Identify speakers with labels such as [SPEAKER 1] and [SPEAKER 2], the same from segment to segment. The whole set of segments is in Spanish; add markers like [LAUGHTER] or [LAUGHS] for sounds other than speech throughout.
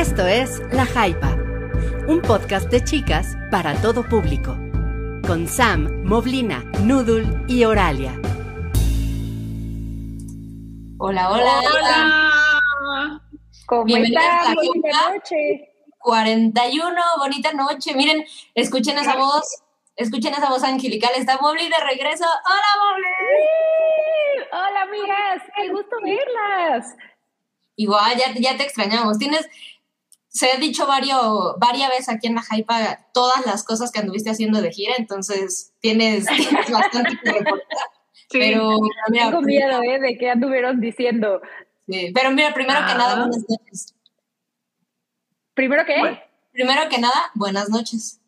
[SPEAKER 1] Esto es La Jaipa, un podcast de chicas para todo público, con Sam, Moblina, Noodle y Oralia.
[SPEAKER 2] Hola, hola.
[SPEAKER 3] Hola.
[SPEAKER 4] ¿Cómo
[SPEAKER 2] Bienvenidas
[SPEAKER 4] están? Bonita noche.
[SPEAKER 2] 41, bonita noche. Miren, escuchen esa voz, escuchen esa voz angelical. Está Mobli de regreso. ¡Hola, Mobli!
[SPEAKER 4] Hola, amigas. Qué gusto verlas.
[SPEAKER 2] Igual, ya, ya te extrañamos. Tienes, se ha dicho varios, varias veces aquí en la Jaipa todas las cosas que anduviste haciendo de gira, entonces tienes, tienes bastante que reportar.
[SPEAKER 3] Sí.
[SPEAKER 2] Pero, mira,
[SPEAKER 4] Tengo miedo, ¿eh? De qué anduvieron diciendo.
[SPEAKER 2] sí, pero mira, primero que
[SPEAKER 3] Ah.
[SPEAKER 2] nada, buenas noches.
[SPEAKER 4] Primero que,
[SPEAKER 3] Bueno.
[SPEAKER 2] Primero que nada, buenas noches.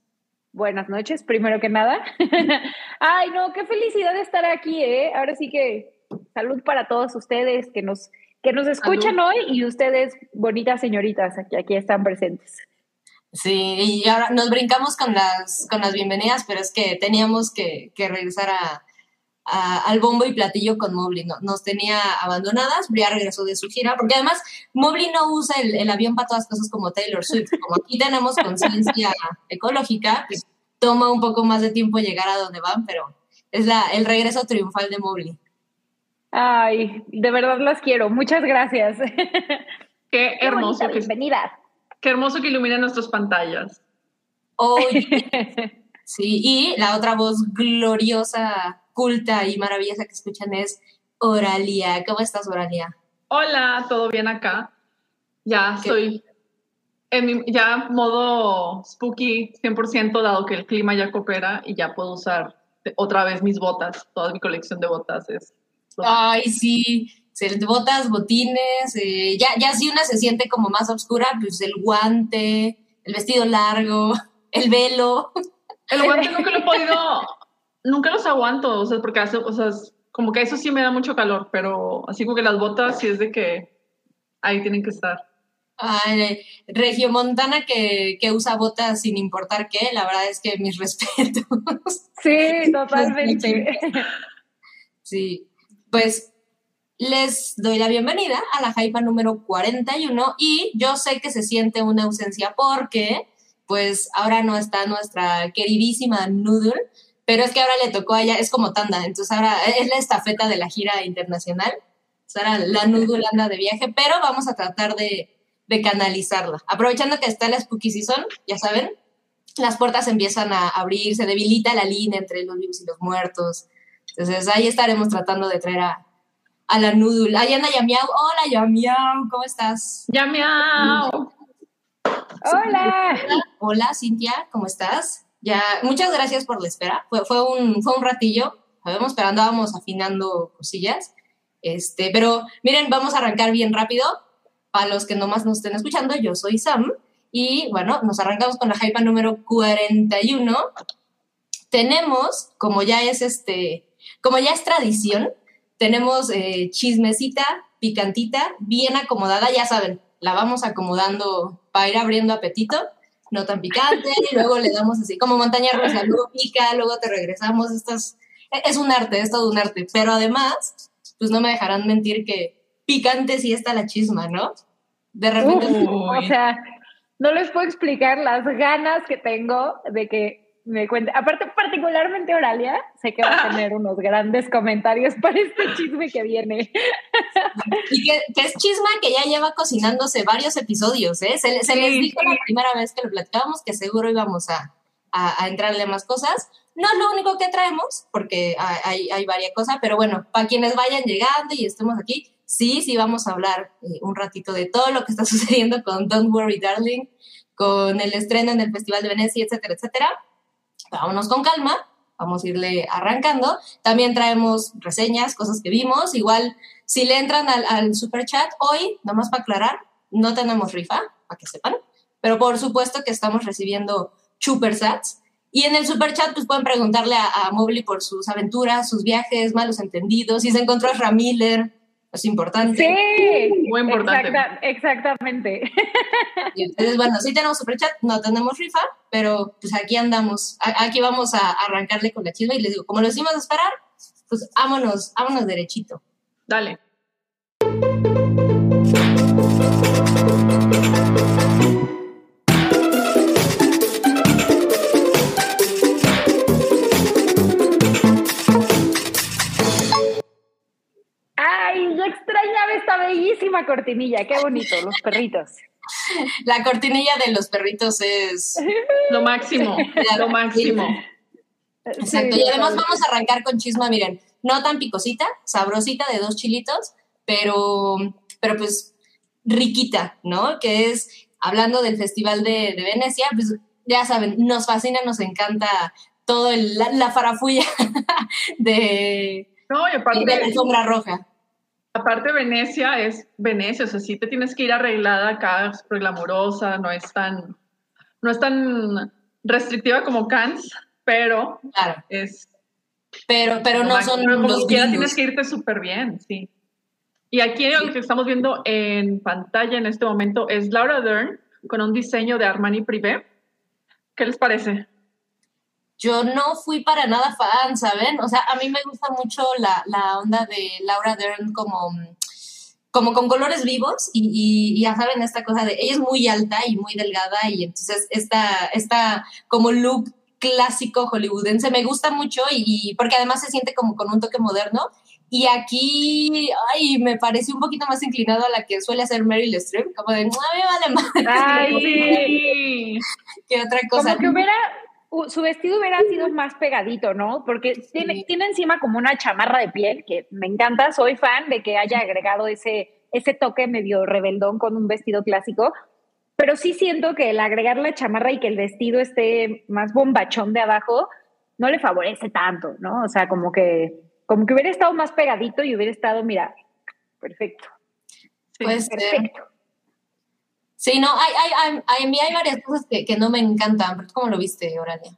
[SPEAKER 4] buenas noches, primero que nada. [LAUGHS] Ay, no, qué felicidad estar aquí, ¿eh? Ahora sí que salud para todos ustedes que nos, que nos escuchan hoy y ustedes, bonitas señoritas, que aquí están presentes.
[SPEAKER 2] Sí, y ahora nos brincamos con las, con las bienvenidas, pero es que teníamos que, que regresar a, a- al bombo y platillo con Mobley. ¿no? Nos tenía abandonadas, ya regresó de su gira, porque además Mobley no usa el, el avión para todas cosas como Taylor Swift. Como aquí tenemos conciencia [LAUGHS] ecológica, pues toma un poco más de tiempo llegar a donde van, pero es la, el regreso triunfal de Mobley.
[SPEAKER 4] Ay, de verdad las quiero. Muchas gracias. [LAUGHS]
[SPEAKER 3] Qué
[SPEAKER 4] Qué
[SPEAKER 3] hermoso
[SPEAKER 4] bonita
[SPEAKER 3] que,
[SPEAKER 4] bienvenida.
[SPEAKER 3] qué hermoso que ilumina nuestras pantallas.
[SPEAKER 2] Oye, [LAUGHS] Sí, y la otra voz gloriosa, culta y maravillosa que escuchan es Oralia. ¿Cómo estás, Oralia?
[SPEAKER 3] Hola, ¿todo bien acá? Ya
[SPEAKER 2] ¿Qué?
[SPEAKER 3] estoy en mi, ya modo spooky 100% dado que el clima ya coopera y ya puedo usar otra vez mis botas. Toda mi colección de botas es...
[SPEAKER 2] Ay, sí, se- botas, botines, eh, ya, ya si una se siente como más oscura, pues el guante, el vestido largo, [LAUGHS] el velo.
[SPEAKER 3] El guante [LAUGHS] nunca lo he podido, nunca los aguanto, o sea, porque hace, o sea, es como que eso sí me da mucho calor, pero así como que las botas sí es de que ahí tienen que estar.
[SPEAKER 2] Ay, Regiomontana que, que usa botas sin importar qué, la verdad es que mis [LAUGHS] respetos.
[SPEAKER 4] Sí, totalmente.
[SPEAKER 2] Sí, pues les doy la bienvenida a la Jaipa número 41 y yo sé que se siente una ausencia porque pues ahora no está nuestra queridísima Noodle, pero es que ahora le tocó a ella, es como tanda, entonces ahora es la estafeta de la gira internacional, ahora la Noodle anda de viaje, pero vamos a tratar de, de canalizarla. Aprovechando que está la Spooky Season, ya saben, las puertas empiezan a abrir, se debilita la línea entre los vivos y los muertos. Entonces ahí estaremos tratando de traer a, a la Noodle. Ahí anda Yamiau. Hola Yamiau, ¿cómo estás?
[SPEAKER 3] ¡Ya miau!
[SPEAKER 4] Hola.
[SPEAKER 2] Hola Cintia, ¿cómo estás? Ya, muchas gracias por la espera. Fue, fue, un, fue un ratillo. Sabemos, esperando, estábamos afinando cosillas. Este, pero miren, vamos a arrancar bien rápido. Para los que nomás nos estén escuchando, yo soy Sam. Y bueno, nos arrancamos con la hype número 41. Tenemos, como ya es este, como ya es tradición, tenemos eh, chismecita, picantita, bien acomodada, ya saben, la vamos acomodando para ir abriendo apetito, no tan picante, y luego le damos así como montaña rusa, luego pica, luego te regresamos, esto es, un arte, es todo un arte, pero además, pues no me dejarán mentir que picante sí está la chisma, ¿no? De repente...
[SPEAKER 4] Uf, o sea, no les puedo explicar las ganas que tengo de que me cuente. Aparte, particularmente Oralia, sé que va a tener [LAUGHS] unos grandes comentarios para este chisme que viene.
[SPEAKER 2] Y que, que es chisma que ya lleva cocinándose varios episodios, ¿eh? Se, se les
[SPEAKER 3] Sí,
[SPEAKER 2] dijo
[SPEAKER 3] sí.
[SPEAKER 2] la primera vez que lo platicábamos que seguro íbamos a, a, a entrarle a más cosas. No es lo único que traemos, porque hay, hay, hay varias cosas, pero bueno, para quienes vayan llegando y estemos aquí, sí, sí vamos a hablar eh, un ratito de todo lo que está [LAUGHS] sucediendo con Don't Worry Darling, con el estreno en el Festival de Venecia, etcétera, etcétera. Vámonos con calma, vamos a irle arrancando. También traemos reseñas, cosas que vimos. Igual, si le entran al, super chat hoy, nomás para aclarar, no tenemos rifa, para que sepan. Pero por supuesto que estamos recibiendo super sats. Y en el super chat, pues pueden preguntarle a, a Mobley por sus aventuras, sus viajes, malos entendidos, si se encontró a Ramiller, es importante.
[SPEAKER 4] Sí,
[SPEAKER 3] Muy importante.
[SPEAKER 4] exacta- exactamente.
[SPEAKER 2] Y entonces, bueno, sí tenemos superchat, no tenemos rifa, pero pues aquí andamos. A- aquí vamos a arrancarle con la chisma y les digo, como lo hicimos esperar, pues vámonos, vámonos derechito.
[SPEAKER 3] Dale.
[SPEAKER 4] La cortinilla, qué bonito, los perritos.
[SPEAKER 2] La cortinilla de los perritos es
[SPEAKER 3] lo máximo, lo máximo.
[SPEAKER 2] Exacto, y además vamos a arrancar con chisma, miren, no tan picosita, sabrosita de dos chilitos, pero, pero pues riquita, ¿no? Que es, hablando del Festival de, Venecia, pues ya saben, nos fascina, nos encanta todo la, farafulla [LAUGHS] de,
[SPEAKER 3] no, y aparte,
[SPEAKER 2] de la sombra roja.
[SPEAKER 3] Aparte Venecia es Venecia, o sea, sí te tienes que ir arreglada acá, súper glamorosa, no es tan, no es tan restrictiva como Cannes, pero
[SPEAKER 2] claro.
[SPEAKER 3] es...
[SPEAKER 2] Pero, pero no son
[SPEAKER 3] pero como quiera tienes que irte súper bien, sí. Y aquí lo que estamos viendo en pantalla en este momento es Laura Dern con un diseño de Armani Privé. ¿Qué les parece?
[SPEAKER 2] Yo no fui para nada fan, ¿saben? O sea, a mí me gusta mucho la, la onda de Laura Dern como, como con colores vivos y, y, ya saben esta cosa de, ella es muy alta y muy delgada y entonces esta, esta como look clásico hollywoodense me gusta mucho y, porque además se siente como con un toque moderno y aquí, ay, me pareció un poquito más inclinado a la que suele hacer Meryl Streep, como de, no me vale más.
[SPEAKER 4] Ay, sí. [LAUGHS]
[SPEAKER 2] que otra cosa.
[SPEAKER 4] Como que hubiera, su vestido hubiera sido más pegadito, ¿no? Porque tiene, tiene encima como una chamarra de piel, que me encanta, soy fan de que haya agregado ese, ese toque medio rebeldón con un vestido clásico, pero sí siento que el agregar la chamarra y que el vestido esté más bombachón de abajo, no le favorece tanto, ¿no? O sea, como que, como que hubiera estado más pegadito y hubiera estado, mira, perfecto.
[SPEAKER 2] pues perfecto. Sí, no, hay, hay, hay, a mí hay varias cosas que, que no me encantan, ¿cómo lo viste, Oralia?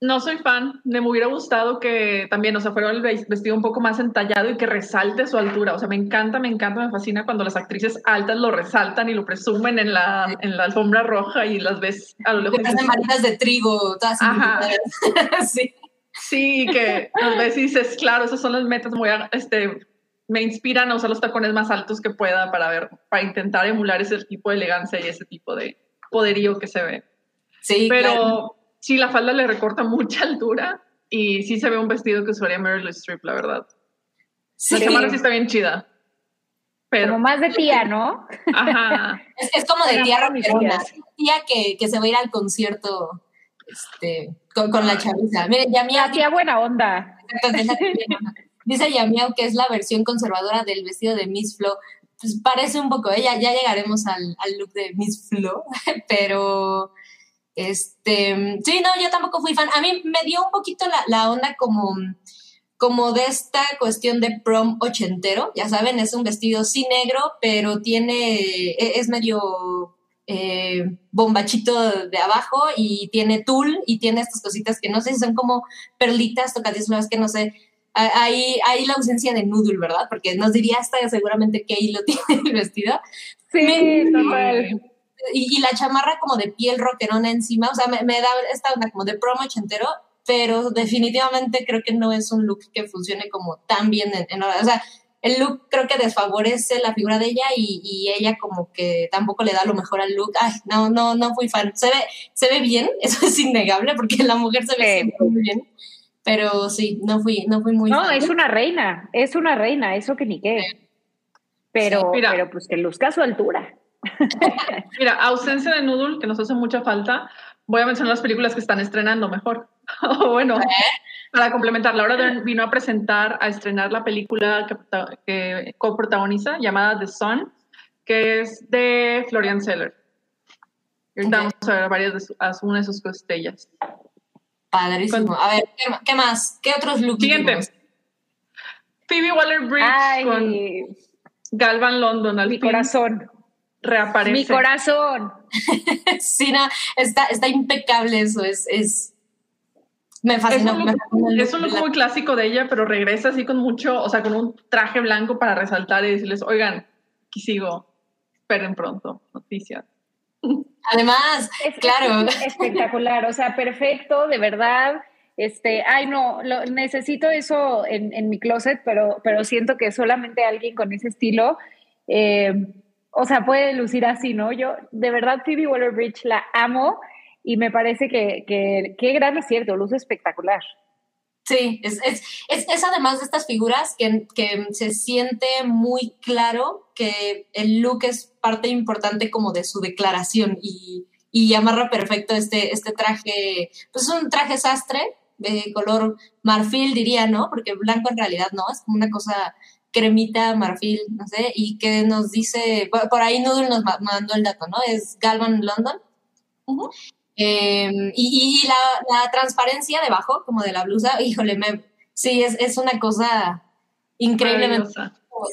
[SPEAKER 3] No soy fan, me hubiera gustado que también, o sea, fuera el vestido un poco más entallado y que resalte su altura. O sea, me encanta, me encanta, me fascina cuando las actrices altas lo resaltan y lo presumen en la, en la alfombra roja y las ves a lo lejos.
[SPEAKER 2] Las marinas de trigo, todas
[SPEAKER 3] Ajá. [LAUGHS] sí. Sí, que las ves y dices, claro, esas son las metas, a, este, me inspiran a usar los tacones más altos que pueda para ver, para intentar emular ese tipo de elegancia y ese tipo de poderío que se ve.
[SPEAKER 2] Sí,
[SPEAKER 3] pero sí, la falda le recorta mucha [LAUGHS] altura y sí se ve un vestido que usaría Meryl Streep, la verdad. Sí. La cámara sí está bien chida. Pero...
[SPEAKER 4] Como más de tía, ¿no?
[SPEAKER 3] Ajá. [LAUGHS]
[SPEAKER 2] es, es como de tía rockerona. Tía que, que se va a ir al concierto este, con, con la chaviza. Miren, ya mía...
[SPEAKER 4] tía buena onda.
[SPEAKER 2] Dice Yamiao que es la versión conservadora del vestido de Miss Flo. Pues parece un poco, ella, ya llegaremos al, al, look de Miss Flo, [LAUGHS] pero este, sí, no, yo tampoco fui fan. A mí me dio un poquito la, la onda como, como de esta cuestión de prom ochentero, ya saben, es un vestido sí negro, pero tiene, e, es medio eh, bombachito de abajo y tiene tul y tiene estas cositas que no sé si son como perlitas, tocadismas, que no sé, hay, hay la ausencia de noodle, ¿verdad? Porque nos diría hasta seguramente que ahí lo [LAUGHS] tiene el vestido.
[SPEAKER 4] Sí, total.
[SPEAKER 2] Y, y, la chamarra como de piel roquerona encima, o sea, me, me da esta onda como de promo ochentero, pero definitivamente creo que no es un look que funcione como tan bien en, en o sea, el look creo que desfavorece la figura de ella y, y, ella como que tampoco le da lo mejor al look. Ay, no, no, no fui fan. Se ve, se ve bien, [LAUGHS] eso es innegable, porque la mujer se ve muy bien pero sí, no fui, no fui muy.
[SPEAKER 4] No, es una reina, es una reina, eso que ni qué. Pero, sí, pero pues que luzca su altura. [LAUGHS]
[SPEAKER 3] Mira, ausencia de Noodle, que nos hace mucha falta. Voy a mencionar las películas que están estrenando mejor. [LAUGHS] bueno, para complementar, Laura Dern vino a presentar, a estrenar la película que, que coprotagoniza, llamada The Sun, que es de Florian Seller. Vamos a ver varias de su, una de sus costellas.
[SPEAKER 2] Padrísimo. A ver, ¿qué, ¿qué, más? ¿Qué otros looks?
[SPEAKER 3] Siguiente. Phoebe Waller-Bridge con Galvan London al
[SPEAKER 4] Mi
[SPEAKER 3] fin
[SPEAKER 4] corazón.
[SPEAKER 3] reaparece.
[SPEAKER 4] Mi corazón. [LAUGHS]
[SPEAKER 2] sí, no, está, está impecable eso. Es, es, me fascinó.
[SPEAKER 3] Es un, look, es un look muy clásico de ella, pero regresa así con mucho, o sea, con un traje blanco para resaltar y decirles, oigan, aquí sigo, esperen pronto, noticias.
[SPEAKER 2] Además,
[SPEAKER 4] es,
[SPEAKER 2] claro.
[SPEAKER 4] Es espectacular, o sea, perfecto, de verdad. Este, ay, no, lo, necesito eso en, en, mi closet, pero, pero siento que solamente alguien con ese estilo, eh, o sea, puede lucir así, ¿no? Yo, de verdad, Phoebe Waller-Bridge la amo y me parece que, que, qué gran acierto, luce espectacular.
[SPEAKER 2] Sí, es, es, es, además de estas figuras que, que, se siente muy claro que el look es parte importante como de su declaración y, y amarra perfecto este, este traje, pues es un traje sastre de color marfil, diría, ¿no? Porque blanco en realidad no, es como una cosa cremita, marfil, no sé, y que nos dice, por, ahí Noodle nos mandó el dato, ¿no? Es Galvan London. Em, y, y la, transparencia debajo, como de la blusa, [LAUGHS] híjole, me, sí, es, es una cosa increíblemente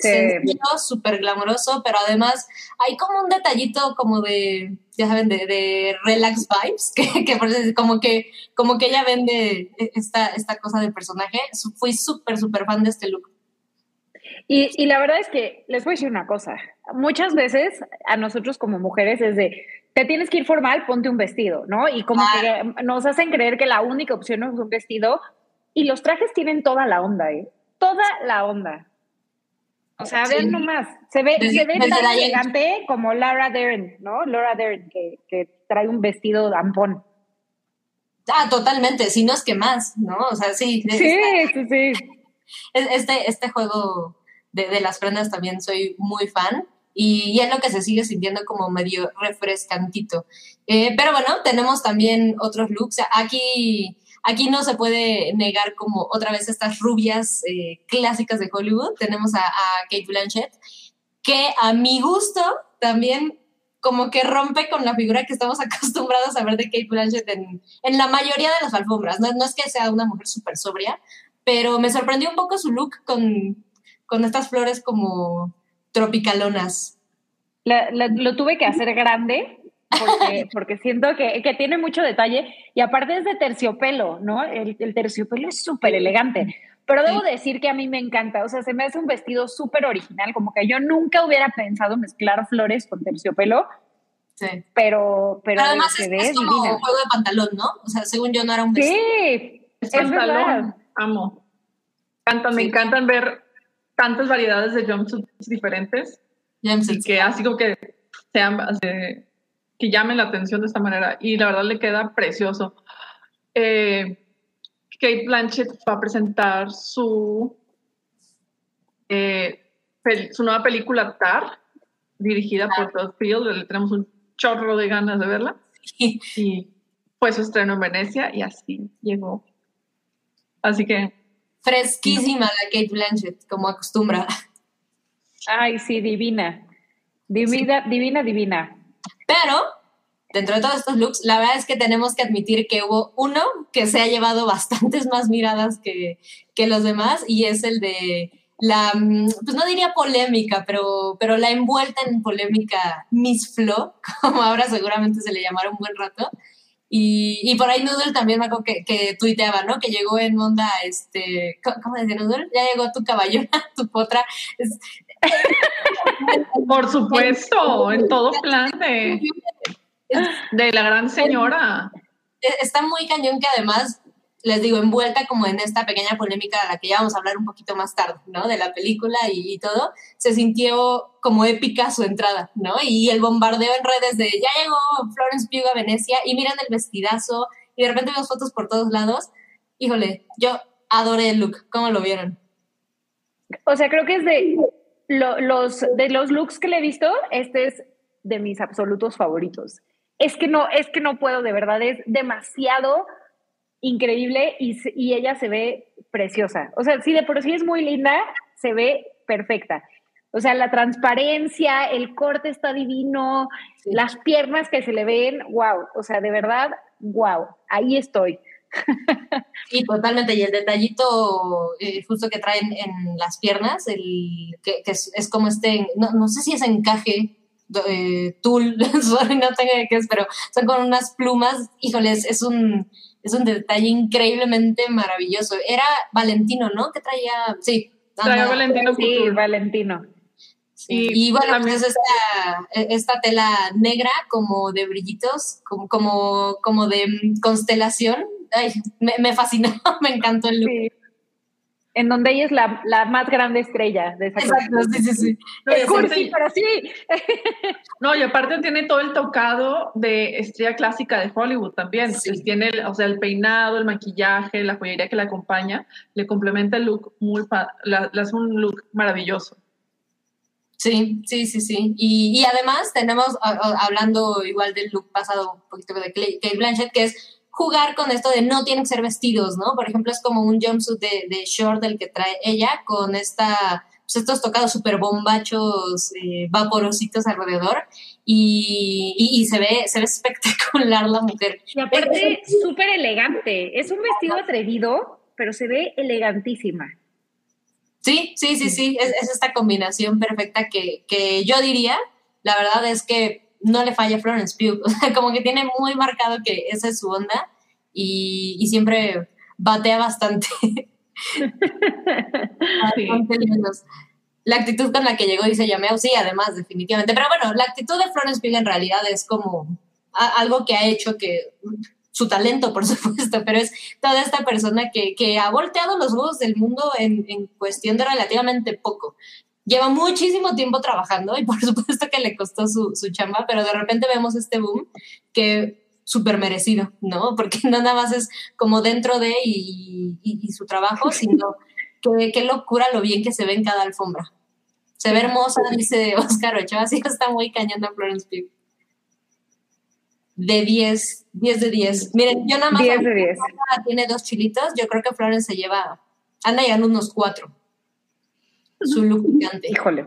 [SPEAKER 2] sencillo, súper glamoroso, pero además hay como un detallito como de, ya saben, de, de relax vibes, [LAUGHS] que, que, como que como que ella vende esta, esta cosa de personaje. Fui súper, súper fan de este look.
[SPEAKER 4] Y, y, la verdad es que les voy a decir una cosa. Muchas veces a nosotros como mujeres es de, te tienes que ir formal, ponte un vestido, ¿no? Y como que nos hacen creer que la única opción es un vestido. Y los trajes tienen toda la onda, ¿eh? Toda la onda. O sea, ven nomás, se ve, se ve tan elegante como Laura Dern, ¿no? Laura Dern, que, que trae un vestido dampón.
[SPEAKER 2] Ah, totalmente, si no es que más, ¿no? O sea, sí.
[SPEAKER 4] Sí, sí, sí.
[SPEAKER 2] Este, este juego de, de, las prendas también soy muy fan y, es lo que se sigue sintiendo como medio refrescantito. Eh, pero bueno, tenemos también otros looks. Aquí, aquí no se puede negar como otra vez estas rubias eh, clásicas de Hollywood. Tenemos a, a, Kate Blanchett, que a mi gusto también como que rompe con la figura que estamos [LAUGHS] acostumbrados a ver de Kate Blanchett en, en la mayoría de las alfombras. No, no es que sea una mujer súper sobria, pero me sorprendió un poco su look con, con estas flores como tropicalonas.
[SPEAKER 4] lo tuve que hacer grande porque, [LAUGHS] porque siento que, que, tiene mucho detalle y aparte es de terciopelo, ¿no? El, el terciopelo es súper elegante. Pero debo decir que a mí me encanta, o sea, se me hace un vestido súper original, como que yo nunca hubiera pensado mezclar flores con terciopelo. Sí. Pero, pero
[SPEAKER 2] además es, es como un juego de pantalón, ¿no? O sea, según yo no era un vestido.
[SPEAKER 4] Sí, es, pantalón.
[SPEAKER 3] Amo. Me encantan ver tantas variedades de jumpsuits diferentes y que así como que sean que llamen la atención de esta manera. Y la verdad le queda precioso. Eh, Kate Blanchett va a presentar su eh, su nueva película Tar dirigida por Todd Field, le tenemos un chorro de ganas de verla. Y fue su estreno en Venecia y así llegó. Así que
[SPEAKER 2] Fresquísima la Kate Blanchett, como acostumbra.
[SPEAKER 4] Ay, sí, divina. Divina, divina, divina.
[SPEAKER 2] Pero, dentro de todos estos looks, la verdad es que tenemos que admitir que hubo uno que se ha llevado bastantes más miradas que, que los demás, y es el de la, pues no diría polémica, pero, pero la envuelta en polémica Miss Flo, [LAUGHS] como ahora seguramente se le llamará un buen rato, y, y, por ahí Noodle también me acuerdo que, que, tuiteaba, ¿no? Que llegó en onda, este, ¿cómo decía Noodle? Ya llegó tu caballona, [LAUGHS] tu potra.
[SPEAKER 3] por supuesto, en todo plan de, [LAUGHS] de la gran señora.
[SPEAKER 2] Está muy cañón que además les digo, envuelta como en esta pequeña polémica de la que ya vamos a hablar un poquito más tarde, ¿no? De la película y, todo, se sintió como épica su entrada, ¿no? Y el bombardeo en redes de ya llegó Florence Pugh a Venecia y miran el vestidazo y de repente vemos fotos por todos lados. Híjole, yo adoré el look, ¿cómo lo vieron?
[SPEAKER 4] O sea, creo que es de los, de los looks que le he visto, este es de mis absolutos favoritos. Es que no, es que no puedo, de verdad, es demasiado increíble y, y, ella se ve preciosa. O sea, si de por sí es muy linda, se ve perfecta. O sea, la transparencia, el corte está divino, las piernas que se le ven, wow. O sea, de verdad, wow. Ahí estoy. [LAUGHS]
[SPEAKER 2] Sí, totalmente. Y el detallito eh, justo que traen en las piernas, el, que, es, como este, no, no, sé si es encaje, eh, tul, [LAUGHS] no tengo qué es, pero son con unas plumas, híjoles, es un es un detalle increíblemente maravilloso. Era Valentino, ¿no? Que traía, sí.
[SPEAKER 3] Traía Valentino.
[SPEAKER 4] Sí, Valentino.
[SPEAKER 2] y bueno, pues esta, esta, tela negra como de brillitos, como, como, como de constelación. Ay, me, fascinó, [LAUGHS] me encantó el look.
[SPEAKER 4] En donde ella es la, la más grande estrella de esa
[SPEAKER 2] Exacto, sí, sí, sí.
[SPEAKER 3] No, y
[SPEAKER 4] Es cursi,
[SPEAKER 3] aparte-
[SPEAKER 4] pero sí. [LAUGHS]
[SPEAKER 3] No, y aparte tiene todo el tocado de estrella clásica de Hollywood también.
[SPEAKER 2] Sí.
[SPEAKER 3] Pues Tiene, el- o sea, el peinado, el maquillaje, la joyería que la acompaña, le complementa el look muy, la hace un look maravilloso.
[SPEAKER 2] Sí, sí, sí, sí. Y, y además tenemos, a- a- hablando igual del look pasado, un poquito de Clay- Kate Blanchett, que es jugar con esto de no tienen que ser vestidos, ¿no? Por ejemplo, es como un jumpsuit de, de short del que trae ella con esta, pues estos tocados súper bombachos, eh, vaporositos alrededor y, y, y se ve, se ve [LAUGHS] espectacular la mujer.
[SPEAKER 4] Y aparte, súper elegante. Es un vestido atrevido, pero se ve elegantísima.
[SPEAKER 2] Sí, sí, sí, sí, es, es esta combinación perfecta que, que yo diría, la verdad es que no le falla Florence Pugh, [LAUGHS] o sea, como que tiene muy marcado que esa es su onda y, y siempre batea bastante. [LAUGHS]
[SPEAKER 3] Sí.
[SPEAKER 2] La actitud con la que llegó dice Yameo, sí, además, definitivamente. Pero bueno, la actitud de Florence Pugh en realidad es como a- algo que ha hecho que su talento, por [LAUGHS] supuesto, pero es toda esta persona que, que ha volteado los huevos del mundo en, en cuestión de relativamente poco. Lleva muchísimo tiempo trabajando y por [LAUGHS] supuesto que le costó su, su chamba, pero de repente vemos este boom que súper merecido, ¿no? [LAUGHS] Porque no nada más es como dentro de y, y- y su trabajo, [LAUGHS] sino que qué locura lo bien que se ve en cada alfombra. Se ve hermosa, dice Oscar Ochoa, sí está muy cañón a Florence Pugh. De 10, 10 de 10. Miren, yo nada más
[SPEAKER 4] 10 de 10.
[SPEAKER 2] tiene dos chilitos, yo creo que Florence se lleva, anda llegando unos cuatro. Su look gigante.
[SPEAKER 4] Híjole.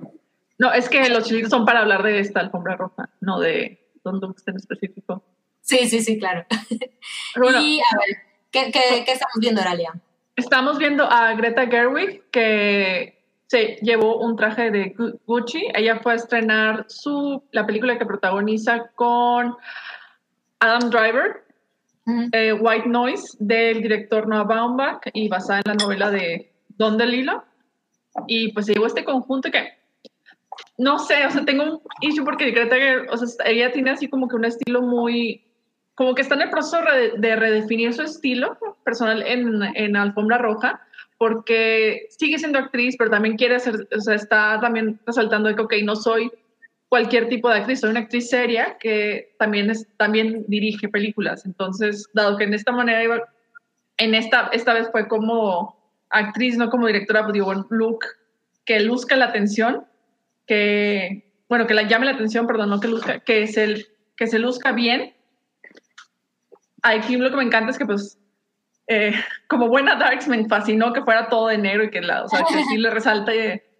[SPEAKER 3] No, es que los chilitos son para hablar de esta alfombra roja, no de Don Dux en específico.
[SPEAKER 2] Sí, sí, sí, claro.
[SPEAKER 3] Bueno,
[SPEAKER 2] Y a ver, ¿qué, qué, qué estamos viendo, Aralia?
[SPEAKER 3] estamos viendo a Greta Gerwig que se llevó un traje de Gu- Gucci. Ella fue a estrenar su, la película que protagoniza con Adam Driver, eh, White Noise, del director Noah Baumbach y basada en la novela de Don DeLillo. Y pues se llevó este conjunto que no sé, o sea, tengo un issue porque Greta Gerwig, o sea, ella tiene así como que un estilo muy, como que está en el proceso de, de redefinir su estilo personal en, en Alfombra Roja, porque sigue siendo actriz, pero también quiere ser, o sea, está también resaltando de que, ok, no soy cualquier tipo de actriz, soy una actriz seria que también, es, también dirige películas. Entonces, dado que en esta manera iba, en esta, esta vez fue como actriz, no como directora, pues digo, un look que luzca la atención, que, bueno, que la llame la atención, perdón, no que luzca, que se, que se luzca bien. Aquí lo que me encanta es que, pues, eh, como buena Darks me fascinó que fuera todo de negro y que, la, o sea, que sí le resalta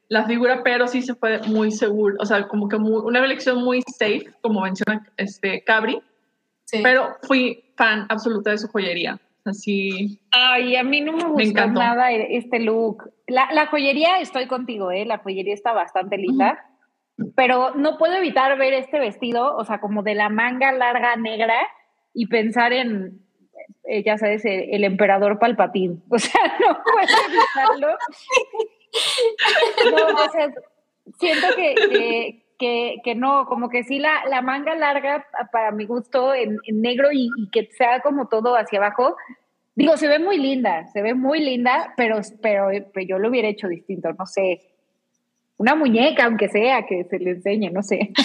[SPEAKER 3] la figura, pero sí se fue muy seguro, o sea, como que muy- una elección muy safe, como menciona este Cabri,
[SPEAKER 2] Sí.
[SPEAKER 3] pero fui fan absoluta de su joyería. Así,
[SPEAKER 4] Ay, a mí no me gustó
[SPEAKER 3] encantó.
[SPEAKER 4] nada e- este look. La, la joyería, estoy contigo, ¿eh? La joyería está bastante linda. Pero no puedo evitar ver este vestido, o sea, como de la manga larga negra y pensar en, eh, ya sabes, el, el emperador Palpatín. [LAUGHS] O sea, no puedo evitarlo. [LAUGHS] No, o sea, siento que, que, que, que no, como que sí, la, la manga larga, para mi gusto, en, negro y, que sea como todo hacia abajo, digo, se ve muy linda, se ve muy linda, pero, pero, pero yo lo hubiera hecho distinto, no sé. Una muñeca, aunque sea, que se le enseñe, no sé. [LAUGHS]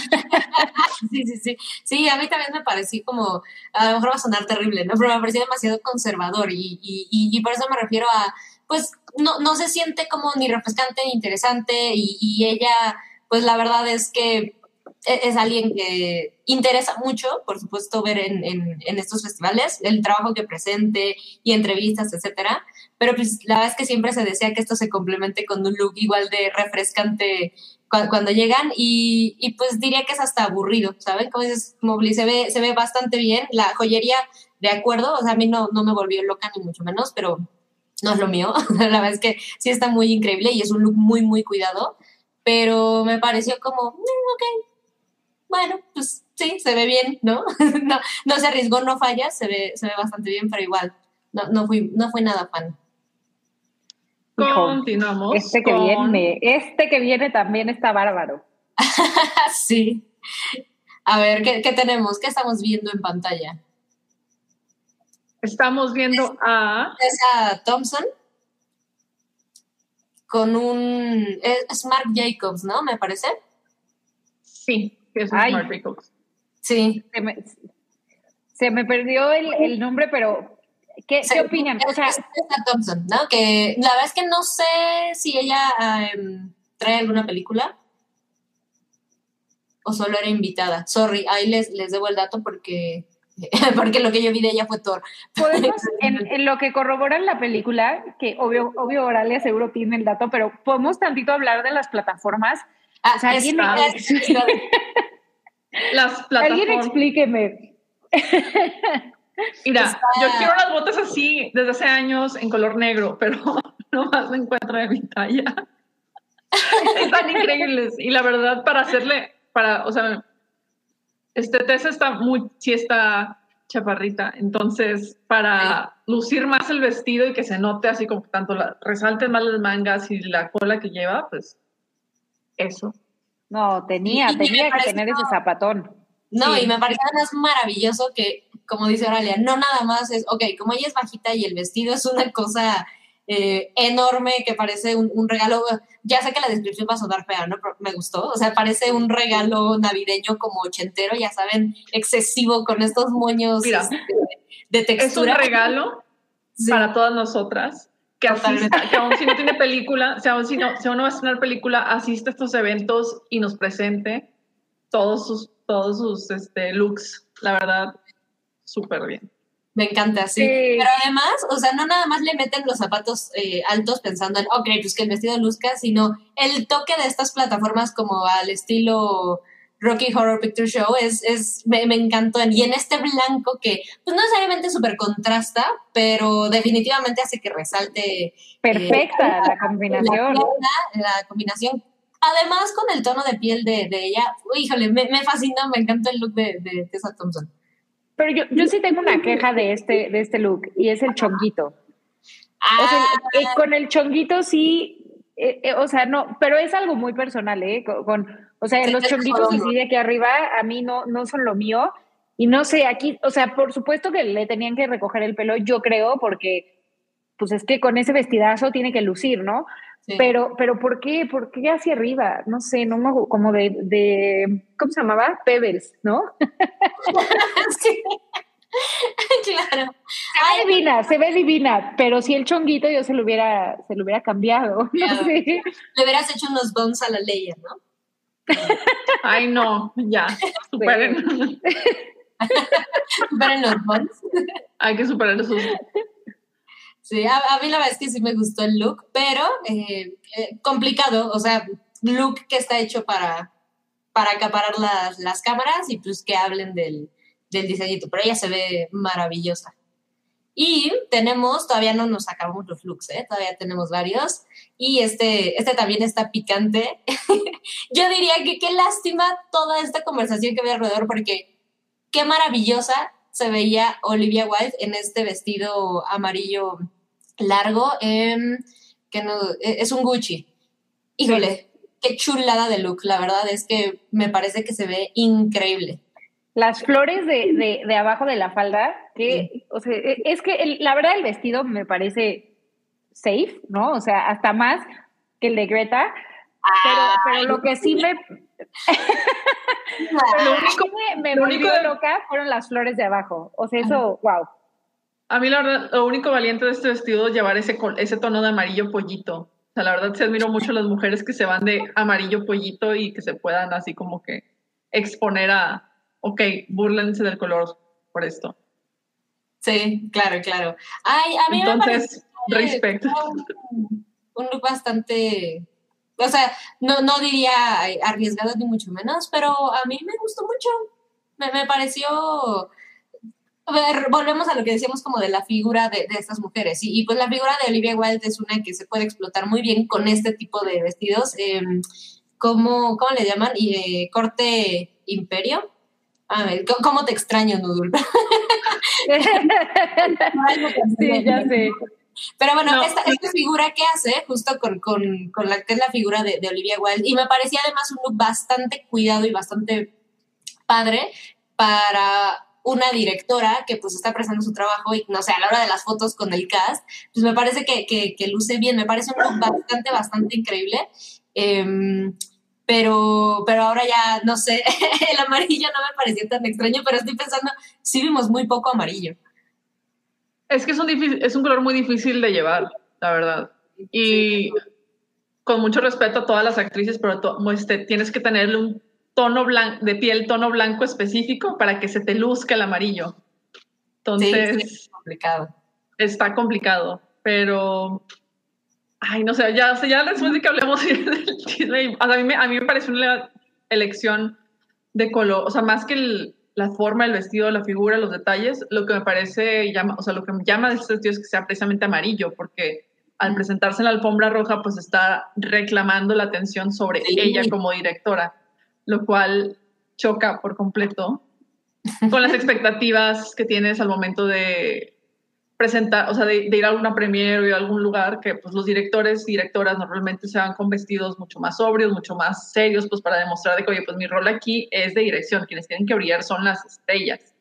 [SPEAKER 2] Sí, sí, sí. Sí, a mí también me pareció como, a lo mejor va a sonar terrible, ¿no? Pero me pareció demasiado conservador y, y, y, y por eso me refiero a, pues, no, no se siente como ni refrescante ni interesante y, y ella, pues la verdad es que e- es alguien que interesa mucho, por supuesto, ver en, estos festivales, el trabajo que presente y entrevistas, etcétera. Pero pues la verdad es que siempre se desea que esto se complemente con un look igual de refrescante cu- cuando llegan y, pues diría que es hasta aburrido, ¿saben? Como dices, Mobley se ve, se ve bastante bien, la joyería, de acuerdo, o sea, a mí no, no me volvió loca ni mucho menos, pero no es lo mío, [LAUGHS] la verdad es que sí está muy increíble y es un look muy, muy cuidado, pero me pareció como, "Mm, ok, bueno, pues sí, se ve bien, ¿no? [LAUGHS] no, no se arriesgó, no falla, se ve, se ve bastante bien, pero igual, no, no, fui, no fui nada fan.
[SPEAKER 3] Continuamos.
[SPEAKER 4] Este que
[SPEAKER 3] con-
[SPEAKER 4] viene, este que viene también está bárbaro. [LAUGHS]
[SPEAKER 2] sí. A ver, ¿qué, ¿qué tenemos? ¿Qué estamos viendo en pantalla?
[SPEAKER 3] Estamos viendo a
[SPEAKER 2] Tessa Thompson. Con un... Es Mark Jacobs, ¿no? Me parece.
[SPEAKER 3] Sí, es Mark Jacobs.
[SPEAKER 2] Sí.
[SPEAKER 4] Se me, perdió el, nombre, pero ¿qué, ¿qué opinan? O sea,
[SPEAKER 2] Thompson, ¿no? Que la verdad es que no sé si ella em, trae alguna película o solo era invitada. Sorry, ahí les, les debo el dato porque [LAUGHS] porque lo que yo vi de ella fue Thor.
[SPEAKER 4] Podemos, [LAUGHS] en, lo que corroboran la película, que obvio, obvio Oralia seguro tiene el dato, pero podemos tantito hablar de las plataformas.
[SPEAKER 3] Ah, ¿alguien, [LAUGHS] las plataformas.
[SPEAKER 4] Alguien explíqueme.
[SPEAKER 3] Mira, yo quiero las botas así desde hace años en color negro, pero no más me encuentro de mi talla. Están increíbles. Y la verdad, para hacerle, para, o sea, este Tessa está muy, sí está chaparrita, entonces para lucir más el vestido y que se note así como tanto la, resalten más las mangas y la cola que lleva, pues eso.
[SPEAKER 4] No, tenía, tenía que tener ese zapatón.
[SPEAKER 2] No, y me parece más maravilloso que, como dice Oralia, no nada más es, ok, como ella es bajita y el vestido es una cosa eh, enorme que parece un, regalo. Ya sé que la descripción va a sonar fea, ¿no? Pero me gustó. O sea, parece un regalo navideño como ochentero, ya saben, excesivo con estos moños este, de textura.
[SPEAKER 3] Es un regalo para todas nosotras. Que, asista, que aún si no tiene película, si aún si, no, si aún no va a estrenar película, asiste a estos eventos y nos presente todos sus, todos sus este, looks. La verdad, súper bien.
[SPEAKER 2] Me encanta, sí. Pero además, o sea, no nada más le meten los zapatos eh, altos pensando en, ok, pues que el vestido luzca, sino el toque de estas plataformas como al estilo Rocky Horror Picture Show es, es me, me encantó. Y en este blanco que, pues no necesariamente súper contrasta, pero definitivamente hace que resalte.
[SPEAKER 4] Eh, Perfecta la, combinación.
[SPEAKER 2] La, combinación. Además, con el tono de piel de, de ella, híjole, me, me fascinó, me encantó el look de, de Tessa Thompson.
[SPEAKER 4] Pero yo, yo sí tengo una queja de este, de este look y es el chonguito. O sea, ah. eh, con el chonguito sí, eh, eh, o sea, no, pero es algo muy personal, ¿eh? Con, o sea, los chonguitos así de aquí arriba a mí no, no son lo mío. Y no sé, aquí, o sea, por supuesto que le tenían que recoger el pelo, yo creo, porque pues es que con ese vestidazo tiene que lucir, ¿no? Pero, pero ¿por qué? ¿Por qué hacia arriba? No sé, no me, como de, de, ¿cómo se llamaba? Pebbles, ¿no? [LAUGHS]
[SPEAKER 2] sí. [LAUGHS] claro.
[SPEAKER 4] Se ve divina, se ve divina, pero si el chonguito yo se lo hubiera, se lo hubiera cambiado. No sé.
[SPEAKER 2] Le hubieras hecho unos bones a la ley, ¿no?
[SPEAKER 3] Ay, no, ya, superen. [LAUGHS]
[SPEAKER 2] superen los bones.
[SPEAKER 3] Hay que superar esos
[SPEAKER 2] Sí, a, mí la verdad es que sí me gustó el look, pero eh, eh, complicado, o sea, look que está hecho para, para acaparar las, las cámaras y pues que hablen del, del diseñito, pero ella se ve maravillosa. Y tenemos, todavía no nos acabamos los looks, ¿eh? todavía tenemos varios. Y este, este también está picante. [LAUGHS] Yo diría que qué lástima toda esta conversación que había alrededor, porque qué maravillosa se veía Olivia Wilde en este vestido amarillo largo, em, que no, e, es un Gucci. Híjole, qué chulada de look, la verdad es que me parece que se ve increíble.
[SPEAKER 4] Las flores de, de, abajo de la falda, que, o sea, e, es que la verdad el vestido me parece safe, ¿no? O sea, hasta más que el de Greta, pero, lo que sí me... [LAUGHS] lo único, me, me volvió loca fueron las flores de abajo. O sea, eso, wow.
[SPEAKER 3] A mí la verdad, lo único valiente de este vestido es llevar ese, ese tono de amarillo pollito. O sea, la verdad se admiro mucho a las mujeres que se van de amarillo pollito y que se puedan así como que exponer a, ok, burlense del color por esto.
[SPEAKER 2] Sí, claro, claro. Ay, a mí
[SPEAKER 3] Entonces, respecto.
[SPEAKER 2] Un, un, look bastante, o sea, no, no diría arriesgado ni mucho menos, pero a mí me gustó mucho. Me, me pareció volvemos a lo que decíamos como de la figura de, estas mujeres. Y, pues la figura de Olivia Wilde es una que se puede explotar muy bien con este tipo de vestidos. Eh, ¿cómo, le llaman? Y, eh, corte imperio. A ver, ¿cómo te extraño, Nudul? [LAUGHS]
[SPEAKER 4] sí, ya sé.
[SPEAKER 2] Pero bueno, esta, figura que hace, justo con, la que es la figura de, de Olivia Wilde, y me parecía además un look bastante cuidado y bastante padre para una directora que pues está prestando su trabajo y no sé, a la hora de las fotos con el cast, pues me parece que, que, luce bien, me parece un look bastante, bastante increíble. Em, pero, pero ahora ya, no sé, [LAUGHS] el amarillo no me pareció tan extraño, pero estoy pensando, sí vimos muy poco amarillo.
[SPEAKER 3] Es que es un, es un color muy difícil de llevar, la verdad. Y con mucho respeto a todas las actrices, pero este, tienes que tenerle un tono blanco, de piel tono blanco específico para que se te luzca el amarillo. Entonces,
[SPEAKER 2] complicado.
[SPEAKER 3] Está complicado, pero ay, no sé, ya, ya después de que hablemos [LAUGHS] del chisme, a mí, me, a mí me parece una elección de color, o sea, más que la forma, el vestido, la figura, los detalles, lo que me parece, llama, o sea, lo que me llama de este vestido es que sea precisamente amarillo, porque al presentarse en la alfombra roja, pues está reclamando la atención sobre ella como directora lo cual choca por completo con las [LAUGHS] expectativas que tienes al momento de presentar, o sea, de, ir a alguna premiere o a algún lugar que pues los directores y directoras normalmente se van con vestidos mucho más sobrios, mucho más serios, pues para demostrar de que, oye, pues mi rol aquí es de dirección, quienes tienen que brillar son las estrellas,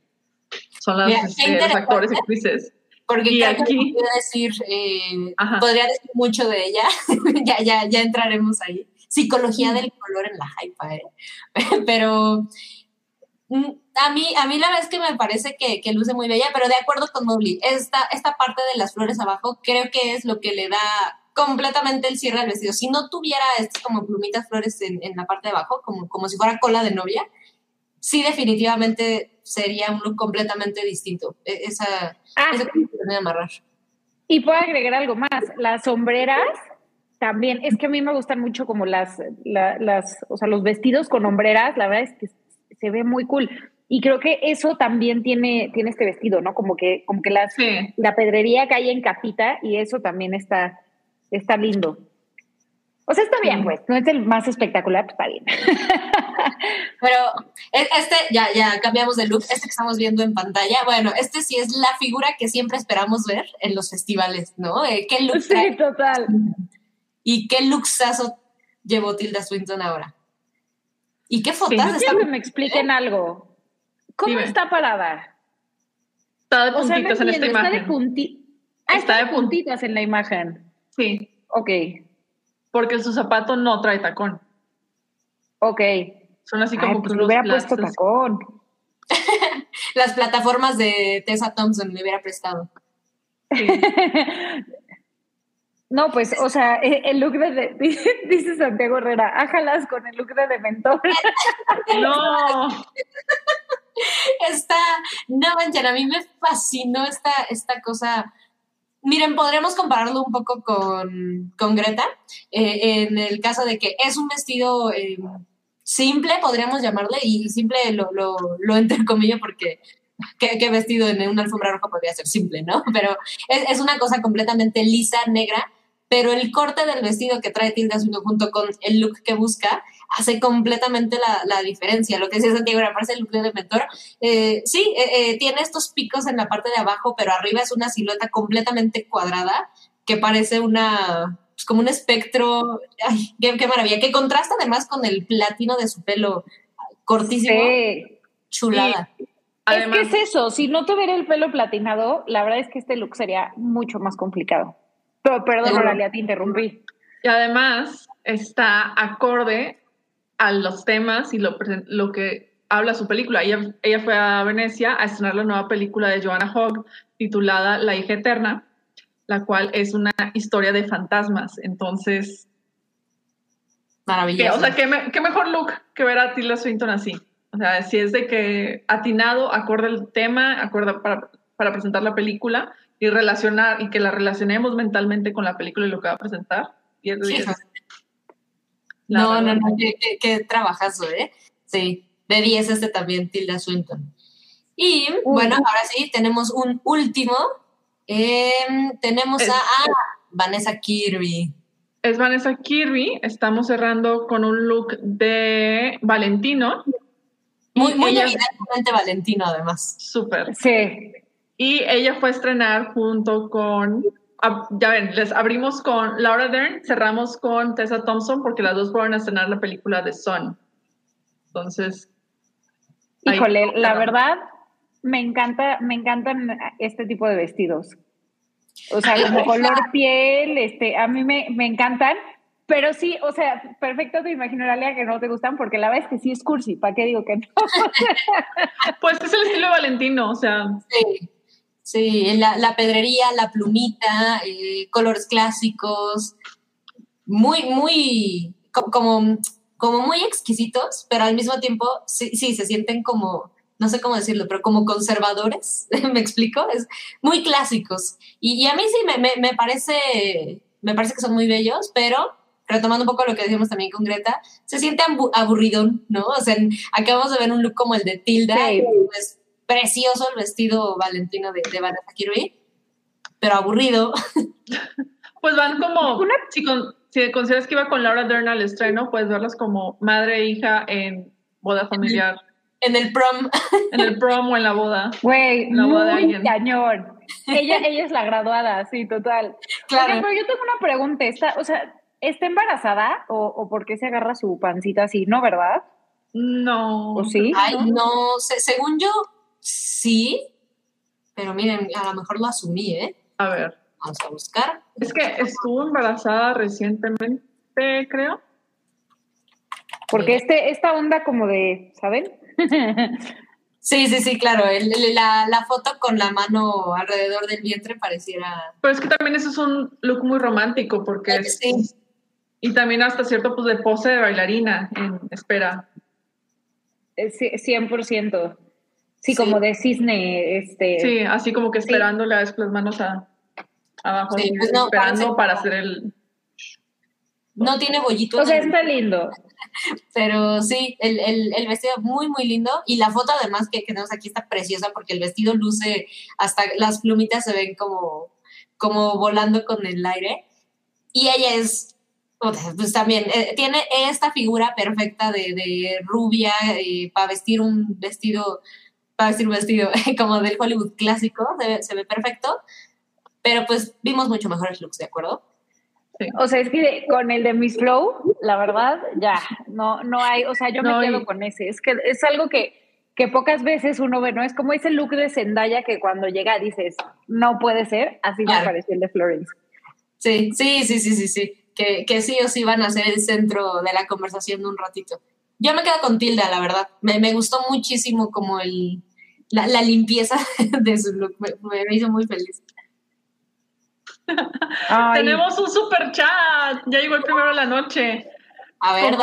[SPEAKER 3] son las, este, los actores y actrices.
[SPEAKER 2] Porque y aquí, decir, eh, podría decir mucho de ella, [LAUGHS] ya, ya, ya entraremos ahí psicología del color en la hype, ¿eh? [LAUGHS] pero mm, a mí, a mí la verdad es que me parece que, luce muy bella, pero de acuerdo con Mobley, esta, esta parte de las flores abajo creo que es lo que le da completamente el cierre al vestido. Si no tuviera estas como plumitas flores en, la parte de abajo, como, como si fuera cola de novia, sí definitivamente sería un look completamente distinto. E, esa, ah, esa amarrar.
[SPEAKER 4] Y puedo agregar algo más, las sombreras también, es que a mí me gustan mucho como las, las, o sea, los vestidos con hombreras, la verdad es que se ve muy cool. Y creo que eso también tiene, tiene este vestido, ¿no? Como que, como que las, la pedrería cae en capita y eso también está, está lindo. O sea, está bien, pues, no es el más espectacular, pues, está bien. [LAUGHS]
[SPEAKER 2] Pero e, este, ya, ya cambiamos de look, este que estamos viendo en pantalla, bueno, este sí es la figura que siempre esperamos ver en los festivales, ¿no? Eh, ¿Qué look
[SPEAKER 4] Sí, total.
[SPEAKER 2] ¿Y qué luxazo llevó Tilda Swinton ahora? ¿Y qué fotos?
[SPEAKER 4] Sí, que me expliquen algo. ¿Cómo está parada?
[SPEAKER 3] Está de puntitos en esta imagen.
[SPEAKER 4] Está de, punti ah, está de puntitas en la imagen.
[SPEAKER 3] Sí.
[SPEAKER 4] Ok.
[SPEAKER 3] Porque su zapato no trae tacón.
[SPEAKER 4] Ok.
[SPEAKER 3] Son así como
[SPEAKER 4] pues hubiera puesto tacón. [LAUGHS]
[SPEAKER 2] Las plataformas de Tessa Thompson me hubiera prestado. Sí. [LAUGHS]
[SPEAKER 4] No, pues, o sea, e, el look de, [LAUGHS] dice Santiago Herrera, ájalas con el look de Dementor. [LAUGHS]
[SPEAKER 3] no.
[SPEAKER 2] Está, no manchen, a mí me fascinó esta, esta cosa. Miren, podríamos compararlo un poco con, con Greta, eh, en el caso de que es un vestido eh, simple, podríamos llamarle, y simple lo, lo, lo entrecomillo porque ¿qué, vestido en una alfombra roja podría ser simple, ¿no? Pero es, es, una cosa completamente lisa, negra, pero el corte del vestido que trae Tilda Swinton junto con el look que busca hace completamente la, diferencia. Lo que decía Santiago, parece el look de mentor. Eh, sí, eh, eh, tiene estos picos en la parte de abajo, pero arriba es una silueta completamente cuadrada que parece una, pues, como un espectro. Ay, qué, maravilla. Que contrasta además con el platino de su pelo cortísimo. Chulada.
[SPEAKER 4] es que es eso, si no tuviera el pelo platinado, la verdad es que este look sería mucho más complicado. Pero, perdón, Oralia, te interrumpí.
[SPEAKER 3] Y además está acorde a los temas y lo, lo que habla su película. Ella, ella fue a Venecia a estrenar la nueva película de Joanna Hogg titulada La hija eterna, la cual es una historia de fantasmas. Entonces...
[SPEAKER 2] Maravilloso.
[SPEAKER 3] o sea, ¿qué, qué, mejor look que ver a Tilda Swinton así. O sea, si es de que atinado, acorde al tema, acorde para, para presentar la película y relacionar y que la relacionemos mentalmente con la película y lo que va a presentar. Y [LAUGHS]
[SPEAKER 2] no, no, no, qué, qué, trabajazo, ¿eh? Sí, de 10 este también, Tilda Swinton. Y bueno, ahora sí, tenemos un último. Em, tenemos a, Vanessa Kirby.
[SPEAKER 3] Es Vanessa Kirby, estamos cerrando con un look de Valentino.
[SPEAKER 2] Muy, muy evidentemente Valentino, además.
[SPEAKER 3] Súper.
[SPEAKER 4] Sí.
[SPEAKER 3] Y ella fue a estrenar junto con, ya ven, les abrimos con Laura Dern, cerramos con Tessa Thompson porque las dos fueron a estrenar la película de Son. Entonces...
[SPEAKER 4] Híjole, la verdad, me encanta, me encantan este tipo de vestidos. O sea, [LAUGHS] como color piel, este, a mí me, me encantan, pero sí, o sea, perfecto te imagino, Alia, que no te gustan, porque la verdad es que sí es cursi, ¿para qué digo que no? [LAUGHS]
[SPEAKER 3] pues es el estilo de Valentino, o sea.
[SPEAKER 2] Sí, sí la, la pedrería, la plumita, eh, colores clásicos, muy, muy, como, como muy exquisitos, pero al mismo tiempo sí, sí se sienten como no sé cómo decirlo, pero como conservadores, [LAUGHS] ¿me explico? Es muy clásicos. Y, a mí sí me, me, parece, me parece que son muy bellos, pero retomando un poco lo que decíamos también con Greta, se siente aburridón, ¿no? O sea, acabamos de ver un look como el de Tilda, y pues precioso el vestido valentino de, de Vanessa Kirby, pero aburrido. [LAUGHS]
[SPEAKER 3] Pues van como, si, si consideras que iba con Laura Dern al estreno, puedes verlas como madre e hija en boda familiar.
[SPEAKER 2] En el prom. [LAUGHS]
[SPEAKER 3] En el prom o en la boda.
[SPEAKER 4] Güey, muy cañón. [LAUGHS] Ella, ella es la graduada, sí, total. Claro. pero yo tengo una pregunta. Está, o sea, ¿está embarazada o, o por qué se agarra su pancita así? ¿No, verdad?
[SPEAKER 3] No.
[SPEAKER 4] ¿O sí?
[SPEAKER 2] Ay, no, según yo, sí. Pero miren, a lo mejor lo asumí, ¿eh?
[SPEAKER 3] A ver.
[SPEAKER 2] Vamos a buscar.
[SPEAKER 3] Es que estuvo embarazada recientemente, creo.
[SPEAKER 4] Porque este, esta onda como de, ¿saben? [LAUGHS]
[SPEAKER 2] Sí, sí, sí, claro. la, foto con la mano alrededor del vientre pareciera.
[SPEAKER 3] Pero es que también eso es un look muy romántico, porque. Sí. Y también hasta cierto pues de pose de bailarina en espera.
[SPEAKER 4] 100%. Sí, como de cisne. Este...
[SPEAKER 3] Sí, así como que esperándole a las manos a, abajo, pues esperando para hacer el.
[SPEAKER 2] No tiene bollito.
[SPEAKER 4] O sea, está lindo. [LAUGHS]
[SPEAKER 2] Pero sí, el, el, vestido muy, muy lindo. Y la foto además que, tenemos aquí está preciosa porque el vestido luce, hasta las plumitas se ven como, como volando con el aire. Y ella es, pues también, eh, tiene esta figura perfecta de, de rubia eh, para vestir un vestido, para vestir un vestido [LAUGHS] como del Hollywood clásico, se se ve perfecto. Pero pues vimos mucho mejores looks, ¿de acuerdo?
[SPEAKER 4] O sea, es que con el de Miss Flow, la verdad, ya, no, no hay, o sea, yo me quedo con ese. Es que es algo que, que pocas veces uno ve, ¿no? Es como ese look de Zendaya que cuando llega dices, no puede ser, así me pareció el de Florence.
[SPEAKER 2] Sí, sí, sí, sí, sí, sí. Que, que sí o sí van a ser el centro de la conversación de un ratito. Yo me quedo con Tilda, la verdad. Me, me gustó muchísimo como el, la, la limpieza [LAUGHS] de su look. Me, me hizo muy feliz.
[SPEAKER 3] Tenemos un super chat. Ya llegó el primero de la noche.
[SPEAKER 2] A ver,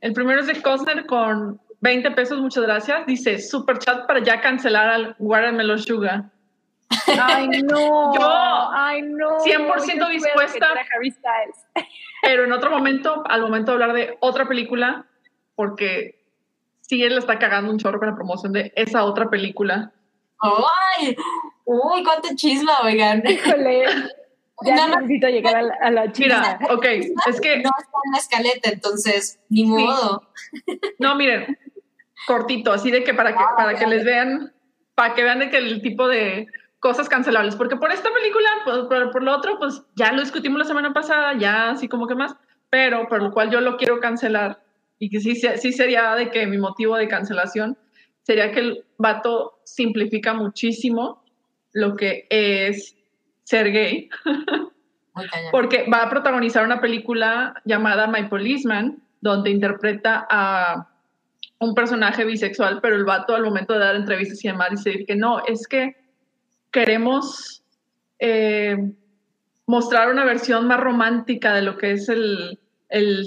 [SPEAKER 3] El primero es de Costner con 20 pesos, muchas gracias. Dice, super chat para ya cancelar al Watermelon Sugar.
[SPEAKER 4] Ay, no. [LAUGHS]
[SPEAKER 3] Yo,
[SPEAKER 4] Ay, no.
[SPEAKER 3] 100% dispuesta. Pero en otro momento, al momento de hablar de otra película, porque sí él está cagando un chorro con la promoción de esa otra película.
[SPEAKER 2] ¡Ay! Uy, cuánto chisma, oigan.
[SPEAKER 4] Híjole. Ya necesito llegar a la,
[SPEAKER 3] chisma. Mira, ok, es que...
[SPEAKER 2] No está en la escaleta, entonces, ni modo.
[SPEAKER 3] No, miren, cortito, así de que para que, para que les vean, para que vean de que el tipo de cosas cancelables, porque por esta película, pues, por, por lo otro, pues ya lo discutimos la semana pasada, ya así como que más, pero por lo cual yo lo quiero cancelar y que sí, sí sería de que mi motivo de cancelación sería que el vato simplifica muchísimo lo que es ser gay. Porque va a protagonizar una película llamada My Policeman, donde interpreta a un personaje bisexual, pero el vato al momento de dar entrevistas y demás dice que no, es que queremos eh, mostrar una versión más romántica de lo que es el,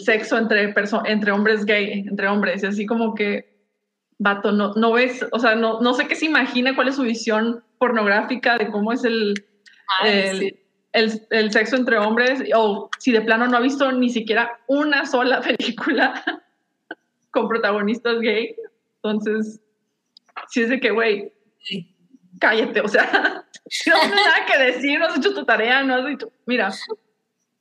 [SPEAKER 3] sexo entre, entre hombres gay, entre hombres, y así como que vato, no, no ves, o sea, no, no sé qué se imagina, cuál es su visión pornográfica de cómo es el, el, sexo entre hombres, o si de plano no ha visto ni siquiera una sola [LAUGHS] película con protagonistas gay. Entonces, si es de que, güey, cállate, o sea, [LAUGHS] no tienes nada que decir, no has hecho tu tarea, no has dicho, mira,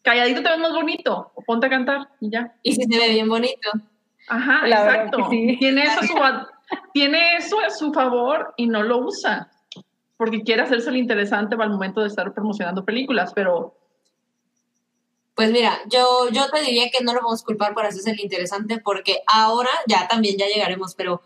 [SPEAKER 3] calladito te ves más bonito, o ponte a cantar y ya.
[SPEAKER 2] Y si se ve bien bonito.
[SPEAKER 3] Ajá, exacto. Tiene, eso a su, tiene eso a su favor y no lo usa porque quiere hacerse lo interesante al momento de estar promocionando películas, pero...
[SPEAKER 2] Pues mira, yo, yo te diría que no lo vamos a culpar por hacerse el interesante porque ahora, ya también ya llegaremos, pero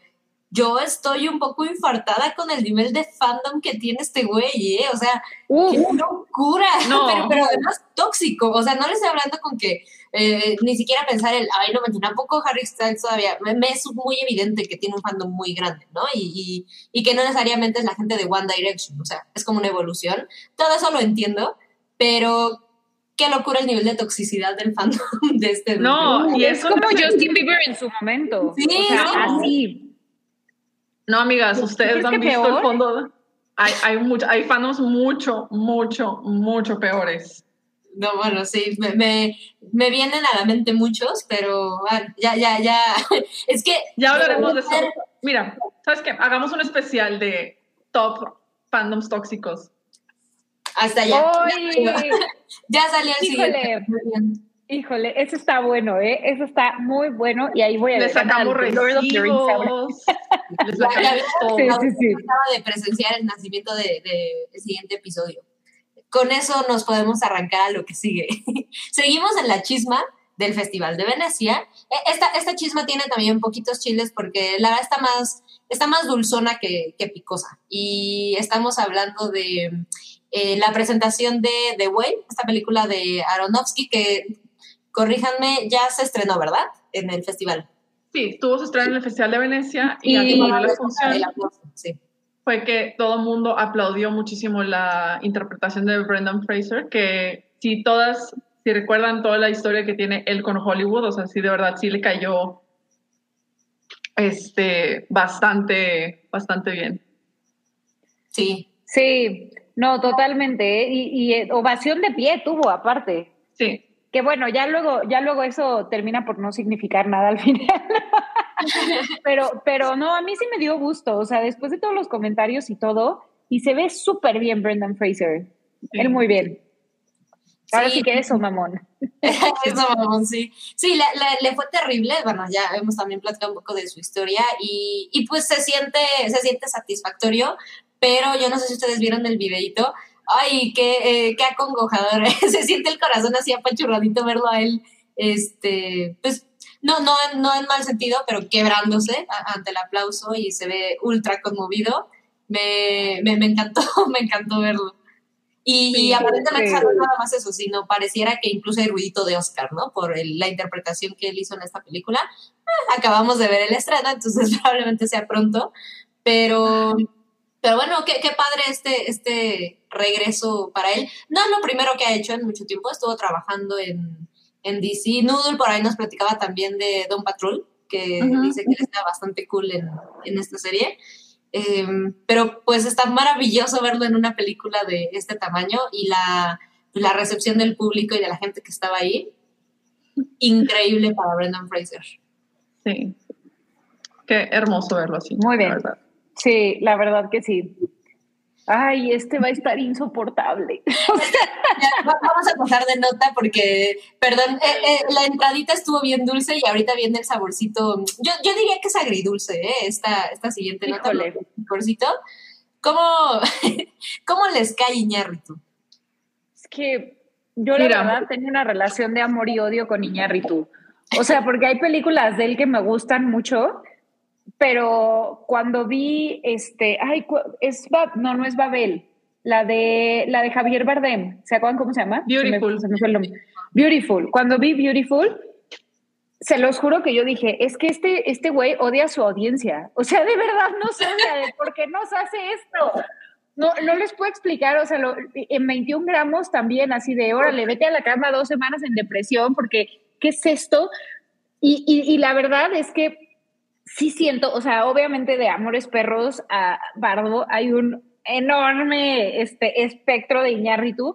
[SPEAKER 2] yo estoy un poco infartada con el nivel de fandom que tiene este güey, ¿eh? O sea, qué locura, [LAUGHS] pero, pero, además tóxico. O sea, no le estoy hablando con que eh, ni siquiera pensar el, ay, no me tampoco Harry Styles todavía. Me, es muy evidente que tiene un fandom muy grande, ¿no? Y, y, y que no necesariamente es la gente de One Direction, o sea, es como una evolución. Todo eso lo entiendo, pero qué locura el nivel de toxicidad del fandom [LAUGHS] de este
[SPEAKER 3] No,
[SPEAKER 4] y es como Justin Bieber en su momento. Sí, o sea, así.
[SPEAKER 3] No, amigas, ustedes han visto el fondo. Hay, hay, mucho, hay fandoms mucho, mucho, mucho peores.
[SPEAKER 2] No, bueno, sí, me, me, me, vienen a la mente muchos, pero bueno, ya, ya, ya. [LAUGHS] Es que.
[SPEAKER 3] Ya hablaremos de eso. Mira, ¿sabes qué? Hagamos un especial de top fandoms tóxicos.
[SPEAKER 2] Hasta ya. [LAUGHS] ya salió el
[SPEAKER 4] siguiente. Híjole, eso está bueno, ¿eh? Eso está muy bueno y ahí voy a
[SPEAKER 3] Le sacamos recibos.
[SPEAKER 2] Les [LAUGHS] sí, sí, sí. Acaba de presenciar el nacimiento del de, siguiente episodio. Con eso nos podemos arrancar a lo que sigue. [LAUGHS] Seguimos en la chisma del Festival de Venecia. E, esta, esta chisma tiene también poquitos chiles porque la verdad está más, está más dulzona que, que picosa. Y estamos hablando de eh, la presentación de The Whale, esta película de Aronofsky que corríjanme, ya se estrenó, ¿verdad? En el festival.
[SPEAKER 3] Sí, tuvo su estreno en el Festival de Venecia y, y la función sí. fue que todo el mundo aplaudió muchísimo la interpretación de Brendan Fraser, que si todas, si recuerdan toda la historia que tiene él con Hollywood, o sea, sí de verdad sí le cayó este, bastante, bastante bien.
[SPEAKER 2] Sí.
[SPEAKER 4] Sí, no, totalmente. ¿eh? Y, y eh, ovación de pie tuvo aparte.
[SPEAKER 3] Sí
[SPEAKER 4] que bueno, ya luego, ya luego eso termina por no significar nada al [LAUGHS] final. pero, pero no, a mí sí me dio gusto, o sea, después de todos los comentarios y todo, y se ve súper bien Brendan Fraser. Él muy bien. Ahora sí, que eso, mamón. [LAUGHS] [LAUGHS]
[SPEAKER 2] eso, mamón, sí. Sí, le, fue terrible. Bueno, ya hemos también platicado un poco de su historia y, y pues se siente, se siente satisfactorio, pero yo no sé si ustedes vieron el videito ay, qué, eh, qué acongojador. [LAUGHS] Se siente el corazón así apachurradito verlo a él, este, pues, no, no, no en mal sentido, pero quebrándose ante el aplauso y se ve ultra conmovido. Me, me, encantó, [LAUGHS] me encantó verlo. Y, aparentemente no nada más eso, sino pareciera que incluso hay ruidito de Oscar, ¿no? Por la interpretación que él hizo en esta película. Ah, acabamos de ver el estreno, entonces [LAUGHS] probablemente sea pronto. Pero, pero bueno, qué, qué padre este, este regreso para él. No es lo primero que ha hecho en mucho tiempo, estuvo trabajando en, en DC. Noodle por ahí nos platicaba también de Don Patrol, que dice que está bastante cool en, en esta serie. Em, pero pues está maravilloso verlo en una película de este tamaño y la, la recepción del público y de la gente que estaba ahí. Increíble para Brendan Fraser.
[SPEAKER 3] Sí. Qué hermoso verlo así.
[SPEAKER 4] Muy bien. Sí, la verdad que sí. Ay, este va a estar insoportable. [LAUGHS]
[SPEAKER 2] vamos a pasar de nota porque, perdón, eh, eh, la entradita estuvo bien dulce y ahorita viene el saborcito. Yo, yo diría que es agridulce, ¿eh? Esta, esta siguiente nota. El saborcito. ¿Cómo, [LAUGHS] ¿Cómo les cae Iñárritu?
[SPEAKER 4] Es que yo la verdad tengo una relación de amor y odio con Iñárritu. O sea, porque hay películas de él que me gustan mucho pero cuando vi este, ay, es no, no es Babel, la de la de Javier Bardem, ¿se acuerdan cómo se llama?
[SPEAKER 3] Beautiful.
[SPEAKER 4] Beautiful. Cuando vi Beautiful, se los juro que yo dije, es que este este güey odia a su audiencia. O sea, de verdad no sé por qué nos hace esto. No, no les puedo explicar, o sea, en 21 gramos también, así de, órale, vete a la cama dos semanas en depresión, porque, ¿qué es esto? y, y la verdad es que sí siento, o sea, obviamente de Amores Perros a Bardo hay un enorme este, espectro de Iñárritu,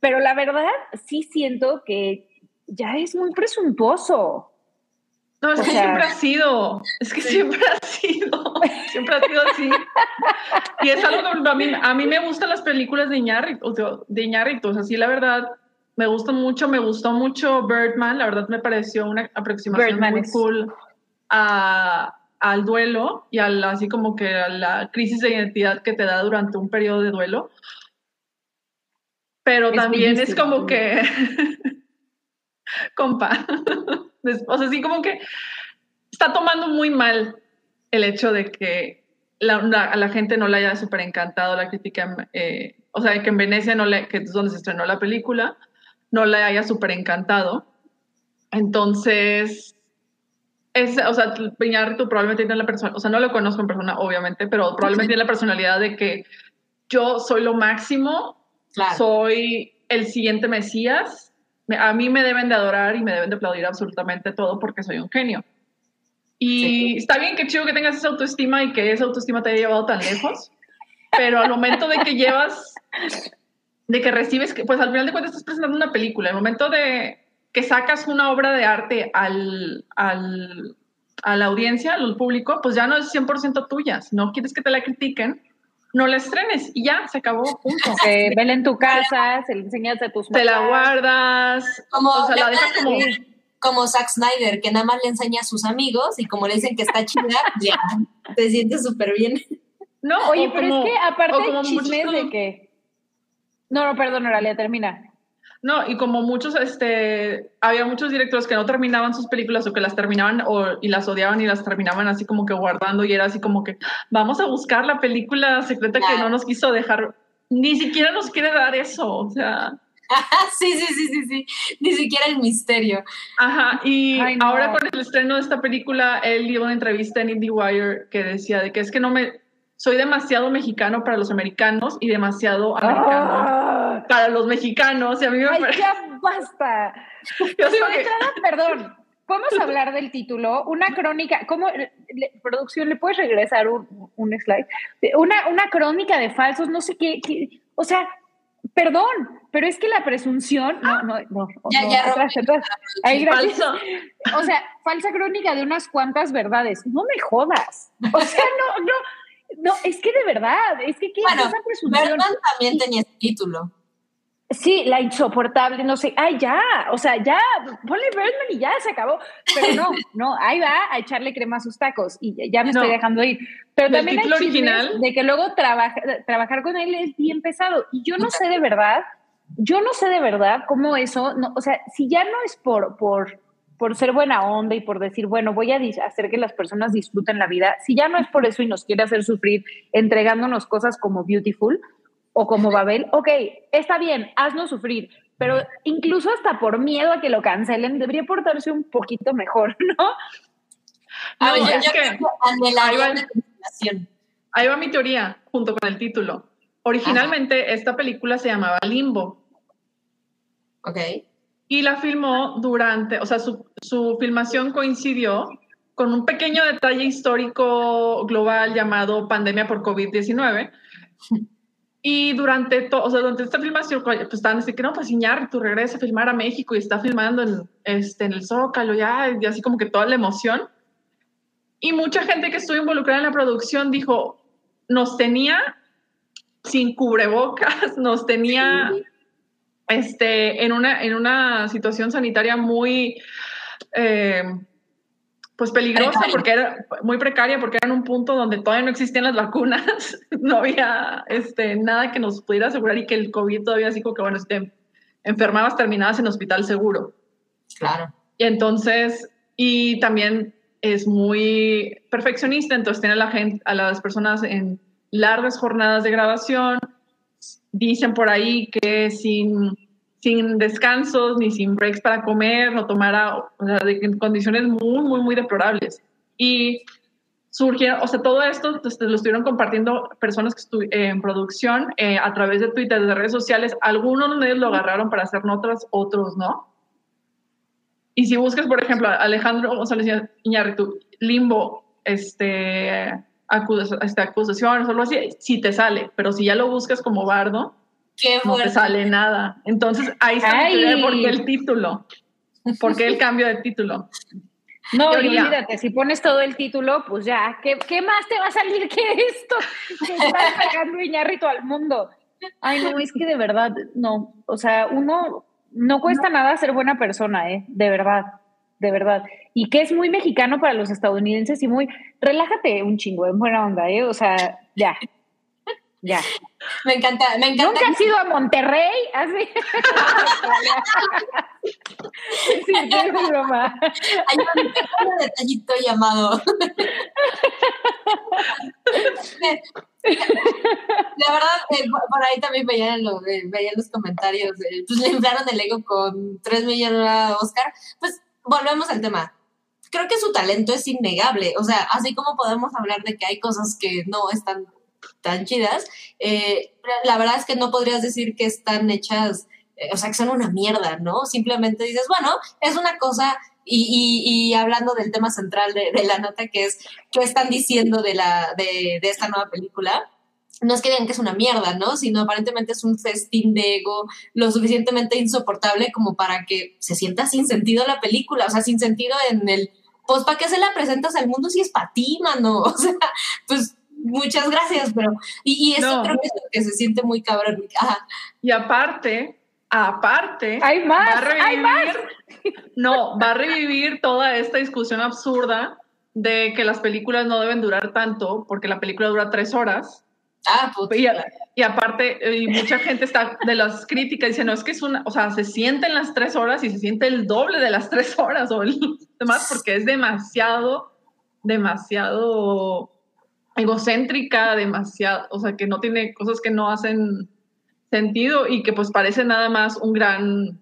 [SPEAKER 4] pero la verdad sí siento que ya es muy presuntuoso.
[SPEAKER 3] No, es que siempre ha sido, es que siempre ha sido, [LAUGHS] siempre ha sido así. y es algo que a mí, a mí me gustan las películas de Iñárritu, de Iñárritu, o sea, sí, la verdad, me gustan mucho, me gustó mucho Birdman, la verdad me pareció una aproximación muy cool al duelo y al, así como que a la crisis de identidad que te da durante un periodo de duelo. Pero también es como que, [LAUGHS] compa, [LAUGHS] o sea, así como que está tomando muy mal el hecho de que a la gente no le haya súper encantado la crítica, eh, o sea, que en Venecia, no le, que es donde se estrenó la película, no le haya súper encantado. Entonces, es, o sea, Peñarritu probablemente tiene la persona, o sea, no lo conozco en persona, obviamente, pero probablemente tiene la personalidad de que yo soy lo máximo, soy el siguiente Mesías, a mí me deben de adorar y me deben de aplaudir absolutamente todo porque soy un genio. Y está bien que chido que tengas esa autoestima y que esa autoestima te haya llevado tan lejos, pero al momento de que llevas, de que recibes, pues al final de cuentas estás presentando una película, el momento de que sacas una obra de arte al, al, a la audiencia, al público, pues ya no es 100% tuya. Si no quieres que te la critiquen, no la estrenes y ya, se acabó, punto. [LAUGHS]
[SPEAKER 4] Se vela en tu casa, se le enseñas a tus
[SPEAKER 3] Te la guardas,
[SPEAKER 2] como, o sea, la dejas como... Como Zack Snyder, que nada más le enseña a sus amigos y como le dicen que está chida, [LAUGHS] ya, te sientes súper bien.
[SPEAKER 4] No, oye, pero es que aparte chismes de que... No, no, perdón, Oralia, termina.
[SPEAKER 3] No, y como muchos, este, había muchos directores que no terminaban sus películas o que las terminaban o, y las odiaban y las terminaban así como que guardando y era así como que vamos a buscar la película secreta que no nos quiso dejar, ni siquiera nos quiere dar eso, o sea. [LAUGHS]
[SPEAKER 2] sí, sí, sí, sí, sí, ni siquiera el misterio.
[SPEAKER 3] Ajá, y ahora con el estreno de esta película, él dio una entrevista en IndieWire que decía de que es que no me, soy demasiado mexicano para los americanos y demasiado americano. Ah para los mexicanos. Y a mí me
[SPEAKER 4] Ay, ya basta. [LAUGHS] Yo digo perdón, podemos [LAUGHS] hablar del título, una crónica, ¿cómo, producción, le puedes regresar un, un slide? Una, una, crónica de falsos, no sé qué, o sea, perdón, pero es que la presunción, no, no, no,
[SPEAKER 2] ya, ya,
[SPEAKER 4] atrás, atrás. Ahí, Falso. O sea, falsa crónica de unas cuantas verdades, no me jodas, o sea, no, no, no, es que de verdad, es que ¿qué
[SPEAKER 2] bueno, esa presunción? también tenía ese título.
[SPEAKER 4] Sí, la insoportable, no sé, ay, ya, o sea, ya, ponle Birdman y ya se acabó. Pero no, [LAUGHS] no, ahí va a echarle crema a sus tacos y ya me estoy dejando ir. Pero también hay original? de que luego trabajar con él es bien pesado. Y yo no sé de verdad, yo no sé de verdad cómo eso, no, o sea, si ya no es por, por, por ser buena onda y por decir, bueno, voy a hacer que las personas disfruten la vida, si ya no es por eso y nos quiere hacer sufrir entregándonos cosas como Beautiful, o como Babel, ok, está bien, haznos sufrir, pero incluso hasta por miedo a que lo cancelen, debería portarse un poquito mejor, [LAUGHS] ¿no?
[SPEAKER 3] Ah, es que ahí, va, ahí va mi teoría, junto con el título. Originalmente esta película se llamaba Limbo.
[SPEAKER 2] Ok.
[SPEAKER 3] Y la filmó durante, o sea, su, su filmación coincidió con un pequeño detalle histórico global llamado pandemia por COVID-19, [LAUGHS] y durante, todo, o sea, durante esta filmación, pues estaban diciendo que no, pues tú regresas a filmar a México y está filmando en, este, en el Zócalo, ya, y así como que toda la emoción. Y mucha gente que estuvo involucrada en la producción dijo, nos tenía sin cubrebocas, [LAUGHS] nos tenía este, en, una, en una situación sanitaria muy... Eh, pues peligrosa porque era muy precaria porque era en un punto donde todavía no existían las vacunas, [LAUGHS] no había este, nada que nos pudiera asegurar y que el COVID todavía así como que, bueno, este, enfermabas terminadas en hospital seguro.
[SPEAKER 2] Claro.
[SPEAKER 3] Y entonces, y también es muy perfeccionista, entonces tiene a la gente, a las personas en largas jornadas de grabación, dicen por ahí que sin sin descansos ni sin breaks para comer, no tomara, o sea, en condiciones muy, muy, muy deplorables. Y surgieron, o sea, todo esto pues, lo estuvieron compartiendo personas que estuvieron en producción eh, a través de Twitter, de redes sociales. Algunos medios lo agarraron para hacer notas, otros no. Y si buscas, por ejemplo, Alejandro González Iñárritu, Limbo, este, este, acusaciones o algo así, sí te sale, pero si ya lo buscas como bardo, no te sale nada. Entonces ahí está por qué el título. ¿Por qué el cambio de título?
[SPEAKER 4] No, olvídate, si pones todo el título, pues ya, ¿qué, ¿qué, más te va a salir que esto? Que estás sacando Iñarrito al mundo. Ay, no, es que de verdad, no. O sea, uno no cuesta nada ser buena persona, ¿eh? De verdad, de verdad. Y que es muy mexicano para los estadounidenses y muy, relájate un chingo, en buena onda, ¿eh? O sea, ya, ya.
[SPEAKER 2] Me encanta, me encanta.
[SPEAKER 4] ¿Nunca has ido a Monterrey? Así. [LAUGHS] Sí, es broma.
[SPEAKER 2] Hay un, detallito llamado. La verdad, eh, por ahí también veían, lo, eh, veían los comentarios, eh, pues le inflaron el ego con 3 millones a Oscar. Pues volvemos al tema. Creo que su talento es innegable. O sea, así como podemos hablar de que hay cosas que no están tan chidas, eh, la verdad es que no podrías decir que están hechas, eh, o sea, que son una mierda, ¿no? Simplemente dices, bueno, es una cosa y, y, hablando del tema central de, la nota, que es qué están diciendo de, la, de, esta nueva película, no es que digan que es una mierda, ¿no? Sino aparentemente es un festín de ego lo suficientemente insoportable como para que se sienta sin sentido la película, o sea, sin sentido en el, pues, ¿para qué se la presentas al mundo si es para ti, mano? [LAUGHS] O sea, pues muchas gracias, pero. Y, y eso no. creo que es lo que se siente muy cabrón. Ajá.
[SPEAKER 3] Y aparte, aparte.
[SPEAKER 4] Hay más,
[SPEAKER 3] va a revivir,
[SPEAKER 4] hay más. [LAUGHS]
[SPEAKER 3] No, va a revivir toda esta discusión absurda de que las películas no deben durar tanto, porque la película dura tres horas.
[SPEAKER 2] Ah, pues.
[SPEAKER 3] Y, y, aparte, y mucha gente está de las críticas dice, no, es que es una, o sea, se sienten las tres horas y se siente el doble de las [LAUGHS] tres horas o el demás, porque es demasiado, demasiado egocéntrica, demasiado, o sea, que no tiene cosas que no hacen sentido y que pues parece nada más un gran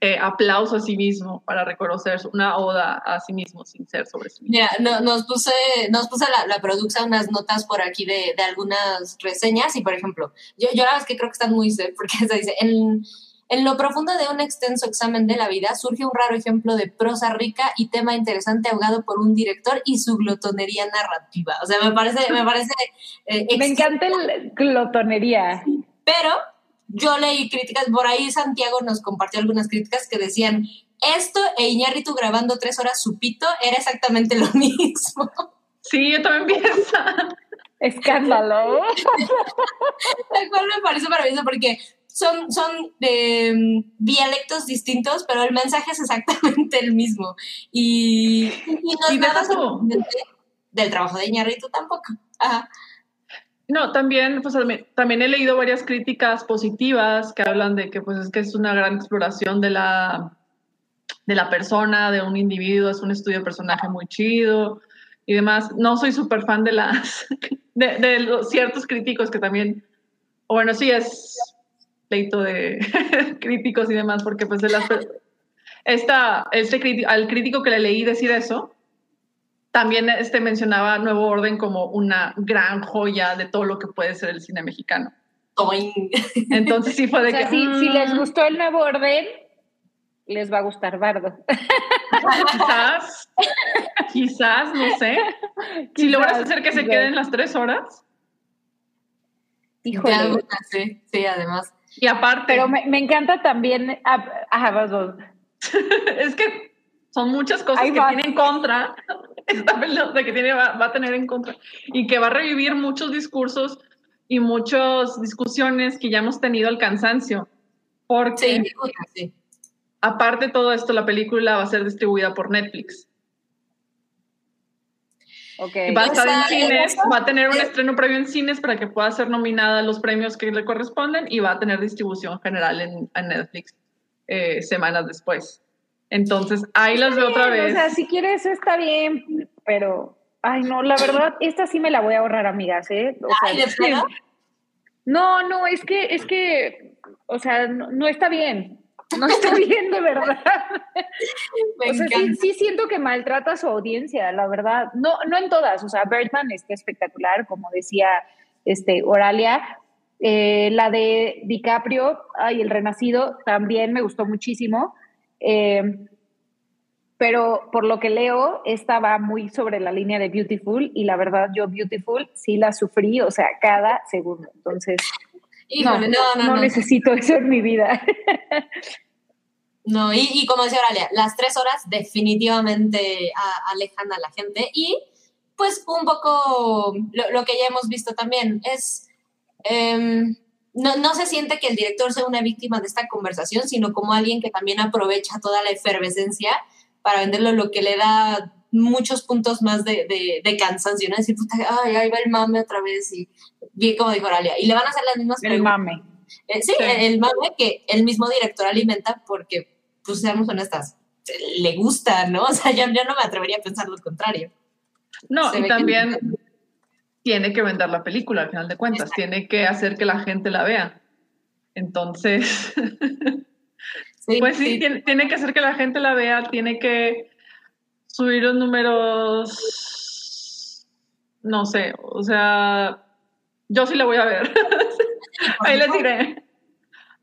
[SPEAKER 3] eh, aplauso a sí mismo para reconocer una oda a sí mismo sin ser sobre sí mismo.
[SPEAKER 2] Mira, no, nos puse, nos puse la, la producción unas notas por aquí de, de, algunas reseñas y por ejemplo, yo, yo la verdad es que creo que están muy [LAUGHS] porque se dice, en, en lo profundo de un extenso examen de la vida surge un raro ejemplo de prosa rica y tema interesante ahogado por un director y su glotonería narrativa. O sea, me parece... Me, parece,
[SPEAKER 4] eh, [LAUGHS] me encanta el glotonería.
[SPEAKER 2] Pero yo leí críticas, por ahí Santiago nos compartió algunas críticas que decían, esto e Iñárritu grabando tres horas su pito era exactamente lo [LAUGHS] mismo.
[SPEAKER 3] Sí, yo también pienso. [LAUGHS]
[SPEAKER 4] Escándalo.
[SPEAKER 2] Tal cual me parece maravilloso porque son, son de um, dialectos distintos, pero el mensaje es exactamente [LAUGHS] el mismo. Y, y no es nada del trabajo de Iñárritu tampoco. Ajá.
[SPEAKER 3] No, también, pues, también he leído varias críticas positivas que hablan de que pues, es que es una gran exploración de la, de la persona, de un individuo, es un estudio de personaje muy chido y demás. No soy súper fan de las [LAUGHS] de, de, los ciertos críticos que también, bueno, sí es pleito de [LAUGHS] críticos y demás, porque pues de las, esta, este, al crítico que le leí decir eso, también este mencionaba Nuevo Orden como una gran joya de todo lo que puede ser el cine mexicano. Entonces sí fue de
[SPEAKER 4] o sea,
[SPEAKER 3] que...
[SPEAKER 4] Si, mm, si, les gustó el Nuevo Orden, les va a gustar Bardo.
[SPEAKER 3] Quizás, quizás, no sé. Quizás, si logras hacer que se quizás. queden las tres horas.
[SPEAKER 2] Híjole. Sí, sí, además.
[SPEAKER 3] Y aparte...
[SPEAKER 4] Pero me, me encanta también... Ajá, vas vos. [LAUGHS]
[SPEAKER 3] es que son muchas cosas que va. tiene en contra [LAUGHS] esta pelota que tiene, va, va, a tener en contra y que va a revivir muchos discursos y muchas discusiones que ya hemos tenido al cansancio. Porque,
[SPEAKER 2] sí, sí.
[SPEAKER 3] aparte de todo esto, la película va a ser distribuida por Netflix.
[SPEAKER 4] Okay.
[SPEAKER 3] Va a estar en cines, va a tener un estreno previo en cines para que pueda ser nominada a los premios que le corresponden y va a tener distribución general en, en Netflix eh, semanas después. Entonces, ahí las veo otra vez.
[SPEAKER 4] O sea, si quieres está bien, pero, ay, no, la verdad, esta sí me la voy a ahorrar, amigas, ¿eh? O sea,
[SPEAKER 2] ay, ¿de plano?
[SPEAKER 4] No, no, es que, es que, o sea, no, no está bien. [LAUGHS] No está bien, de verdad. [LAUGHS]
[SPEAKER 2] Me
[SPEAKER 4] o sea, sí, sí, siento que maltrata a su audiencia, la verdad. No, no en todas. O sea, Birdman está espectacular, como decía este, Oralia. Eh, la de DiCaprio, ay, El Renacido, también me gustó muchísimo. Eh, pero por lo que leo, esta va muy sobre la línea de Beautiful y la verdad yo Beautiful sí la sufrí, o sea, cada segundo. Entonces,
[SPEAKER 2] Híjole, no, no, no,
[SPEAKER 4] no, necesito eso en mi vida.
[SPEAKER 2] No, y, y, como decía Oralia, las tres horas definitivamente a, alejan a la gente y pues un poco lo, lo que ya hemos visto también es... Eh, no, no, se siente que el director sea una víctima de esta conversación, sino como alguien que también aprovecha toda la efervescencia para venderlo, lo que le da muchos puntos más de, de, de cansancio, ¿no? Decir, puta, ay, ahí va el mame otra vez, y como dijo Oralia, y le van a hacer las mismas
[SPEAKER 4] el preguntas.
[SPEAKER 2] Mame. Eh, sí, sí, el mame que el mismo director alimenta porque pues seamos honestas, le gusta, ¿no? [LAUGHS] O sea, yo, yo no me atrevería a pensar lo contrario.
[SPEAKER 3] No, y también tiene que vender la película, al final de cuentas, tiene que hacer que la gente la vea. Entonces, [LAUGHS] pues sí, Tiene, tiene, que hacer que la gente la vea, tiene que subir los números, no sé, o sea, yo sí la voy a ver. [LAUGHS] Ahí les diré.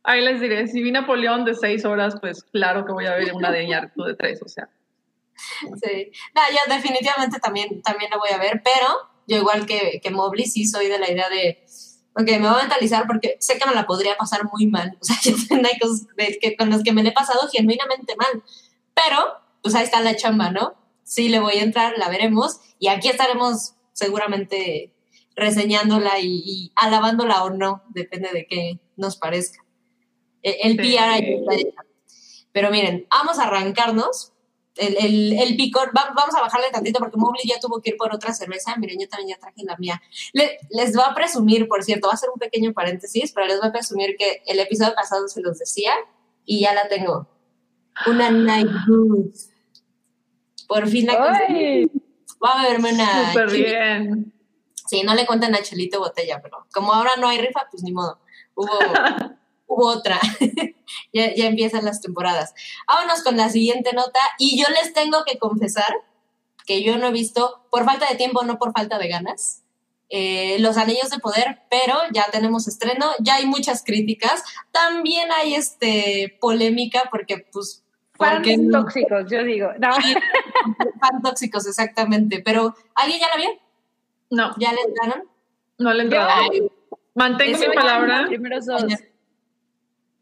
[SPEAKER 3] Ahí les diré, si vi Napoleón de seis horas, pues claro que voy a ver una de Iñárritu de tres, o sea.
[SPEAKER 2] Sí, no, yo definitivamente también, también la voy a ver, pero yo igual que, que Mobley sí soy de la idea de, ok, me voy a mentalizar porque sé que me la podría pasar muy mal, o sea, [LAUGHS] hay cosas que, con las que me la he pasado genuinamente mal, pero pues ahí está la chamba, ¿no? Sí, le voy a entrar, la veremos y aquí estaremos seguramente reseñándola y, y alabándola o no, depende de qué nos parezca. E, el, PR ahí está Pero miren, vamos a arrancarnos. El, el, el picor, vamos a bajarle tantito porque Mobley ya tuvo que ir por otra cerveza. Miren, yo también ya traje la mía. les voy a presumir, por cierto, va a ser un pequeño paréntesis, pero les voy a presumir que el episodio pasado se los decía y ya la tengo. Una Night Boots. Por fin la conseguí. Voy a beberme una.
[SPEAKER 3] Súper bien.
[SPEAKER 2] Sí, no le cuenten a Chelito botella, pero como ahora no hay rifa, pues ni modo. Hubo. [LAUGHS] hubo otra. [LAUGHS] ya, ya, empiezan las temporadas. Vámonos con la siguiente nota. Y yo les tengo que confesar que yo no he visto, por falta de tiempo, no por falta de ganas, eh, Los Anillos de Poder, pero ya tenemos estreno, ya hay muchas críticas. También hay este polémica porque, pues.
[SPEAKER 4] Fans tóxicos, yo digo. No.
[SPEAKER 2] Fans tóxicos, exactamente. Pero, ¿alguien ya la vio?
[SPEAKER 3] No.
[SPEAKER 2] ¿Ya le entraron?
[SPEAKER 3] No le entraron. Mantengo mi palabra.
[SPEAKER 4] Primeros dos.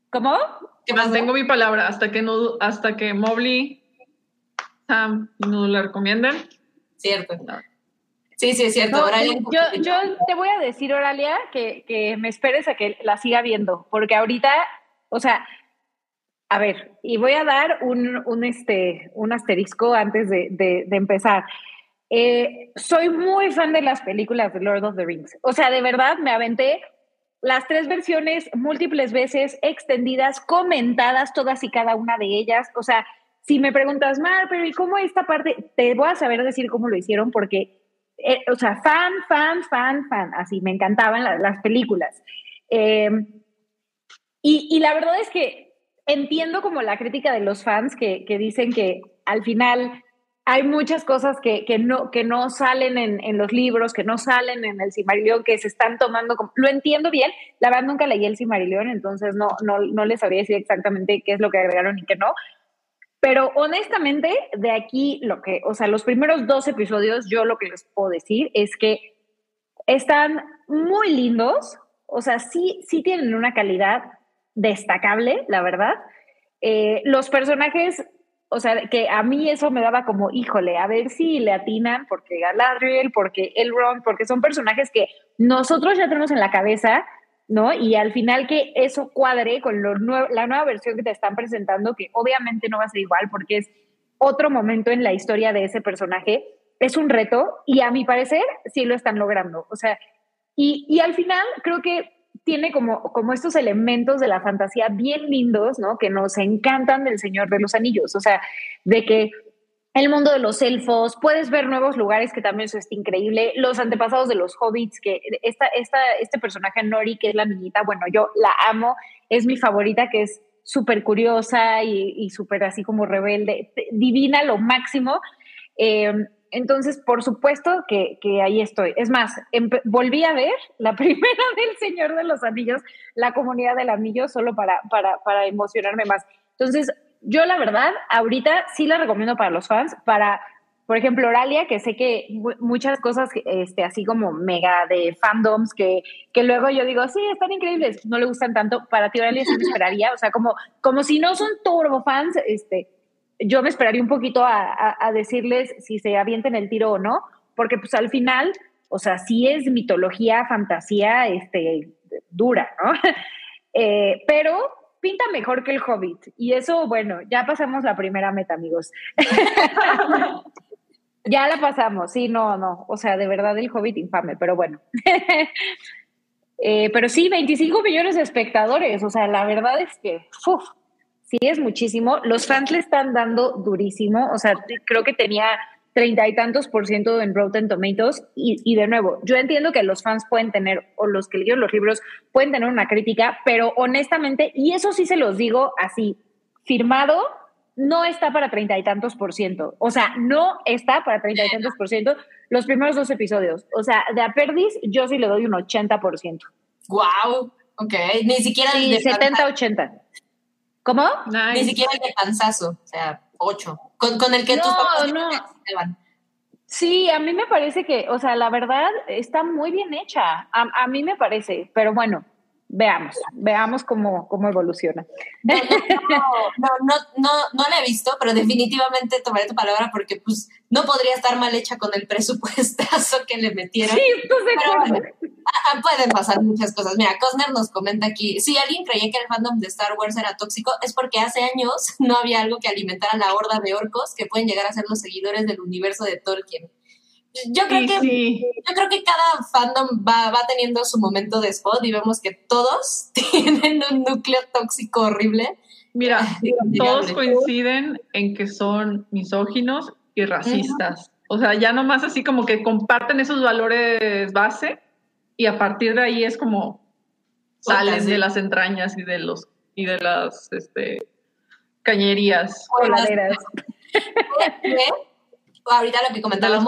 [SPEAKER 4] ¿Cómo?
[SPEAKER 3] Que mantengo mi palabra hasta que, no, hasta que Mobley, Sam no la recomienden.
[SPEAKER 2] Cierto. Sí, sí, es cierto.
[SPEAKER 4] yo, yo, te voy a decir, Oralia, que, que me esperes a que la siga viendo, porque ahorita, o sea, a ver, y voy a dar un, un, este, un asterisco antes de, de, de empezar. Eh, soy muy fan de las películas de Lord of the Rings. O sea, de verdad me aventé las tres versiones múltiples veces, extendidas, comentadas, todas y cada una de ellas. O sea, si me preguntas, Mar, pero ¿y cómo esta parte? Te voy a saber decir cómo lo hicieron porque, eh, o sea, fan, fan, fan, fan, así, me encantaban las películas. Em, y, y, la verdad es que entiendo como la crítica de los fans que, que dicen que al final hay muchas cosas que, que, no, que no salen en, los libros, que no salen en el Cimarillón, que se están tomando como... Lo entiendo bien, la verdad nunca leí el Cimarillón, entonces no, no, no les sabría decir exactamente qué es lo que agregaron y qué no. Pero honestamente, de aquí lo que, o sea, los primeros dos episodios, yo lo que les puedo decir es que están muy lindos, o sea, sí, sí tienen una calidad destacable, la verdad. Eh, los personajes o sea, que a mí eso me daba como, híjole, a ver si le atinan, porque Galadriel, porque Elrond, porque son personajes que nosotros ya tenemos en la cabeza, ¿no? Y al final que eso cuadre con lo la nueva versión que te están presentando, que obviamente no va a ser igual porque es otro momento en la historia de ese personaje, es un reto y a mi parecer sí lo están logrando. O sea, y, y al final creo que tiene como, como estos elementos de la fantasía bien lindos, ¿no? Que nos encantan del Señor de los Anillos, o sea, de que el mundo de los elfos, puedes ver nuevos lugares que también eso increíble, los antepasados de los hobbits, que esta, esta, este personaje Nori, que es la niñita, bueno, yo la amo, es mi favorita, que es súper curiosa y, y súper así como rebelde, divina lo máximo. Eh, entonces, por supuesto que, ahí estoy. Es más, volví a ver la [LAUGHS] primera del Señor de los Anillos, la comunidad del anillo, solo para, para, emocionarme más. Entonces, yo la verdad, ahorita sí la recomiendo para los fans, para, por ejemplo, Oralia, que sé que muchas cosas, este, así como mega de fandoms, que, que luego yo digo, sí, están increíbles, no le gustan tanto, para ti Oralia sí me esperaría, o sea, como, como si no son turbo fans, este, yo me esperaría un poquito a, decirles si se avienten el tiro o no, porque pues al final, o sea, sí es mitología, fantasía, este, dura, ¿no? [LAUGHS] Eh, pero pinta mejor que el Hobbit. Y eso, bueno, ya pasamos la primera meta, amigos. [LAUGHS] ya la pasamos, sí, no, no. O sea, de verdad el Hobbit infame, pero bueno. [LAUGHS] Eh, pero sí, 25 millones de espectadores. O sea, la verdad es que, uf, sí es muchísimo. Los fans le están dando durísimo, o sea, creo que tenía treinta y tantos por ciento en Rotten Tomatoes. Y, y, de nuevo, yo entiendo que los fans pueden tener, o los que leyeron los libros, pueden tener una crítica, pero honestamente, y eso sí se los digo así, firmado, no está para treinta y tantos por ciento. O sea, no está para treinta y tantos por ciento los primeros dos episodios. O sea, de a Perdis, yo sí le doy un 80 por ciento.
[SPEAKER 2] ¡Wow! Ok, ni siquiera
[SPEAKER 4] sí,
[SPEAKER 2] el de
[SPEAKER 4] 70-80. ¿Cómo?
[SPEAKER 2] Nice. Ni siquiera el de panzazo, o sea, 8. Con, con el que
[SPEAKER 4] no,
[SPEAKER 2] tus papás
[SPEAKER 4] no.
[SPEAKER 2] te van.
[SPEAKER 4] Sí, a mí me parece que, o sea, la verdad está muy bien hecha. A, a mí me parece, pero bueno, veamos, veamos cómo, cómo evoluciona.
[SPEAKER 2] No no, no, no, no, la he visto, pero definitivamente tomaré tu palabra porque pues no podría estar mal hecha con el presupuestazo que le metieron.
[SPEAKER 4] Sí,
[SPEAKER 2] pero bueno, pueden pasar muchas cosas. Mira, Cosner nos comenta aquí, si alguien creía que el fandom de Star Wars era tóxico, es porque hace años [LAUGHS] no había algo que alimentara la horda de orcos que pueden llegar a ser los seguidores del universo de Tolkien. Yo creo,
[SPEAKER 3] Sí,
[SPEAKER 2] que,
[SPEAKER 3] sí.
[SPEAKER 2] yo creo que cada fandom va, va teniendo su momento de spot y vemos que todos [LAUGHS] tienen un núcleo tóxico horrible.
[SPEAKER 3] Mira, [LAUGHS] todos coinciden en que son misóginos y racistas. O sea, ya nomás así como que comparten esos valores base y a partir de ahí es como salen
[SPEAKER 2] sí.
[SPEAKER 3] de las entrañas y de los y de las este, cañerías. [LAUGHS]
[SPEAKER 2] Ahorita lo que comentaba.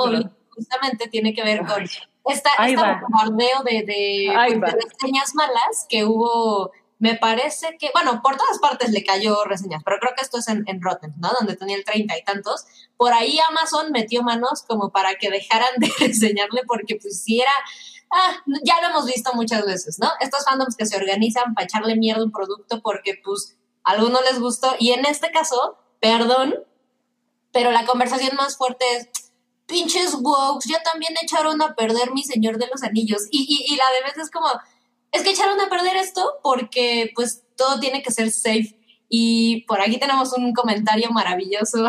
[SPEAKER 2] Justamente tiene que ver con esta,
[SPEAKER 4] Ahí
[SPEAKER 2] este bombardeo de, de,
[SPEAKER 4] Ahí
[SPEAKER 2] pues, de reseñas malas que hubo, me parece que, bueno, por todas partes le cayó reseñas, pero creo que esto es en, en Rotten, ¿no? Donde tenía el treinta y tantos. Por ahí Amazon metió manos como para que dejaran de [LAUGHS] reseñarle porque pues si era... Ah, ya lo hemos visto muchas veces, ¿no? Estos fandoms que se organizan para echarle mierda a un producto porque pues a algunos les gustó y en este caso, perdón, pero la conversación más fuerte es, pinches wokes, ya también echaron a perder mi Señor de los Anillos. Y, y, y la de vez es como, es que echaron a perder esto porque pues todo tiene que ser safe. Y por aquí tenemos un comentario maravilloso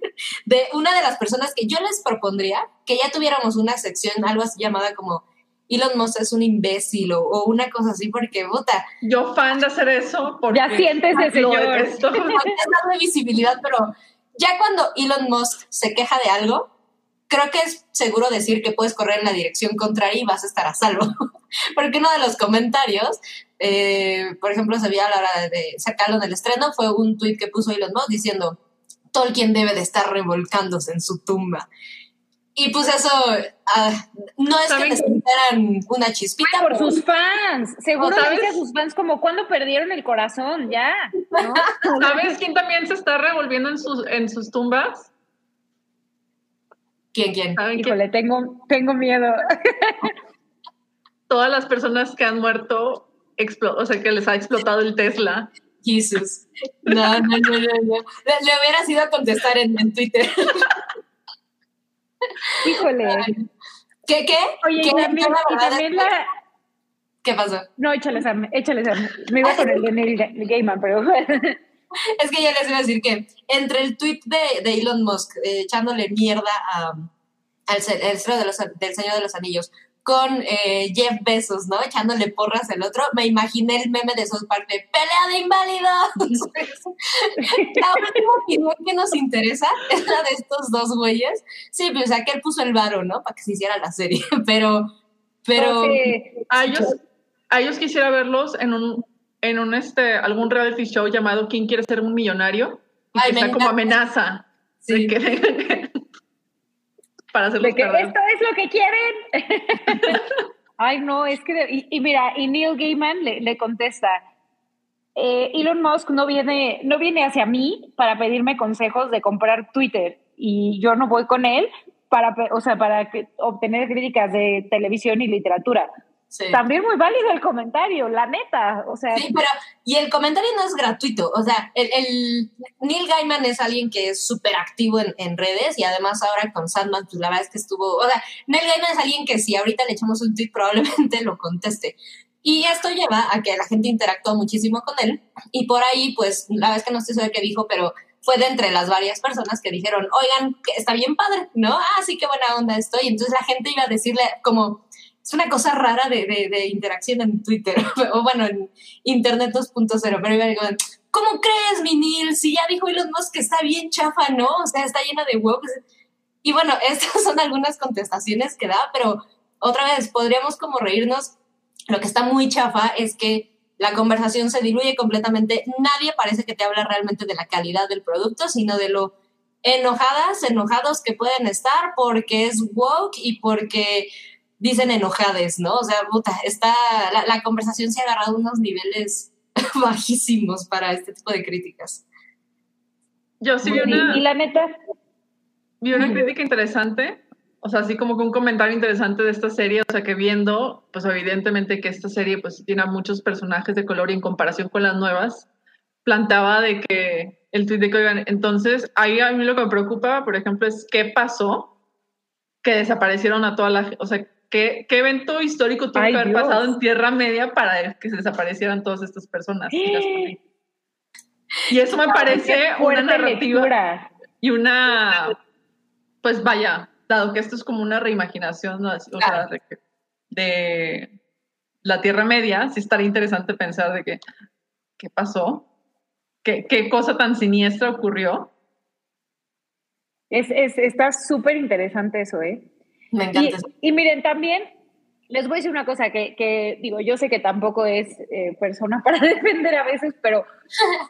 [SPEAKER 2] [LAUGHS] de una de las personas que yo les propondría que ya tuviéramos una sección, algo así llamada como Elon Musk es un imbécil o, o una cosa así, porque, puta,
[SPEAKER 3] Yo fan de hacer eso porque
[SPEAKER 4] Ya siéntese,
[SPEAKER 3] lo
[SPEAKER 4] señor.
[SPEAKER 3] detesto. [LAUGHS]
[SPEAKER 2] es darle visibilidad, pero ya cuando Elon Musk se queja de algo, creo que es seguro decir que puedes correr en la dirección contraria y vas a estar a salvo. [LAUGHS] Porque uno de los comentarios, eh, por ejemplo, se vio a la hora de, sacarlo en el estreno, fue un tuit que puso Elon Musk diciendo, Tolkien debe de estar revolcándose en su tumba. Y pues eso, ah, no es que necesitaran una chispita,
[SPEAKER 4] Por
[SPEAKER 2] pero-
[SPEAKER 4] sus fans. Seguro
[SPEAKER 3] ¿O
[SPEAKER 4] le
[SPEAKER 3] sabes?
[SPEAKER 4] a sus fans como cuando perdieron el corazón, ya. ¿no? [LAUGHS]
[SPEAKER 3] ¿Sabes quién también se está revolviendo en sus, en sus tumbas?
[SPEAKER 2] ¿Quién, quién?
[SPEAKER 3] ¿Saben quién?
[SPEAKER 4] Híjole, tengo, tengo miedo.
[SPEAKER 3] Todas las personas que han muerto, o sea, que les ha explotado el Tesla.
[SPEAKER 2] Jesus. No, no, no, no, no. Le, le hubiera sido a contestar en, en Twitter.
[SPEAKER 4] Híjole.
[SPEAKER 2] ¿Qué, qué?
[SPEAKER 4] Oye,
[SPEAKER 2] ¿Qué?
[SPEAKER 4] y también, y también la.
[SPEAKER 2] ¿Qué pasó?
[SPEAKER 4] No, échale Sam, échale Sam. Me iba con el de Neil Gaiman, pero. [LAUGHS] [LAUGHS]
[SPEAKER 2] Es que ya les iba a decir que entre el tweet de, Elon Musk eh, echándole mierda al el de los, del Señor de los Anillos con eh, Jeff Bezos, ¿no? Echándole porras al otro, me imaginé el meme de South Park de ¡Pelea de inválidos! [LAUGHS] la última que nos interesa [LAUGHS] es la de estos dos güeyes. Sí, pues aquel puso el varo, ¿no? Para que se hiciera la serie, pero... Pero...
[SPEAKER 3] Ellos, a ellos quisiera verlos en un, en un este, algún reality show llamado ¿Quién quiere ser un millonario? Y
[SPEAKER 2] Ay,
[SPEAKER 3] que sea como amenaza.
[SPEAKER 2] Sí. [LAUGHS]
[SPEAKER 3] de que- para hacerlos
[SPEAKER 4] de que
[SPEAKER 3] perder.
[SPEAKER 4] esto es lo que quieren. [LAUGHS] Ay, no, es que. Y, y mira, y Neil Gaiman le, le contesta. eh, Elon Musk no viene, no viene hacia mí para pedirme consejos de comprar Twitter y yo no voy con él para, o sea, para que- obtener críticas de televisión y literatura.
[SPEAKER 2] Sí.
[SPEAKER 4] También muy válido el comentario, la neta. O sea,
[SPEAKER 2] Sí, pero, y el comentario no es gratuito, o sea, el, el Neil Gaiman es alguien que es súper activo en, en redes y además ahora con Sandman, pues la verdad es que estuvo, o sea, Neil Gaiman es alguien que si ahorita le echamos un tweet probablemente lo conteste. Y esto lleva a que la gente interactuó muchísimo con él y por ahí, pues, la verdad es que no estoy segura qué dijo, pero fue de entre las varias personas que dijeron, oigan, que está bien padre, ¿no? Ah, sí, qué buena onda estoy. Entonces la gente iba a decirle como, es una cosa rara de, de, de interacción en Twitter, [LAUGHS] o bueno, en Internet 2.0, pero decir, ¿cómo crees, Minil? Si ya dijo Elon Musk que está bien chafa, ¿no? O sea, está llena de woke. Y bueno, [LAUGHS] estas son algunas contestaciones que da, pero otra vez, podríamos como reírnos. Lo que está muy chafa es que la conversación se diluye completamente. Nadie parece que te habla realmente de la calidad del producto, sino de lo enojadas, enojados que pueden estar porque es woke y porque dicen enojades, ¿no? O sea, puta, está, la, conversación se ha agarrado a unos niveles [LAUGHS] bajísimos para este tipo de críticas.
[SPEAKER 3] Yo sí vi una...
[SPEAKER 4] Y la neta...
[SPEAKER 3] Vi una crítica interesante, o sea, así como que un comentario interesante de esta serie, o sea, que viendo, pues evidentemente que esta serie pues tiene muchos personajes de color y en comparación con las nuevas, planteaba de que el tweet de que, oigan, entonces ahí a mí lo que me preocupa, por ejemplo, es qué pasó que desaparecieron a toda la, o sea, ¿Qué, ¿Qué, evento histórico tuvo que haber pasado en Tierra Media para que se desaparecieran todas estas personas? Y eso me parece una narrativa y una, pues vaya, dado que esto es como una reimaginación o sea, de, la Tierra Media, sí estaría interesante pensar de que, qué pasó, qué, qué cosa tan siniestra ocurrió.
[SPEAKER 4] Es, es, está súper interesante eso, ¿eh?
[SPEAKER 2] Me encanta.
[SPEAKER 4] Y, miren, también les voy a decir una cosa que, que digo, yo sé que tampoco es eh, persona [LAUGHS] para defender a veces, pero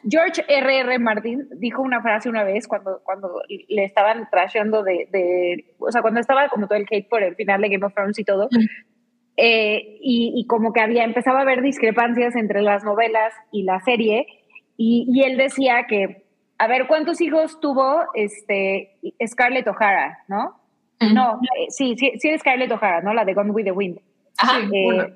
[SPEAKER 4] George R.R. R. Martin dijo una frase una vez cuando, cuando le estaban trasheando de, de, o sea, cuando estaba como todo el hate por el final de Game of Thrones y todo, eh, y, y, como que había, empezaba a haber discrepancias entre las novelas y la serie, y, y él decía que, a ver, ¿cuántos hijos tuvo este Scarlett O'Hara, no? No, eh, sí, sí, sí es Scarlett O'Hara, ¿no? La de Gone with the Wind.
[SPEAKER 2] Ajá, eh,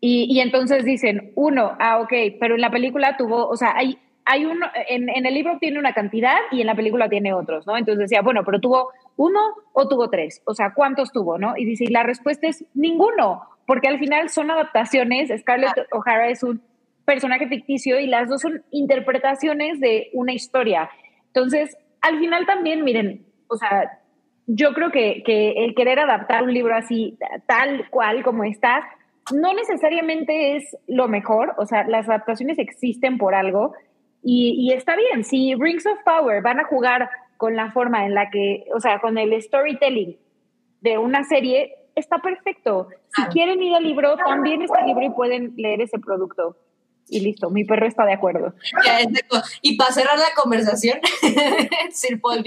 [SPEAKER 4] y, y, entonces dicen, uno, ah, ok, pero en la película tuvo, o sea, hay, hay uno, en, en, el libro tiene una cantidad y en la película tiene otros, ¿no? Entonces decía, bueno, pero tuvo uno o tuvo tres, o sea, ¿cuántos tuvo, no? Y dice, y la respuesta es ninguno, porque al final son adaptaciones, Scarlett ah. O'Hara es un personaje ficticio y las dos son interpretaciones de una historia. Entonces, al final también, miren, o sea, yo creo que, el querer adaptar un libro así, tal cual como está, no necesariamente es lo mejor, o sea, las adaptaciones existen por algo y, está bien, si Rings of Power van a jugar con la forma en la que, o sea, con el storytelling de una serie, está perfecto. Si quieren ir al libro, también está libro y pueden leer ese producto. Y listo, mi perro está de acuerdo.
[SPEAKER 2] y para cerrar la conversación, [LAUGHS] Sir Paul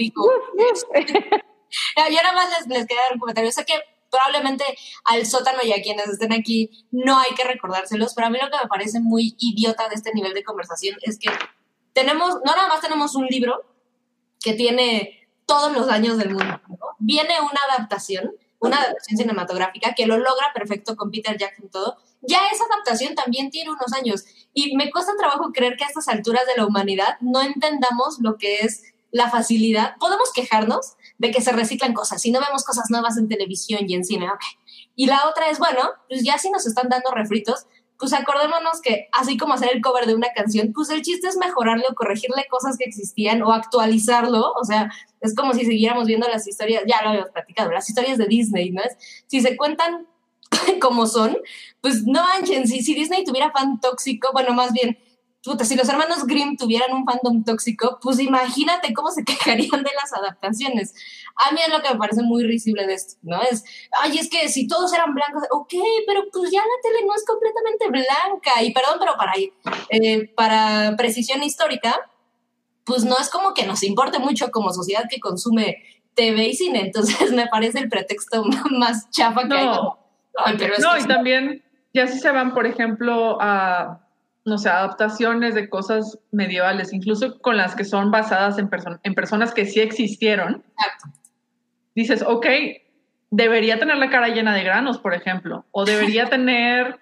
[SPEAKER 2] [LAUGHS] yo nada más les, les quería dar un comentario. Sé que probablemente al sótano y a quienes estén aquí no hay que recordárselos, pero a mí lo que me parece muy idiota de este nivel de conversación es que tenemos, no nada más tenemos un libro que tiene todos los años del mundo, viene una adaptación, una adaptación cinematográfica que lo logra perfecto con Peter Jackson todo, ya esa adaptación también tiene unos años y me cuesta trabajo creer que a estas alturas de la humanidad no entendamos lo que es la facilidad. Podemos quejarnos de que se reciclan cosas y no vemos cosas nuevas en televisión y en cine. Y la otra es, bueno, pues ya si nos están dando refritos, pues acordémonos que así como hacer el cover de una canción, pues el chiste es mejorarlo, corregirle cosas que existían o actualizarlo. O sea, es como si siguiéramos viendo las historias, ya lo habíamos platicado, las historias de Disney, ¿no? Es, si se cuentan [COUGHS] como son, pues no manchen, si, si Disney tuviera fan tóxico, bueno, más bien si los hermanos Grimm tuvieran un fandom tóxico, pues imagínate cómo se [LAUGHS] quejarían de las adaptaciones. A mí es lo que me parece muy risible de esto, ¿no? Es, ay, es que si todos eran blancos, ok, pero pues ya la tele no es completamente blanca. Y perdón, pero para, eh, para precisión histórica, pues no es como que nos importe mucho como sociedad que consume TV y cine. Entonces [LAUGHS] me parece el pretexto [LAUGHS] más chafa que
[SPEAKER 3] no. hay. no, y también, ya si se van, por ejemplo, a no sé, adaptaciones de cosas medievales, incluso con las que son basadas en, en personas que sí existieron. Dices, ok, debería tener la cara llena de granos, por ejemplo, o debería [LAUGHS] tener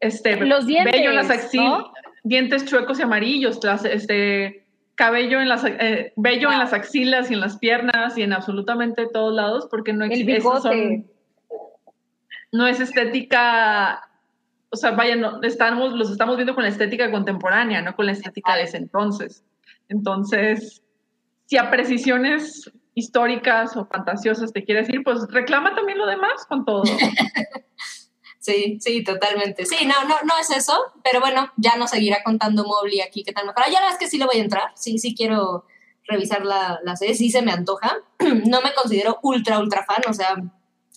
[SPEAKER 3] este
[SPEAKER 4] Los dientes,
[SPEAKER 3] vello en las axilas, dientes chuecos y amarillos, este cabello en las eh, vello en las axilas y en las piernas y en absolutamente todos lados, porque no
[SPEAKER 4] existe.
[SPEAKER 3] No es estética o sea, vaya, no, estamos, los estamos viendo con la estética contemporánea, no con la estética de ese entonces. Entonces, si a precisiones históricas o fantasiosas te quieres ir, pues reclama también lo demás con todo. [LAUGHS]
[SPEAKER 2] Sí, sí, totalmente. Sí, no, no, no es eso, pero bueno, ya nos seguirá contando Mobley aquí qué tal mejor. Ya la verdad es que sí le voy a entrar, sí, sí quiero revisar la, la serie, sí se me antoja. [CLEARS THROAT] no me considero ultra, ultra fan, o sea,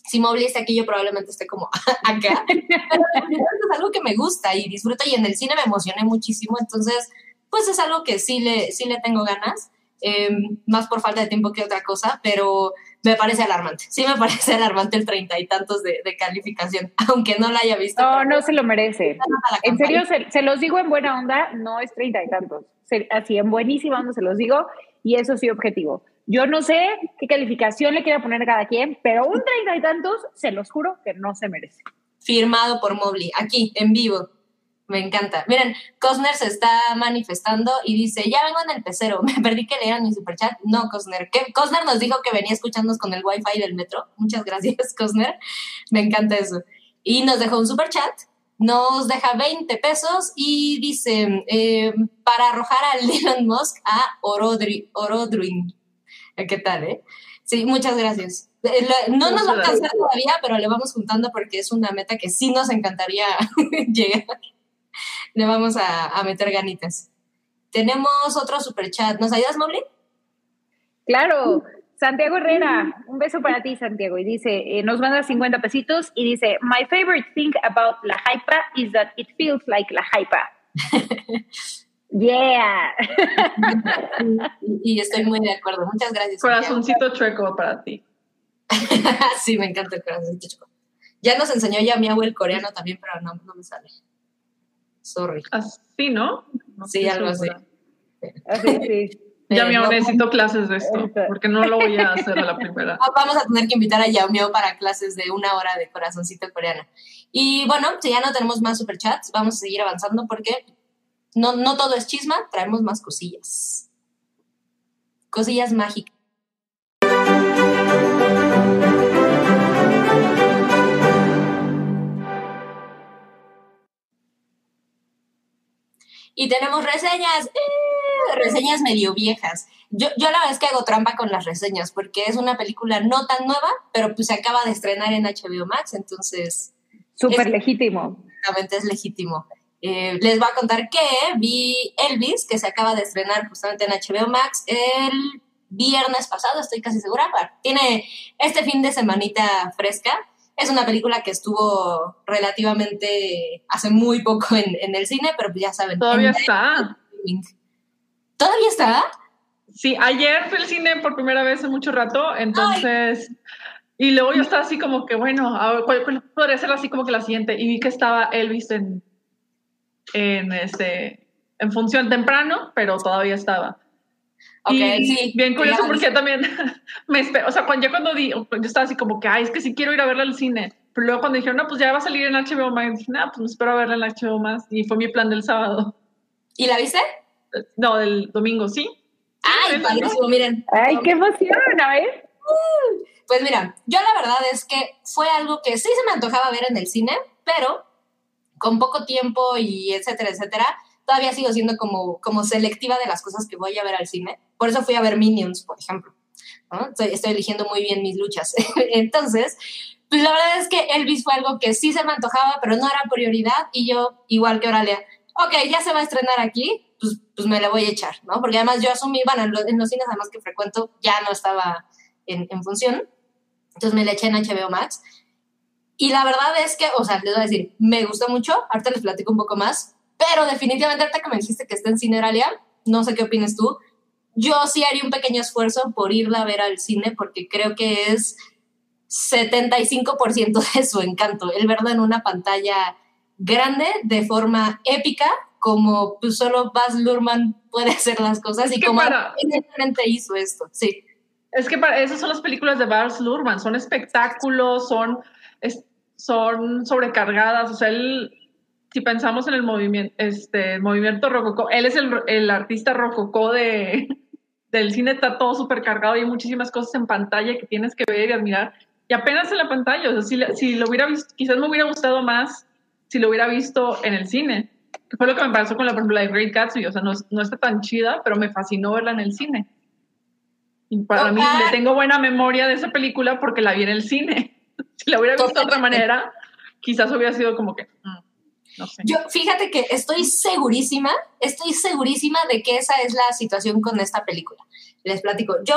[SPEAKER 2] si Mobley está aquí, yo probablemente esté como [LAUGHS] acá. [LAUGHS] Pero es algo que me gusta y disfruto y en el cine me emocioné muchísimo, entonces, pues es algo que sí le, sí le tengo ganas. Em, más por falta de tiempo que otra cosa, pero me parece alarmante. Sí me [LAUGHS] parece alarmante el treinta y tantos de, calificación, aunque no la haya visto.
[SPEAKER 4] No, no se lo merece. En serio, se, los digo en buena onda, no es treinta y tantos. así, en buenísima onda se los digo, y eso sí objetivo. Yo no sé qué calificación le quiera poner cada quien, pero un treinta y tantos, se los juro que no se merece.
[SPEAKER 2] Firmado por Mobley, aquí, en vivo. Me encanta. Miren, Cosner se está manifestando y dice, ya vengo en el pecero, [LAUGHS] me perdí que lean mi superchat. No, Cosner. Cosner nos dijo que venía escuchándonos con el wifi del metro. Muchas gracias, [LAUGHS] Cosner. Me encanta eso. Y nos dejó un superchat. Nos deja 20 pesos y dice, eh, para arrojar a [LAUGHS] Elon Musk a Orodri, Orodruin. [LAUGHS] ¿Qué tal, eh? Sí, muchas gracias. Eh, no nos va a alcanzar todavía, pero le vamos juntando porque es una meta que sí nos encantaría [LAUGHS] llegar. Le vamos a, meter ganitas. Tenemos otro super chat. ¿Nos ayudas, Mobley?
[SPEAKER 4] Claro. Santiago Herrera, un beso para ti, Santiago. Y dice, eh, nos manda 50 pesitos y dice, My favorite thing about la hypa is that it feels like la hypa. [LAUGHS] Yeah. [LAUGHS]
[SPEAKER 2] y, estoy muy de acuerdo. Muchas gracias.
[SPEAKER 3] Corazoncito chueco para ti. [LAUGHS]
[SPEAKER 2] sí, me encanta el corazoncito chueco. Ya nos enseñó ya mi abuelo coreano también, pero no, no me sale. Sorry.
[SPEAKER 3] Así, ¿no?
[SPEAKER 2] sí, algo así.
[SPEAKER 4] sí. [LAUGHS]
[SPEAKER 3] Ya me necesito clases de esto, porque no lo voy a hacer a la primera.
[SPEAKER 2] Vamos a tener que invitar a Yamio para clases de una hora de corazoncito coreano. Y bueno, si ya no tenemos más superchats, vamos a seguir avanzando porque no, no todo es chisma, traemos más cosillas. Cosillas mágicas. Y tenemos reseñas, eh, reseñas medio viejas. Yo, yo la verdad es que hago trampa con las reseñas porque es una película no tan nueva, pero pues se acaba de estrenar en HBO Max, entonces...
[SPEAKER 4] Súper legítimo.
[SPEAKER 2] Exactamente, es legítimo. Eh, les voy a contar que vi Elvis, que se acaba de estrenar justamente en HBO Max el viernes pasado, estoy casi segura. Tiene este fin de semanita fresca. Es una película que estuvo relativamente hace muy poco en, el cine, pero pues ya saben.
[SPEAKER 3] Todavía está.
[SPEAKER 2] ¿Todavía está?
[SPEAKER 3] Sí, ayer fui al cine por primera vez en mucho rato, entonces... Y luego yo estaba así como que, bueno, ¿cuál, podría ser así como que la siguiente? Y vi que estaba Elvis en, en, este, en función temprano, pero todavía estaba.
[SPEAKER 2] Okay, sí,
[SPEAKER 3] bien curioso porque también [LAUGHS] me o sea, cuando yo cuando di, yo estaba así como que, ay, es que sí quiero ir a verla al cine, pero luego cuando dijeron, no, pues ya va a salir en HBO Max, dije, no, pues me espero a verla en HBO Max, y fue mi plan del sábado.
[SPEAKER 2] ¿Y la viste?
[SPEAKER 3] No, del domingo, sí.
[SPEAKER 2] Ay, padrísimo, miren.
[SPEAKER 4] Ay, qué emoción, a ver.
[SPEAKER 2] Pues mira, yo la verdad es que fue algo que sí se me antojaba ver en el cine, pero con poco tiempo y etcétera, etcétera, todavía sigo siendo como, como selectiva de las cosas que voy a ver al cine. Por eso fui a ver Minions, por ejemplo. Estoy, eligiendo muy bien mis luchas. [LAUGHS] Entonces, pues la verdad es que Elvis fue algo que sí se me antojaba, pero no era prioridad y yo, igual que Oralia, ok, ya se va a estrenar aquí, pues, pues me la voy a echar, ¿no? Porque además yo asumí, bueno, en los, cines además que frecuento ya no estaba en, en función, entonces me la eché en HBO Max. Y la verdad es que, o sea, les voy a decir, me gustó mucho, ahorita les platico un poco más, pero definitivamente ahorita que me dijiste que está en Cineralia, no sé qué opinas tú, yo sí haría un pequeño esfuerzo por irla a ver al cine porque creo que es 75% de su encanto, el verla en una pantalla grande de forma épica, como pues, solo Baz Luhrmann puede hacer las cosas y como para... hizo esto, sí.
[SPEAKER 3] Es que para, esas son las películas de Baz Luhrmann, son espectáculos, son, son sobrecargadas, o sea, él si pensamos en el movimiento, este, movimiento rococó, él es el, el artista rococó de, [LAUGHS] del cine, está todo súper cargado y hay muchísimas cosas en pantalla que tienes que ver y admirar. Y apenas en la pantalla, o sea, si, si lo hubiera visto, quizás me hubiera gustado más si lo hubiera visto en el cine. Que fue lo que me pasó con la película de Great Gatsby, o sea, no, no está tan chida, pero me fascinó verla en el cine. Y para mí le tengo buena memoria de esa película porque la vi en el cine. [LAUGHS] si la hubiera visto de otra manera, quizás hubiera sido como que, mm, no sé.
[SPEAKER 2] Yo, fíjate que estoy segurísima, estoy segurísima de que esa es la situación con esta película. Les platico. Yo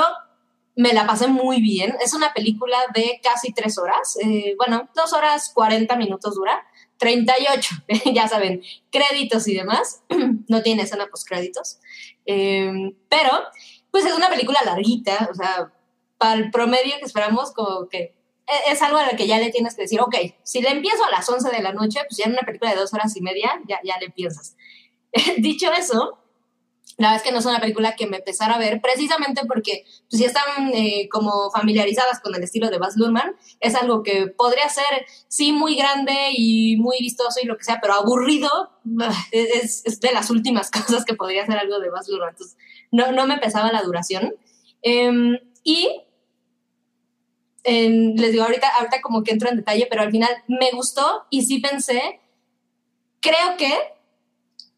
[SPEAKER 2] me la pasé muy bien. Es una película de casi tres horas. Eh, bueno, dos horas cuarenta minutos dura. 38, [LAUGHS] ya saben, créditos y demás. [CLEARS THROAT] no tiene escena post créditos. Eh, pero, pues es una película larguita. O sea, para el promedio que esperamos, como que es algo a lo que ya le tienes que decir, ok, si le empiezo a las 11 de la noche, pues ya en una película de dos horas y media, ya, ya le piensas. [LAUGHS] Dicho eso, la verdad es que no es una película que me empezara a ver, precisamente porque pues, si están eh, como familiarizadas con el estilo de Baz Luhrmann, es algo que podría ser, sí, muy grande y muy vistoso y lo que sea, pero aburrido es, es de las últimas [LAUGHS] cosas que podría ser algo de Baz Luhrmann. Entonces, no, no me pesaba la duración. Eh, y les digo, ahorita, ahorita como que entro en detalle, pero al final me gustó y sí pensé, creo que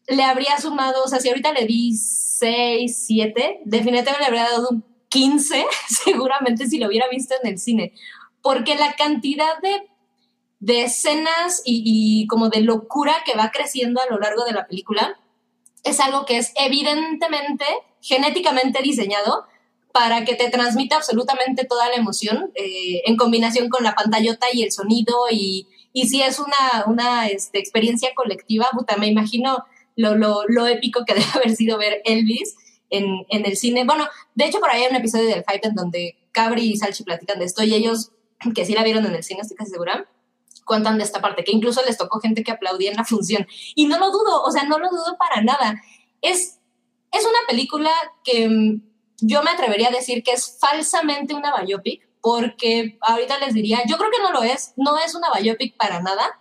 [SPEAKER 2] le habría sumado, o sea, si ahorita le di 6, 7, definitivamente le habría dado un 15, [LAUGHS] seguramente si lo hubiera visto en el cine, porque la cantidad de, de escenas y como de locura que va creciendo a lo largo de la película es algo que es evidentemente genéticamente diseñado para que te transmita absolutamente toda la emoción eh, en combinación con la pantallota y el sonido y, y si es una, una este, experiencia colectiva, puta, me imagino lo, lo, lo, épico que [LAUGHS] debe haber sido ver Elvis en, en, el cine. Bueno, de hecho por ahí hay un episodio del Hype en donde Cabri y Salchi platican de esto y ellos, [CLEARS THROAT] que sí la vieron en el cine, estoy casi segura, cuentan de esta parte, que incluso les tocó gente que aplaudía en la función. Y no lo dudo, o sea, no lo dudo para nada. Es, es una película que yo me atrevería a decir que es falsamente una biopic, porque ahorita les diría, yo creo que no lo es, no es una biopic para nada,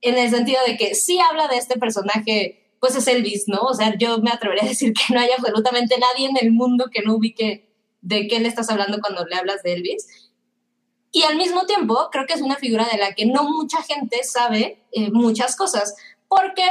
[SPEAKER 2] en el sentido de que sí habla de este personaje, pues es Elvis, ¿no? O sea, yo me atrevería a decir que no hay absolutamente nadie en el mundo que no ubique de qué le estás hablando cuando le hablas de Elvis. Y al mismo tiempo, creo que es una figura de la que no mucha gente sabe eh, muchas cosas, porque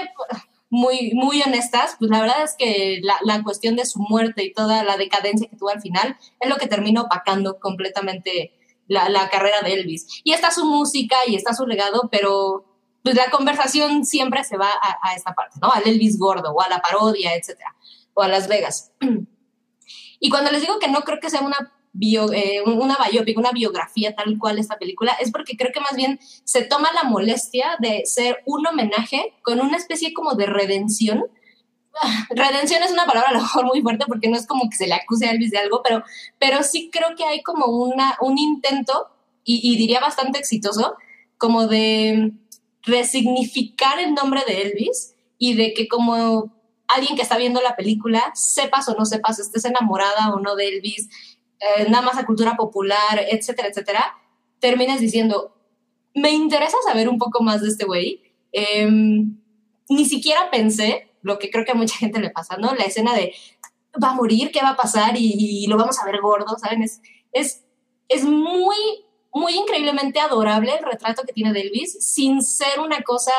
[SPEAKER 2] muy, muy honestas, pues la verdad es que la, la, cuestión de su muerte y toda la decadencia que tuvo al final es lo que termina opacando completamente la, la, carrera de Elvis. Y está su música y está su legado, pero pues la conversación siempre se va a, a esta parte, ¿no? Al Elvis gordo o a la parodia, etcétera, o a Las Vegas. [CLEARS THROAT] Y cuando les digo que no creo que sea una eh, una biografía tal cual esta película, es porque creo que más bien se toma la molestia de ser un homenaje con una especie como de redención. Redención es una palabra a lo mejor muy fuerte porque no es como que se le acuse a Elvis de algo, pero, pero sí creo que hay como una, un intento, y, y diría bastante exitoso, como de resignificar el nombre de Elvis y de que como alguien que está viendo la película, sepas o no sepas, estés enamorada o no de Elvis, eh, nada más a cultura popular, etcétera, etcétera, terminas diciendo, me interesa saber un poco más de este güey. Eh, ni siquiera pensé, lo que creo que a mucha gente le pasa, ¿no? La escena de, va a morir, ¿qué va a pasar? Y, lo vamos a ver gordo, ¿saben? Es, es, es muy, muy increíblemente adorable el retrato que tiene de Elvis, sin ser una cosa...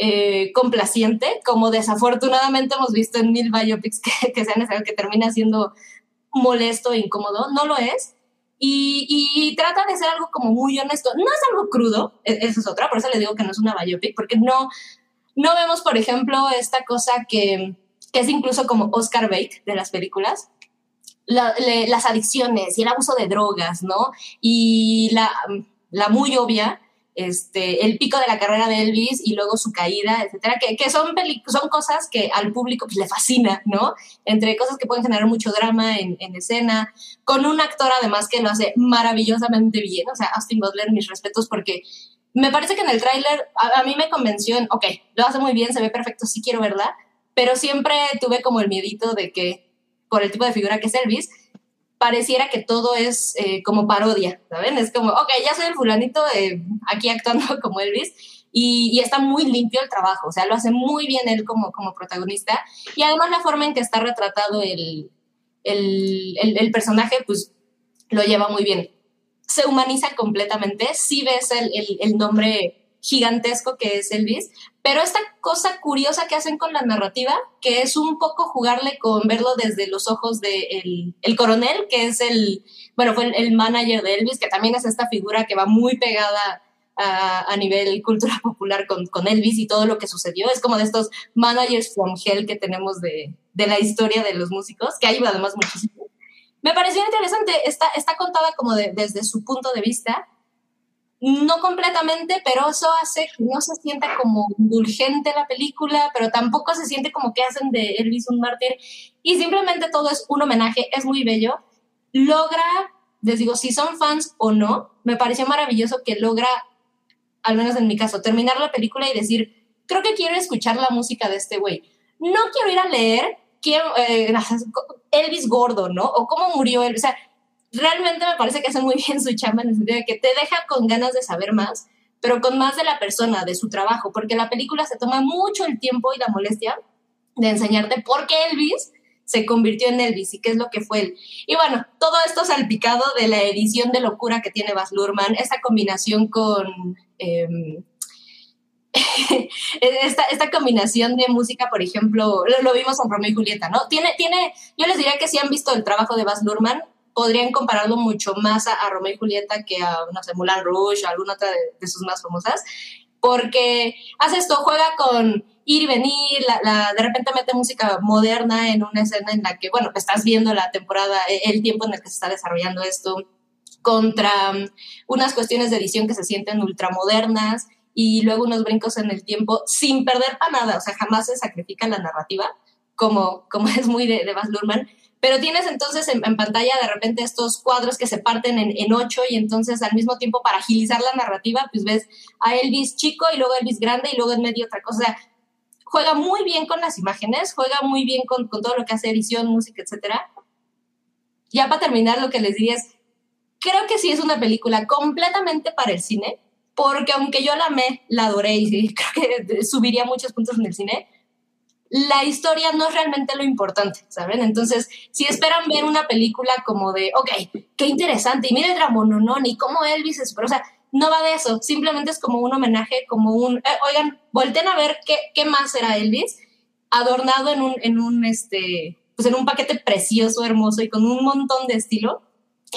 [SPEAKER 2] Eh, complaciente, como desafortunadamente hemos visto en mil biopics que, que, se han, que termina siendo molesto e incómodo, no lo es. Y, y, trata de ser algo como muy honesto. No es algo crudo, e, eso es otra, por eso le digo que no es una biopic, porque no, no vemos, por ejemplo, esta cosa que, que es incluso como Oscar Bate de las películas, las adicciones y el abuso de drogas, ¿no? Y la, la muy obvia este, el pico de la carrera de Elvis y luego su caída, etcétera, que, que son, son cosas que al público pues, le fascina, ¿no? Entre cosas que pueden generar mucho drama en, en, escena, con un actor además que lo hace maravillosamente bien, o sea, Austin Butler, mis respetos, porque me parece que en el tráiler a, a, mí me convenció en, ok, lo hace muy bien, se ve perfecto, sí quiero verla, pero siempre tuve como el miedito de que, por el tipo de figura que es Elvis, pareciera que todo es eh, como parodia, ¿saben? Es como, ok, ya soy el fulanito de aquí actuando [LAUGHS] como Elvis y, y, está muy limpio el trabajo, o sea, lo hace muy bien él como, como protagonista y además la forma en que está retratado el, el, el, el personaje, pues lo lleva muy bien. Se humaniza completamente, sí ves el nombre gigantesco que es Elvis, pero esta cosa curiosa que hacen con la narrativa, que es un poco jugarle con verlo desde los ojos del de el coronel, que es el, bueno, fue el, el, manager de Elvis, que también es esta figura que va muy pegada a, nivel cultura [LAUGHS] popular con, con, Elvis y todo lo que sucedió. Es como de estos managers from hell que tenemos de, de la historia de los músicos, que ayuda además muchísimo. Me pareció interesante, está, está contada como desde su punto de vista, no completamente, pero eso hace que no se sienta como indulgente la película, pero tampoco se siente como que hacen de Elvis un mártir. Y simplemente todo es un homenaje, es muy bello. Logra, les digo, si son fans o no, me pareció maravilloso que logra, al menos en mi caso, terminar la película y decir, creo que quiero escuchar la música de este güey. No quiero ir a leer, quiero, eh, [LAUGHS] Elvis gordo, ¿no? O cómo murió él. O sea, realmente me parece que hace muy bien su chamba en el sentido de que te deja con ganas de saber más, pero con más de la persona, de su trabajo, porque la película se toma mucho el tiempo y la molestia de enseñarte por qué Elvis se convirtió en Elvis y qué es lo que fue él. Y bueno, todo esto salpicado de la edición de locura que tiene Baz Luhrmann, esa combinación con... Em, [LAUGHS] esta, esta, combinación de música, por ejemplo, lo, vimos en Romeo y Julieta, ¿no? Tiene, tiene, yo les diría que si han visto el trabajo de Baz Luhrmann, podrían compararlo mucho más a, Romeo y Julieta que a, no sé, Moulin Rouge o alguna otra de, sus más famosas, porque hace esto, juega con ir y venir, la, de repente mete música moderna en una escena en la que, bueno, estás viendo la temporada, e, el tiempo en el que se está desarrollando esto, contra um, unas cuestiones de edición que se sienten ultramodernas y luego unos brincos en el tiempo sin perder para nada, o sea, jamás se sacrifica la narrativa, como, como [LAUGHS] es muy de, de Baz Luhrmann, pero tienes entonces en, pantalla de repente estos cuadros que se parten en, ocho y entonces al mismo tiempo para agilizar la narrativa, pues ves a Elvis chico y luego Elvis grande y luego en medio otra cosa. O juega muy bien con las imágenes, juega muy bien con, con todo lo que hace edición, música, etcétera. Ya para terminar, lo que les diría es, creo que sí es una película completamente para el cine, porque aunque yo la amé, la adoré y [LAUGHS] creo que subiría muchos puntos en el cine, la historia no es realmente lo importante, ¿saben? Entonces, si esperan ver una película como de, ok, qué interesante, y mire el y cómo Elvis es, pero, o sea, no va de eso, simplemente es como un homenaje, como un, eh, oigan, volten a ver qué, qué más era Elvis, adornado en un, en un, este, pues en un paquete precioso, hermoso y con un montón de estilo,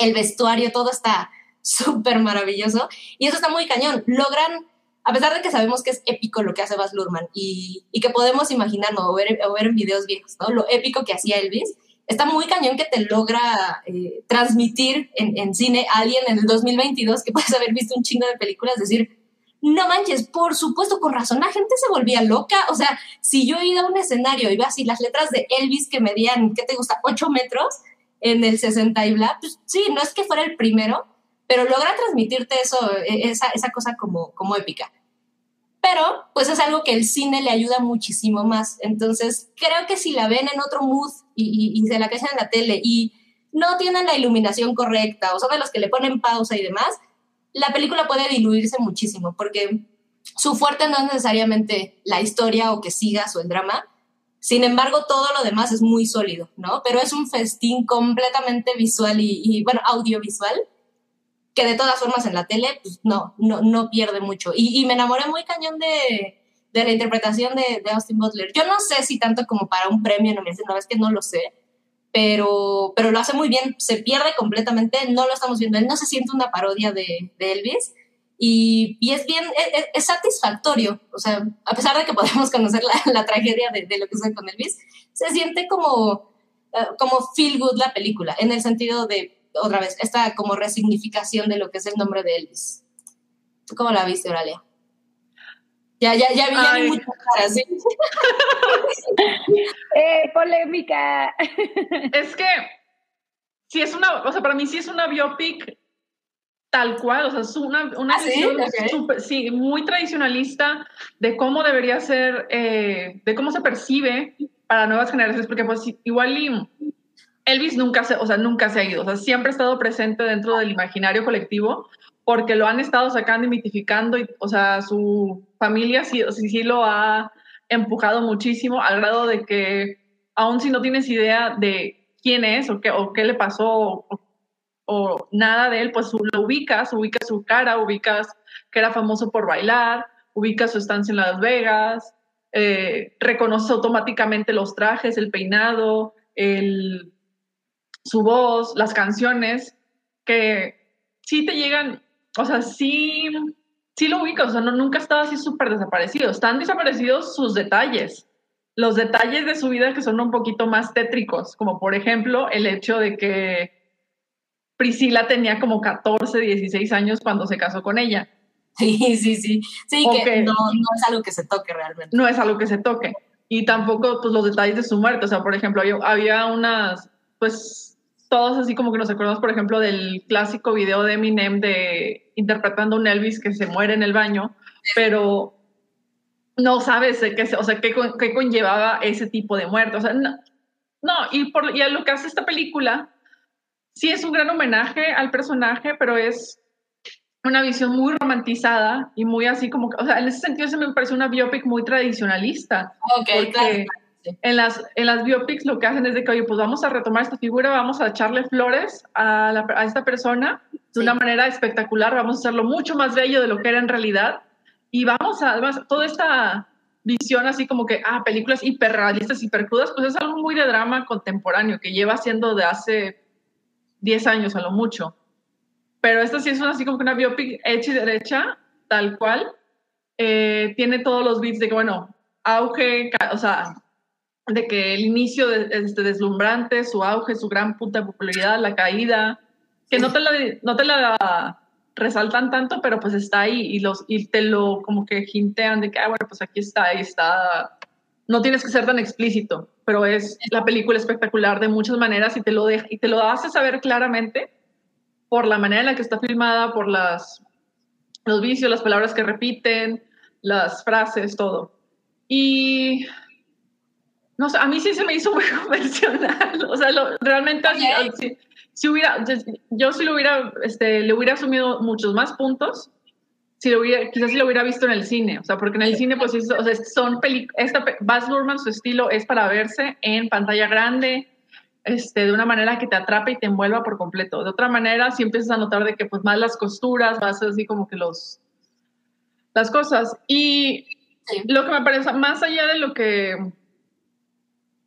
[SPEAKER 2] el vestuario, todo está [LAUGHS] súper maravilloso, y eso está muy cañón, logran a pesar de que sabemos que es épico lo que hace Baz Luhrmann y, que podemos imaginarnos o ver, o en videos viejos. Lo épico que hacía Elvis, está muy cañón que te logra eh, transmitir en, en, cine a alguien en el 2022 que puedes haber visto un chingo de películas, decir, no manches, por supuesto, con razón, la gente se volvía loca. O sea, si yo iba a un escenario y veo así las letras de Elvis que medían, ¿qué te gusta? 8 metros en el 60 y bla, pues sí, no es que fuera el primero, pero logra transmitirte eso, e, esa, cosa como, épica. Pero, pues es algo que el cine le ayuda muchísimo más. Entonces, creo que si la ven en otro mood y, y, se la cajan en la tele y no tienen la iluminación correcta o son de los que le ponen pausa y demás, la película puede diluirse muchísimo porque su fuerte no es necesariamente la historia o que sigas o el drama. Sin embargo, todo lo demás es muy sólido, ¿no? Pero es un festín completamente visual y, y bueno, audiovisual que de todas formas en la tele, pues no, no, no pierde mucho. Y, me enamoré muy cañón de, de la interpretación de, de, Austin Butler. Yo no sé si tanto como para un premio, no me dicen, no, es que no lo sé, pero, pero lo hace muy bien, se pierde completamente, no lo estamos viendo, él no se siente una parodia de, de Elvis. Y, y, es bien, e, e, es, satisfactorio, o sea, a pesar de que podemos conocer la, la tragedia de, de, lo que sucede con Elvis, se siente como, eh, como feel good la película, en el sentido de otra vez, esta como resignificación de lo que es el nombre de Elvis. ¿Tú cómo la viste, Oralia? Ya, ya, ya vi, ya vi muchas caras, ¿sí? [LAUGHS]
[SPEAKER 4] eh, polémica. [LAUGHS]
[SPEAKER 3] es que, si es una, o sea, para mí sí es una biopic tal cual, o sea, es una, una
[SPEAKER 2] ¿Ah, visión
[SPEAKER 3] sí? muy tradicionalista de cómo debería ser, eh, de cómo se percibe para nuevas generaciones, porque pues igual y Elvis nunca se, o sea, nunca se ha ido, o sea, siempre ha estado presente dentro del imaginario colectivo porque lo han estado sacando y mitificando, y, o sea, su familia sí, sí, sí lo ha empujado muchísimo al grado de que aun si no tienes idea de quién es o qué, o qué le pasó o, nada de él, pues lo ubicas, ubicas su cara, ubicas que era famoso por bailar, ubicas su estancia en Las Vegas, eh, reconoces automáticamente los trajes, el peinado, el, su voz, las canciones, que sí te llegan, o sea, sí, sí lo ubico, o sea, no, nunca estaba así súper desaparecido. Están desaparecidos sus detalles, los detalles de su vida que son un poquito más tétricos, como por ejemplo el hecho de que Priscila tenía como 14, 16 años cuando se casó con ella.
[SPEAKER 2] Sí, sí, sí. Sí, que no, no, es algo que se toque realmente.
[SPEAKER 3] No es algo que se toque. Y tampoco pues, los detalles de su muerte. O sea, por ejemplo, había, había unas, pues, todos así como que nos acordamos, por ejemplo, del clásico video de Eminem de interpretando a un Elvis que se muere en el baño, pero no sabes qué, o sea, qué, qué, conllevaba ese tipo de muerte. O sea, no, no y, por, y a lo que hace esta película, sí es un gran homenaje al personaje, pero es una visión muy romantizada y muy así como, o sea, en ese sentido se me parece una biopic muy tradicionalista.
[SPEAKER 2] Ok, claro.
[SPEAKER 3] En las, en las biopics lo que hacen es de que, oye, pues vamos a retomar esta figura, vamos a echarle flores a, la, a esta persona de una manera espectacular, vamos a hacerlo mucho más bello de lo que era en realidad y vamos a, además, toda esta visión así como que, ah, películas hiperrealistas, hipercrudas, pues es algo muy de drama contemporáneo que lleva siendo de hace 10 años a lo mucho. Pero esta sí es una, así como que una biopic hecha y derecha, tal cual. Eh, tiene todos los beats de que, bueno, auge, o sea, de que el inicio de, este deslumbrante, su auge, su gran puta popularidad, la caída, que no te la, no te la resaltan tanto, pero pues está ahí y, los, y te lo como que hintean de que, ah, bueno, pues aquí está, ahí está. No tienes que ser tan explícito, pero es la película espectacular de muchas maneras y te lo, de, y te lo hace saber claramente por la manera en la que está filmada, por las, los vicios, las palabras que repiten, las frases, todo. Y no sé, a mí sí se me hizo muy [LAUGHS] convencional. O sea, realmente si, hubiera, yo sí lo hubiera, este, le hubiera asumido muchos más puntos. Si lo hubiera, quizás si lo hubiera visto en el cine, o sea, porque en el cine, pues, o sea, son películas, Baz Luhrmann, su estilo es para verse en pantalla grande, este, de una manera que te atrape y te envuelva por completo. De otra manera, si empiezas a notar de que pues más las costuras, más así como que los las cosas. Y lo que me parece, más allá de lo que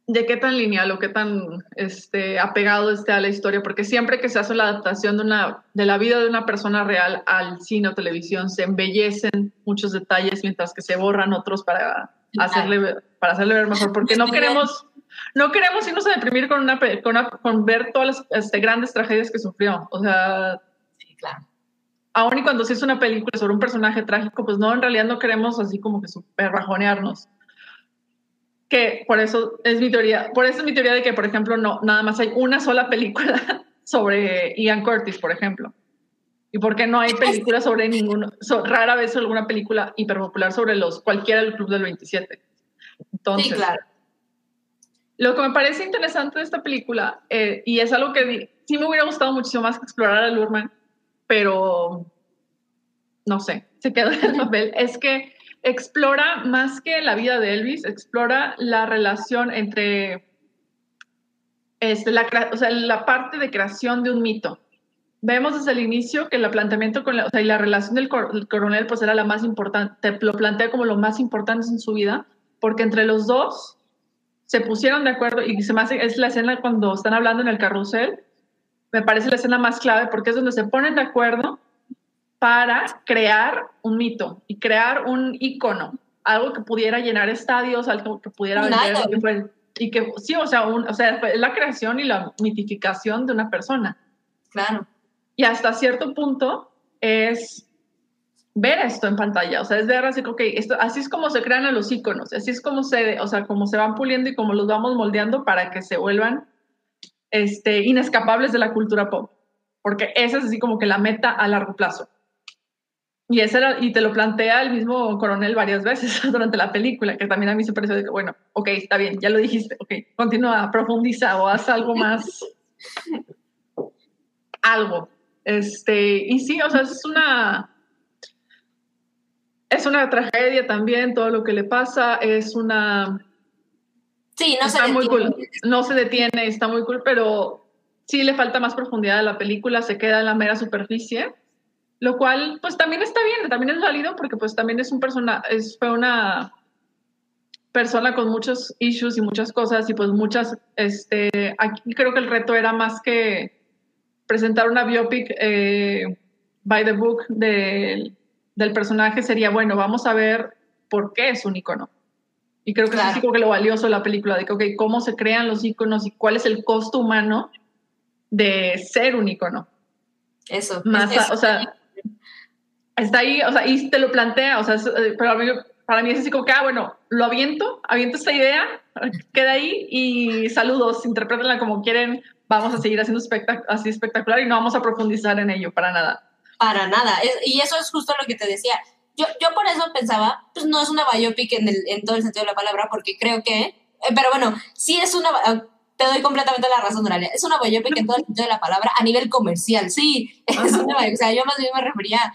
[SPEAKER 3] de qué tan lineal o qué tan este, apegado esté a la historia, porque siempre que se hace la adaptación de, una, de la vida de una persona real al cine o televisión, se embellecen muchos detalles mientras que se borran otros para hacerle, para hacerle ver mejor, porque no queremos no queremos irnos a deprimir con, una, con, ver todas las este, grandes tragedias que sufrió. O sea,
[SPEAKER 2] sí, claro.
[SPEAKER 3] Aún y cuando se es una película sobre un personaje trágico, pues no, en realidad no queremos así como que super bajonearnos. Que por eso es mi teoría, por eso es mi teoría de que, por ejemplo, no, nada más hay una sola película [LAUGHS] sobre Ian Curtis, por ejemplo. ¿Y por qué no hay películas sobre ninguno? rara vez alguna película hiperpopular sobre los cualquiera del Club del 27. Entonces,
[SPEAKER 2] sí, claro.
[SPEAKER 3] Lo que me parece interesante de esta película, eh, y es algo que sí me hubiera gustado muchísimo más que explorar a Lurman, pero no sé, se quedó en el papel, es que explora más que la vida de Elvis, explora la relación entre este, la, o sea, la parte de creación de un mito. Vemos desde el inicio que el planteamiento con la, o sea, y la relación del, coronel pues era la más importante, lo plantea como lo más importante en su vida, porque entre los dos se pusieron de acuerdo y se hace, es la escena cuando están hablando en el carrusel, me parece la escena más clave porque es donde se ponen de acuerdo para crear un mito y crear un icono, algo que pudiera llenar estadios, algo que pudiera vender, y que sí, o sea, o sea, la creación y la mitificación de una persona.
[SPEAKER 2] Claro.
[SPEAKER 3] Y hasta cierto punto es ver esto en pantalla, o sea, es ver así, ok, esto, así es como se crean a los iconos, así es como se, o sea, como se van puliendo y como los vamos moldeando para que se vuelvan este, inescapables de la cultura pop, porque esa es así como que la meta a largo plazo. Y, ese era, y te lo plantea el mismo coronel varias veces [LAUGHS] durante la película, que también a mí se pareció de que, bueno, ok, está bien, ya lo dijiste, ok, continúa, profundiza o haz algo más, [LAUGHS] algo. Este, y sí, o sea, es una, es una tragedia también, todo lo que le pasa, es una...
[SPEAKER 2] Sí, no se detiene.
[SPEAKER 3] Cool. No se detiene, está muy cool, pero sí le falta más profundidad a la película, se queda en la mera superficie, lo cual pues también está bien, también es válido porque pues también es un persona, es, fue una persona con muchos issues y muchas cosas y pues muchas, este, aquí creo que el reto era más que presentar una biopic eh, by the book del del personaje sería, bueno, vamos a ver por qué es un icono. Y creo que es así como que lo valioso de la película, de que, ok, cómo se crean los iconos y cuál es el costo humano de ser un icono.
[SPEAKER 2] Eso.
[SPEAKER 3] Más, o sea, está ahí, o sea, y te lo plantea, o sea, eh, pero para mí es así como que, ah, bueno, lo aviento, aviento esta idea, queda ahí y saludos, interprétenla como quieren, vamos a seguir haciendo así espectacular y no vamos a profundizar en ello para nada.
[SPEAKER 2] Para nada, y eso es justo lo que te decía. Yo, yo por eso pensaba, pues no es una biopic en, el, en todo el sentido de la palabra, porque creo que, eh, pero bueno, sí es una, eh, te doy completamente la razón, Doralia, es una biopic en todo el sentido de la palabra a nivel comercial, sí, [LAUGHS] es una, o sea, yo más bien me refería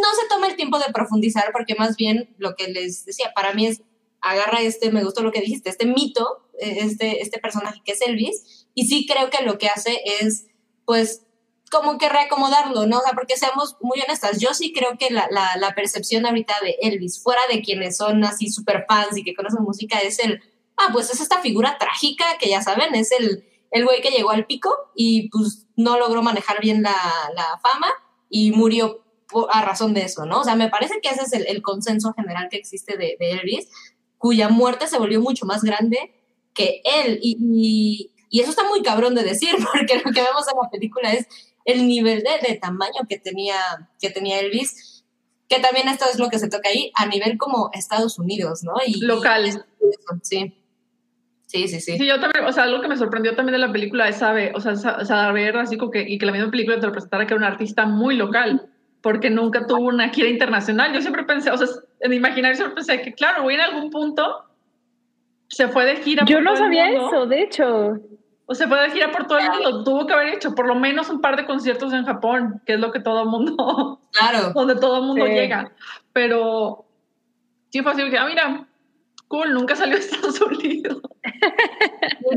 [SPEAKER 2] no se toma el tiempo de profundizar porque más bien lo que les decía, para mí es agarra este, me gustó lo que dijiste, este mito, eh, este, este personaje que es Elvis, y sí creo que lo que hace es, pues, como que reacomodarlo, ¿no? O sea, porque seamos muy honestas, yo sí creo que la, la, percepción ahorita de Elvis, fuera de quienes son así súper fans y que conocen música, es el, ah, pues es esta figura trágica que ya saben, es el, el güey que llegó al pico y pues no logró manejar bien la, la fama y murió a razón de eso, ¿no? O sea, me parece que ese es el, consenso general que existe de, Elvis, cuya muerte se volvió mucho más grande que él. Y, eso está muy cabrón de decir, [LAUGHS] porque lo que vemos en la película es el nivel de, tamaño que tenía, que tenía Elvis, que también esto es lo que se toca ahí, a nivel como Estados Unidos, ¿no? Y,
[SPEAKER 3] Local.
[SPEAKER 2] sí. Sí, sí, sí.
[SPEAKER 3] Sí, yo también, o sea, algo que me sorprendió también de la película es saber, o sea, saber así como que, y que la misma película te lo presentara que era un artista muy local porque nunca tuvo una gira internacional. Yo siempre pensé, o sea, en mi imaginario siempre pensé que, claro, voy en algún punto se fue de gira.
[SPEAKER 4] Yo no sabía eso, de hecho.
[SPEAKER 3] O se fue de gira por todo el mundo. Tuvo que haber hecho por lo menos un par de conciertos en Japón, que es lo que todo el mundo. [LAUGHS]
[SPEAKER 2] Claro.
[SPEAKER 3] donde todo el mundo llega. Pero sí fue así que, ah, mira, cool, nunca salió a Estados Unidos.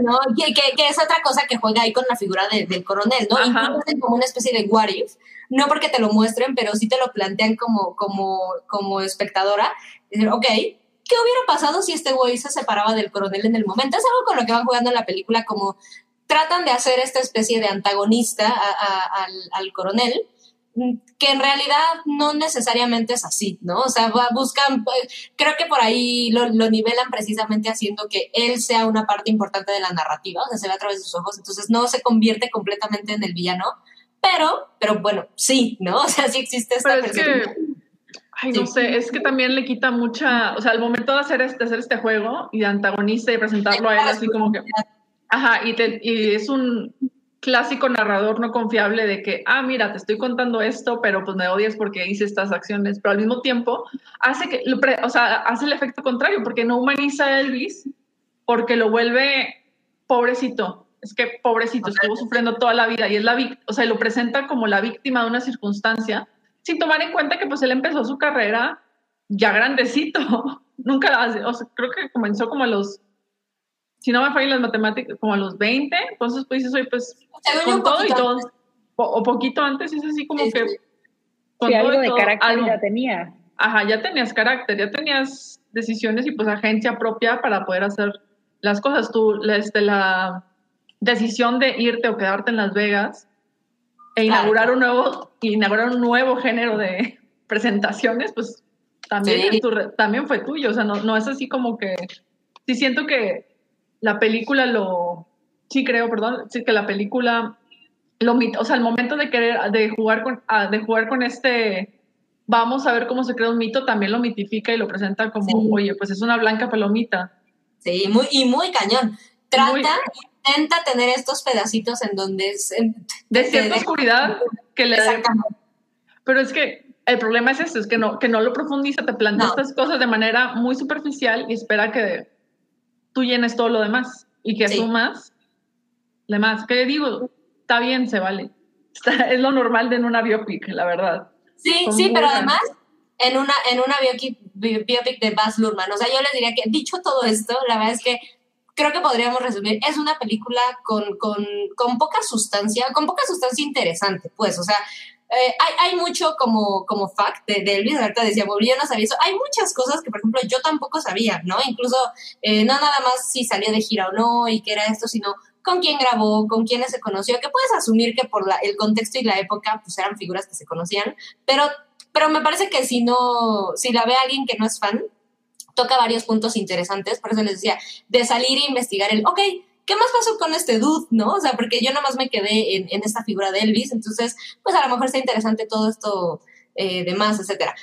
[SPEAKER 2] no, que, que, es otra cosa que juega ahí con la figura del coronel, ¿no? Incluso es como una especie de what if, no porque te lo muestren, pero sí te lo plantean como, como, como espectadora. Decir, ok, ¿qué hubiera pasado si este güey se separaba del coronel en el momento? Es algo con lo que van jugando en la película, como tratan de hacer esta especie de antagonista al, coronel, que en realidad no necesariamente es así, ¿no? O sea, buscan, creo que por ahí lo, lo, nivelan precisamente haciendo que él sea una parte importante de la narrativa, o sea, se ve a través de sus ojos, entonces no se convierte completamente en el villano, pero, pero bueno, sí, ¿no? [LAUGHS] O sea, sí existe esta
[SPEAKER 3] pero es que, Ay, no sé, es que también le quita mucha, o sea, al momento de hacer este, hacer este juego y de antagonista y presentarlo a él así como que, ajá, y, te, y es un clásico narrador no confiable de que, ah, mira, te estoy contando esto, pero pues me odias porque hice estas acciones, pero al mismo tiempo hace que, o sea, hace el efecto contrario, porque no humaniza a Elvis, porque lo vuelve pobrecito, es que pobrecito, estuvo sufriendo toda la vida y es la o sea, lo presenta como la víctima de una circunstancia, sin tomar en cuenta que pues él empezó su carrera ya grandecito, [LAUGHS] nunca, o sea, creo que comenzó como a los, si no me fallan las matemáticas, como a los 20, entonces pues dices, pues, con todo y todo, o, poquito antes, es así como que...
[SPEAKER 4] Con algo de carácter ya tenía.
[SPEAKER 3] Ajá, ya tenías carácter, ya tenías decisiones y pues agencia propia para poder hacer las cosas. Tú, este, la, decisión de irte o quedarte en Las Vegas e inaugurar un nuevo, inaugurar un nuevo género de [LAUGHS] presentaciones, pues también, también fue tuyo. O sea, no, no es así como que. Sí, siento que la película lo. Sí, creo, perdón. Sí, que la película. Lo, o sea, el momento de querer, de jugar con, ah, de jugar con este. Vamos a ver cómo se crea un mito, también lo mitifica y lo presenta como, oye, pues es una blanca palomita.
[SPEAKER 2] Sí, muy, y muy cañón. Trata, intenta tener estos pedacitos en donde es...
[SPEAKER 3] de cierta oscuridad que le da... Pero es que el problema es eso, es que no, que no lo profundiza, te plantea estas cosas de manera muy superficial y espera que tú llenes todo lo demás y que sí. asumas demás. ¿Qué digo? Está bien, se vale. es lo normal de en una biopic, la verdad.
[SPEAKER 2] Sí, sí, pero además en una, en una biopic, biopic de Baz Luhrmann. O sea, yo les diría que, dicho todo esto, la verdad es que creo que podríamos resumir, es una película con, con, con poca sustancia, con poca sustancia interesante, pues, o sea, eh, hay, hay, mucho como, como fact de, de Elvis, ahorita decía, yo no sabía eso, hay muchas cosas que, por ejemplo, yo tampoco sabía, ¿no? Incluso, eh, no nada más si salió de gira o no y qué era esto, sino con quién grabó, con quiénes se conoció, que puedes asumir que por la, el contexto y la época, pues eran figuras que se conocían, pero pero me parece que si no, si la ve alguien que no es fan, toca varios puntos interesantes, por eso les decía, de salir e investigar el, ok, ¿qué más pasó con este dude, no? O sea, porque yo nomás me quedé en, en esta figura de Elvis, entonces, pues a lo mejor está interesante todo esto eh, de más, etcétera.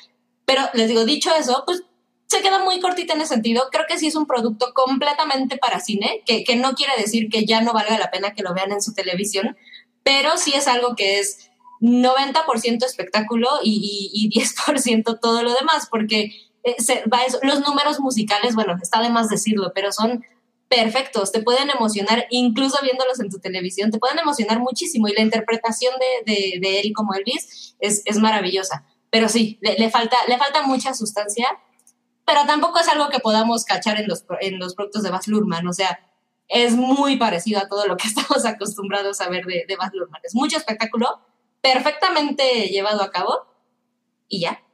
[SPEAKER 2] Pero les digo, dicho eso, pues se queda muy cortita en ese sentido. Creo que sí es un producto completamente para cine, que, que no quiere decir que ya no valga la pena que lo vean en su televisión, pero sí es algo que es 90% espectáculo y, y, y 10% todo lo demás, porque se, va eso. los números musicales, bueno, está de más decirlo, pero son perfectos, te pueden emocionar, incluso viéndolos en tu televisión, te pueden emocionar muchísimo y la interpretación de, de, de él como Elvis es, maravillosa. Pero sí, le, falta, le falta mucha sustancia, pero tampoco es algo que podamos cachar en los, en los productos de Baz Luhrmann, o sea, es muy parecido a todo lo que [LAUGHS] estamos acostumbrados a ver de, de Baz Luhrmann. Es mucho espectáculo, perfectamente llevado a cabo y ya.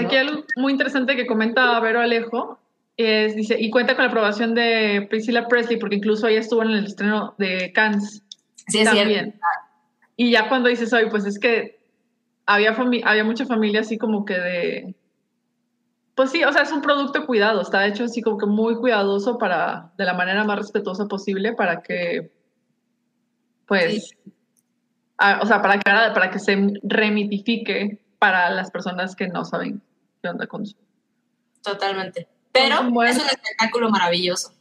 [SPEAKER 3] ¿No? Aquí algo muy interesante que comenta Vero Alejo es, dice, y cuenta con la aprobación de Priscilla Presley, porque incluso ella estuvo en el estreno de Cannes.
[SPEAKER 2] Sí, es
[SPEAKER 3] también. Cierto. Y ya cuando dices hoy, pues es que había, había mucha familia así como que de... Pues sí, o sea, es un producto cuidado, está hecho así como que muy cuidadoso para, de la manera más respetuosa posible para que, pues, sí. a, o sea, para que, para que se remitifique para las personas que no saben qué onda con eso.
[SPEAKER 2] Totalmente. Pero es un, buen... es un espectáculo maravilloso.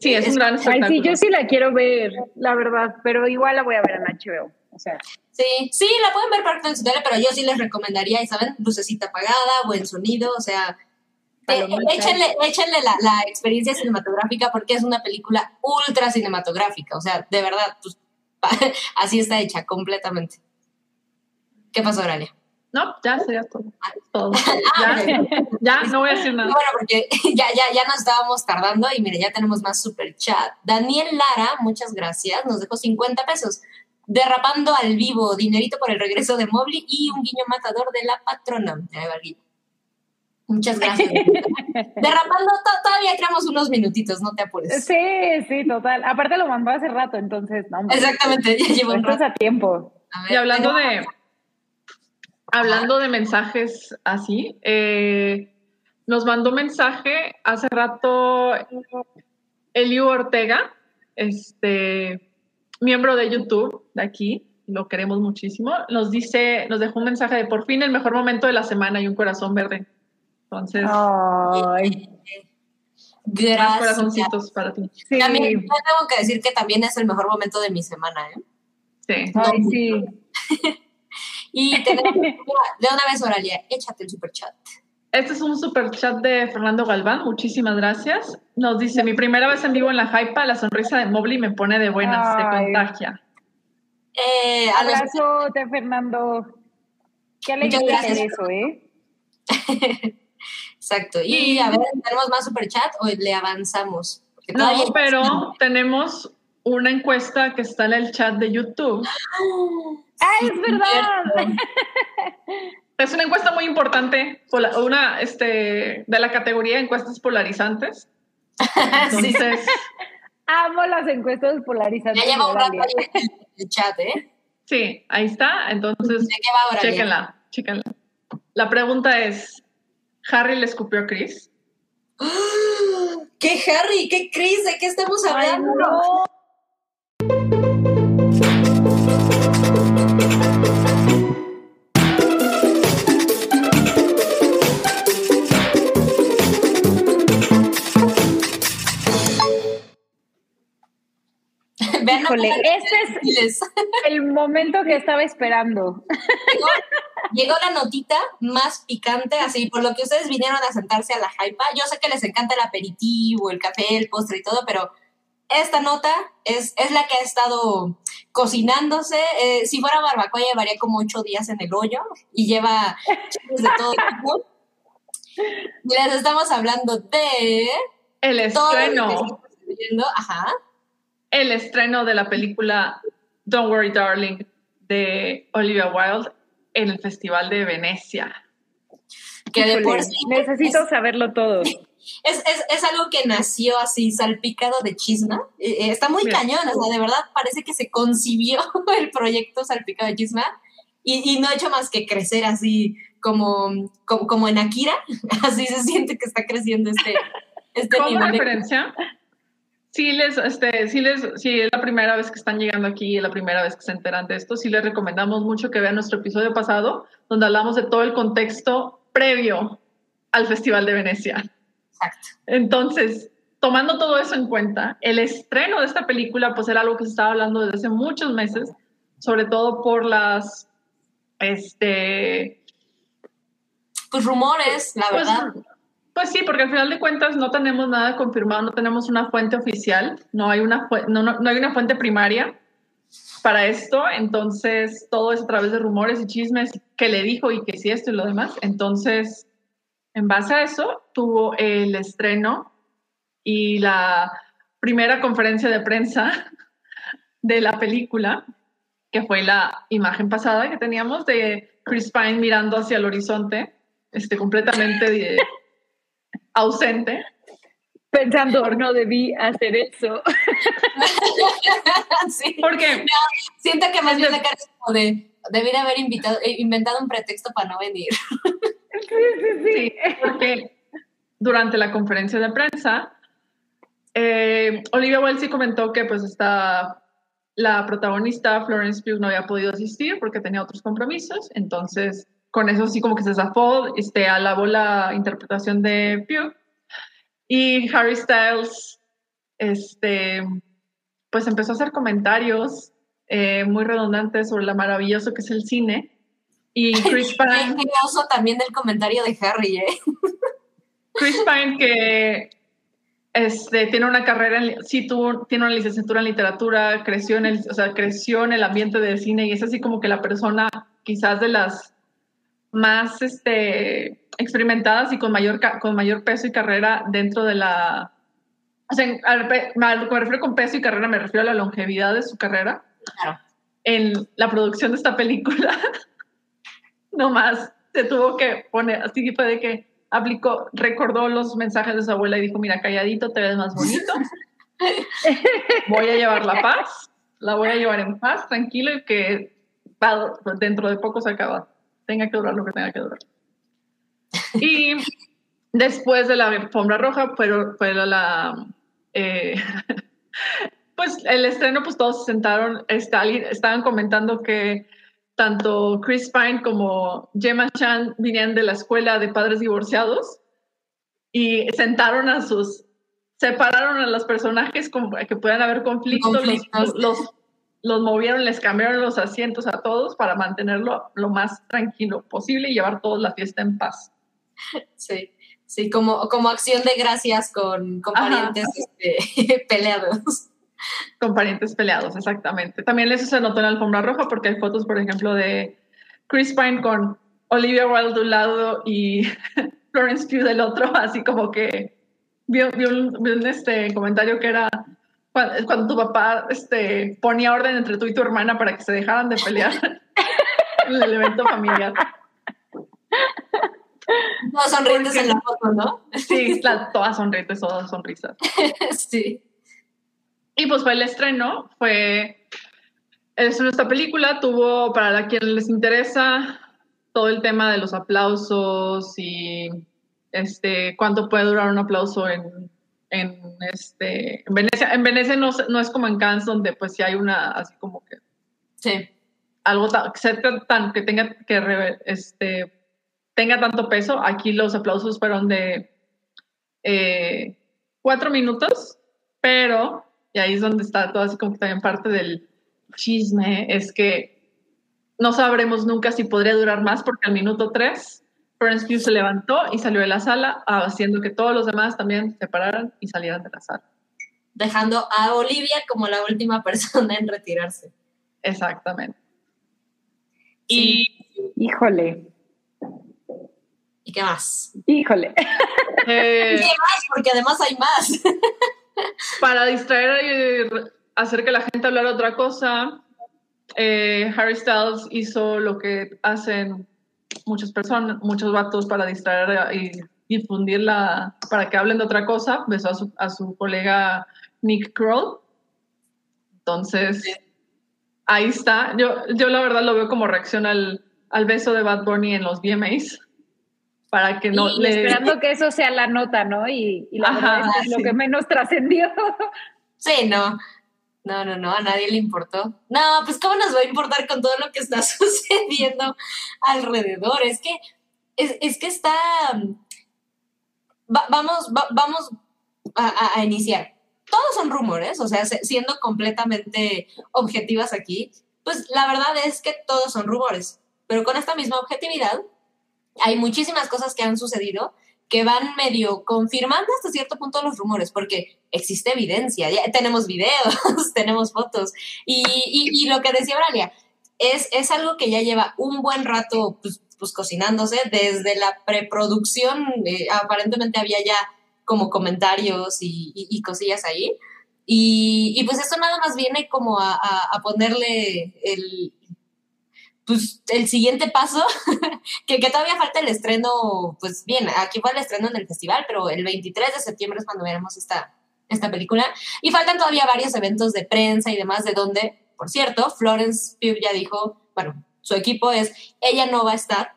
[SPEAKER 3] Sí, es, es un gran espectáculo.
[SPEAKER 4] Ay, sí, yo sí la quiero ver, la verdad, pero igual la voy a ver en HBO. O sea.
[SPEAKER 2] Sí, sí, la pueden ver parte en su tele, pero yo sí les recomendaría, y saben, lucecita apagada, buen sonido, o sea, eh, échenle, échenle la, la, experiencia cinematográfica porque es una película ultra cinematográfica, o sea, de verdad, pues, [LAUGHS] así está hecha completamente. ¿Qué pasó, Aurelia?
[SPEAKER 3] No, ya sería todo. todo. [LAUGHS] Ya, ya, no voy a decir nada.
[SPEAKER 2] Bueno, porque [LAUGHS] ya, ya, ya nos estábamos tardando y mire, ya tenemos más super chat. Daniel Lara, muchas gracias, nos dejó 50 pesos. Derrapando al vivo, dinerito por el regreso de Mobley y un guiño matador de la patrona. Muchas gracias. [LAUGHS] Derrapando, todavía creamos unos minutitos, no te apures.
[SPEAKER 4] Sí, sí, total. Aparte lo mandó hace rato, entonces, no.
[SPEAKER 2] Exactamente, ya llevo un rato.
[SPEAKER 4] a tiempo.
[SPEAKER 3] A ver, y hablando de hablando de mensajes así, eh, nos mandó mensaje hace rato Eliu Ortega, este miembro de YouTube de aquí, lo queremos muchísimo. Nos dice, nos dejó un mensaje de por fin el mejor momento de la semana y un corazón verde. Entonces,
[SPEAKER 4] Ay.
[SPEAKER 2] Gracias.
[SPEAKER 3] corazoncitos para ti.
[SPEAKER 2] Sí. También yo tengo que decir que también es el mejor momento de mi semana, ¿eh?
[SPEAKER 3] Sí.
[SPEAKER 4] Ay, sí. [LAUGHS]
[SPEAKER 2] Y [LAUGHS] tenemos, de una vez, Oralia, échate el super chat.
[SPEAKER 3] Este es un super chat de Fernando Galván, muchísimas gracias. Nos dice, mi primera vez en vivo en la Hypa, la sonrisa de Mobley me pone de buenas, se contagia.
[SPEAKER 2] Eh,
[SPEAKER 4] Abrazo de Fernando. Qué alegría ver eso, ¿eh? [LAUGHS]
[SPEAKER 2] Exacto. Y a ver, ¿tenemos más super chat o le avanzamos?
[SPEAKER 3] No, pero tenemos una encuesta que está en el chat de YouTube.
[SPEAKER 4] ¡Ah, es verdad! [LAUGHS]
[SPEAKER 3] Es una encuesta muy importante, una este, de la categoría de encuestas polarizantes. [LAUGHS] Entonces,
[SPEAKER 4] sí. Amo las encuestas polarizantes.
[SPEAKER 2] Ya lleva un rato ahí en el chat, ¿eh?
[SPEAKER 3] Sí, ahí está. Entonces,
[SPEAKER 2] ¿De qué va ahora?
[SPEAKER 3] Chéquenla, chéquenla. La pregunta es, ¿Harry le escupió a Chris?
[SPEAKER 2] ¿Qué Harry? ¿Qué Chris? ¿De qué estamos hablando?
[SPEAKER 4] Ay, no. Híjole, ese es [LAUGHS] el momento que estaba esperando.
[SPEAKER 2] Llegó, llegó, la notita más picante, así por lo que ustedes vinieron a sentarse a la hypa. Yo sé que les encanta el aperitivo, el café, el postre y todo, pero esta nota es, es la que ha estado cocinándose. Eh, si fuera barbacoa, llevaría como ocho días en el hoyo y lleva chiles de todo tipo. [LAUGHS] Les estamos hablando de.
[SPEAKER 3] El estreno.
[SPEAKER 2] Ajá.
[SPEAKER 3] El estreno de la película Don't Worry Darling de Olivia Wilde en el Festival de Venecia.
[SPEAKER 4] Que de por sí necesito es, saberlo todo.
[SPEAKER 2] Es, es, es, algo que nació así, salpicado de chisma. Eh, está muy cañón, o sea, de verdad parece que se concibió [LAUGHS] el proyecto salpicado de chisma y, y no ha hecho más que crecer así como, como, como en Akira, [LAUGHS] así se siente que está creciendo este, este
[SPEAKER 3] Como
[SPEAKER 2] nivel. de-
[SPEAKER 3] referencia, sí les, este, sí les, sí es la primera vez que están llegando aquí, es la primera vez que se enteran de esto, sí les recomendamos mucho que vean nuestro episodio pasado, donde hablamos de todo el contexto previo al Festival de Venecia.
[SPEAKER 2] Exacto.
[SPEAKER 3] Entonces, tomando todo eso en cuenta, el estreno de esta película, pues era algo que se estaba hablando desde hace muchos meses, sobre todo por las, este,
[SPEAKER 2] Pues rumores, la
[SPEAKER 3] pues,
[SPEAKER 2] verdad.
[SPEAKER 3] Pues sí, porque al final de cuentas no tenemos nada confirmado, no tenemos una fuente oficial, no hay una, no, no, no hay una fuente primaria para esto, entonces todo es a través de rumores y chismes que le dijo y que sí esto y lo demás. Entonces, en base a eso, tuvo el estreno y la primera conferencia de prensa [LAUGHS] de la película, que fue la imagen pasada que teníamos de Chris Pine mirando hacia el horizonte, este, completamente ausente.
[SPEAKER 4] Pensando, no debí hacer eso. [LAUGHS]
[SPEAKER 2] sí.
[SPEAKER 3] Porque
[SPEAKER 2] Siento que más bien la cara es como de, debí de haber invitado, eh, inventado un pretexto para no venir.
[SPEAKER 4] Sí, sí, sí.
[SPEAKER 3] Sí, porque durante la conferencia de prensa, eh, Olivia Wilde sí comentó que pues está la protagonista Florence Pugh no había podido asistir porque tenía otros compromisos, entonces con eso sí como que se zafó, este, alabó la interpretación de Pugh y Harry Styles, este, pues empezó a hacer comentarios eh, muy redundantes sobre lo maravilloso que es el cine y [LAUGHS] Chris Pine
[SPEAKER 2] Qué oso también del comentario de Harry, ¿eh? [LAUGHS]
[SPEAKER 3] Chris Pine, que este, tiene una carrera, en, sí tuvo, tiene una licenciatura en literatura, creció en, el, o sea, creció en el ambiente del cine y es así como que la persona quizás de las más este, experimentadas y con mayor, con mayor peso y carrera dentro de la... O sea, al me refiero con peso y carrera, me refiero a la longevidad de su carrera
[SPEAKER 2] Claro.
[SPEAKER 3] en la producción de esta película. [LAUGHS] no más se tuvo que poner, así fue de que aplicó, recordó los mensajes de su abuela y dijo, mira, calladito te ves más bonito, [LAUGHS] voy a llevar la paz, la voy a llevar en paz, tranquilo y que dentro de poco se acaba, tenga que durar lo que tenga que durar. Y después de la alfombra roja, pero fue la... eh, [LAUGHS] pues el estreno, pues todos se sentaron, estaban comentando que tanto Chris Pine como Gemma Chan vinían de la escuela de padres divorciados y sentaron a sus, separaron a los personajes como para que puedan haber conflictos,
[SPEAKER 2] Conflictos.
[SPEAKER 3] Los, los, movieron, les cambiaron los asientos a todos para mantenerlo lo más tranquilo posible y llevar toda la fiesta en paz.
[SPEAKER 2] Sí. Sí, como, como acción de gracias con, con parientes este, [LAUGHS] peleados.
[SPEAKER 3] Con parientes peleados, exactamente. También eso se notó en la alfombra roja porque hay fotos, por ejemplo, de Chris Pine con Olivia Wilde de un lado y [LAUGHS] Florence Pugh del otro, así como que vi, vi un, vi un, este, comentario que era cuando, cuando tu papá este, ponía orden entre tú y tu hermana para que se dejaran de pelear [LAUGHS] en el evento familiar.
[SPEAKER 2] Todos sonrientes en la foto, ¿no?
[SPEAKER 3] Sí, la- todas sonrisas, todas sonrisas. [LAUGHS]
[SPEAKER 2] sí.
[SPEAKER 3] Y pues fue el estreno, fue el estreno de esta película, tuvo, para la quien les interesa, todo el tema de los aplausos y este, cuánto puede durar un aplauso en, en, este, en Venecia. En Venecia no, no es como en Cannes, donde pues sí hay una, así como que
[SPEAKER 2] Sí.
[SPEAKER 3] algo tan, tan, que tenga que este, tenga tanto peso. Aquí los aplausos fueron de eh, cuatro minutos, pero, y ahí es donde está todo así como que también parte del chisme, es que no sabremos nunca si podría durar más porque al minuto tres Florence Pugh se levantó y salió de la sala, haciendo que todos los demás también se pararan y salieran de la sala.
[SPEAKER 2] Dejando a Olivia como la última [LAUGHS] persona en retirarse.
[SPEAKER 3] Exactamente.
[SPEAKER 2] Sí.
[SPEAKER 4] Híjole,
[SPEAKER 2] ¿Y qué más?
[SPEAKER 4] híjole.
[SPEAKER 3] Y [LAUGHS] eh, [LAUGHS]
[SPEAKER 2] ¿Y qué más? Porque además hay más.
[SPEAKER 3] para distraer y hacer que la gente hablara otra cosa, eh, Harry Styles hizo lo que hacen muchas personas, muchos vatos para distraer y difundirla, para que hablen de otra cosa. Besó a su, a su colega Nick Kroll. Entonces, ahí está. Yo, yo la verdad lo veo como reacción al, al beso de Bad Bunny en los VMAs para que no
[SPEAKER 4] y, le... esperando que eso sea la nota, ¿no? Y, la verdad es, lo que menos trascendió.
[SPEAKER 2] Sí, no. No, no, no, a nadie le importó. No, pues cómo nos va a importar con todo lo que está [LAUGHS] sucediendo alrededor. Es que, es, que está... vamos, vamos a, iniciar. Todos son rumores, o sea, siendo completamente objetivas aquí, pues la verdad es que todos son rumores. Pero con esta misma objetividad, hay muchísimas cosas que han sucedido que van medio confirmando hasta cierto punto los rumores, porque existe evidencia, ya tenemos videos, [LAUGHS] tenemos fotos, y, lo que decía Bralia, es, es algo que ya lleva un buen rato pues, pues cocinándose, desde la preproducción, eh, aparentemente había ya como comentarios y, cosillas ahí, y, pues esto nada más viene como a, a ponerle el, pues el siguiente paso, [LAUGHS] que, que, todavía falta el estreno, pues bien, aquí fue el estreno en el festival, pero el 23 de septiembre es cuando veremos esta, esta película. Y faltan todavía varios eventos de prensa y demás, de donde, por cierto, Florence Pugh ya dijo, bueno, su equipo es, ella no va a estar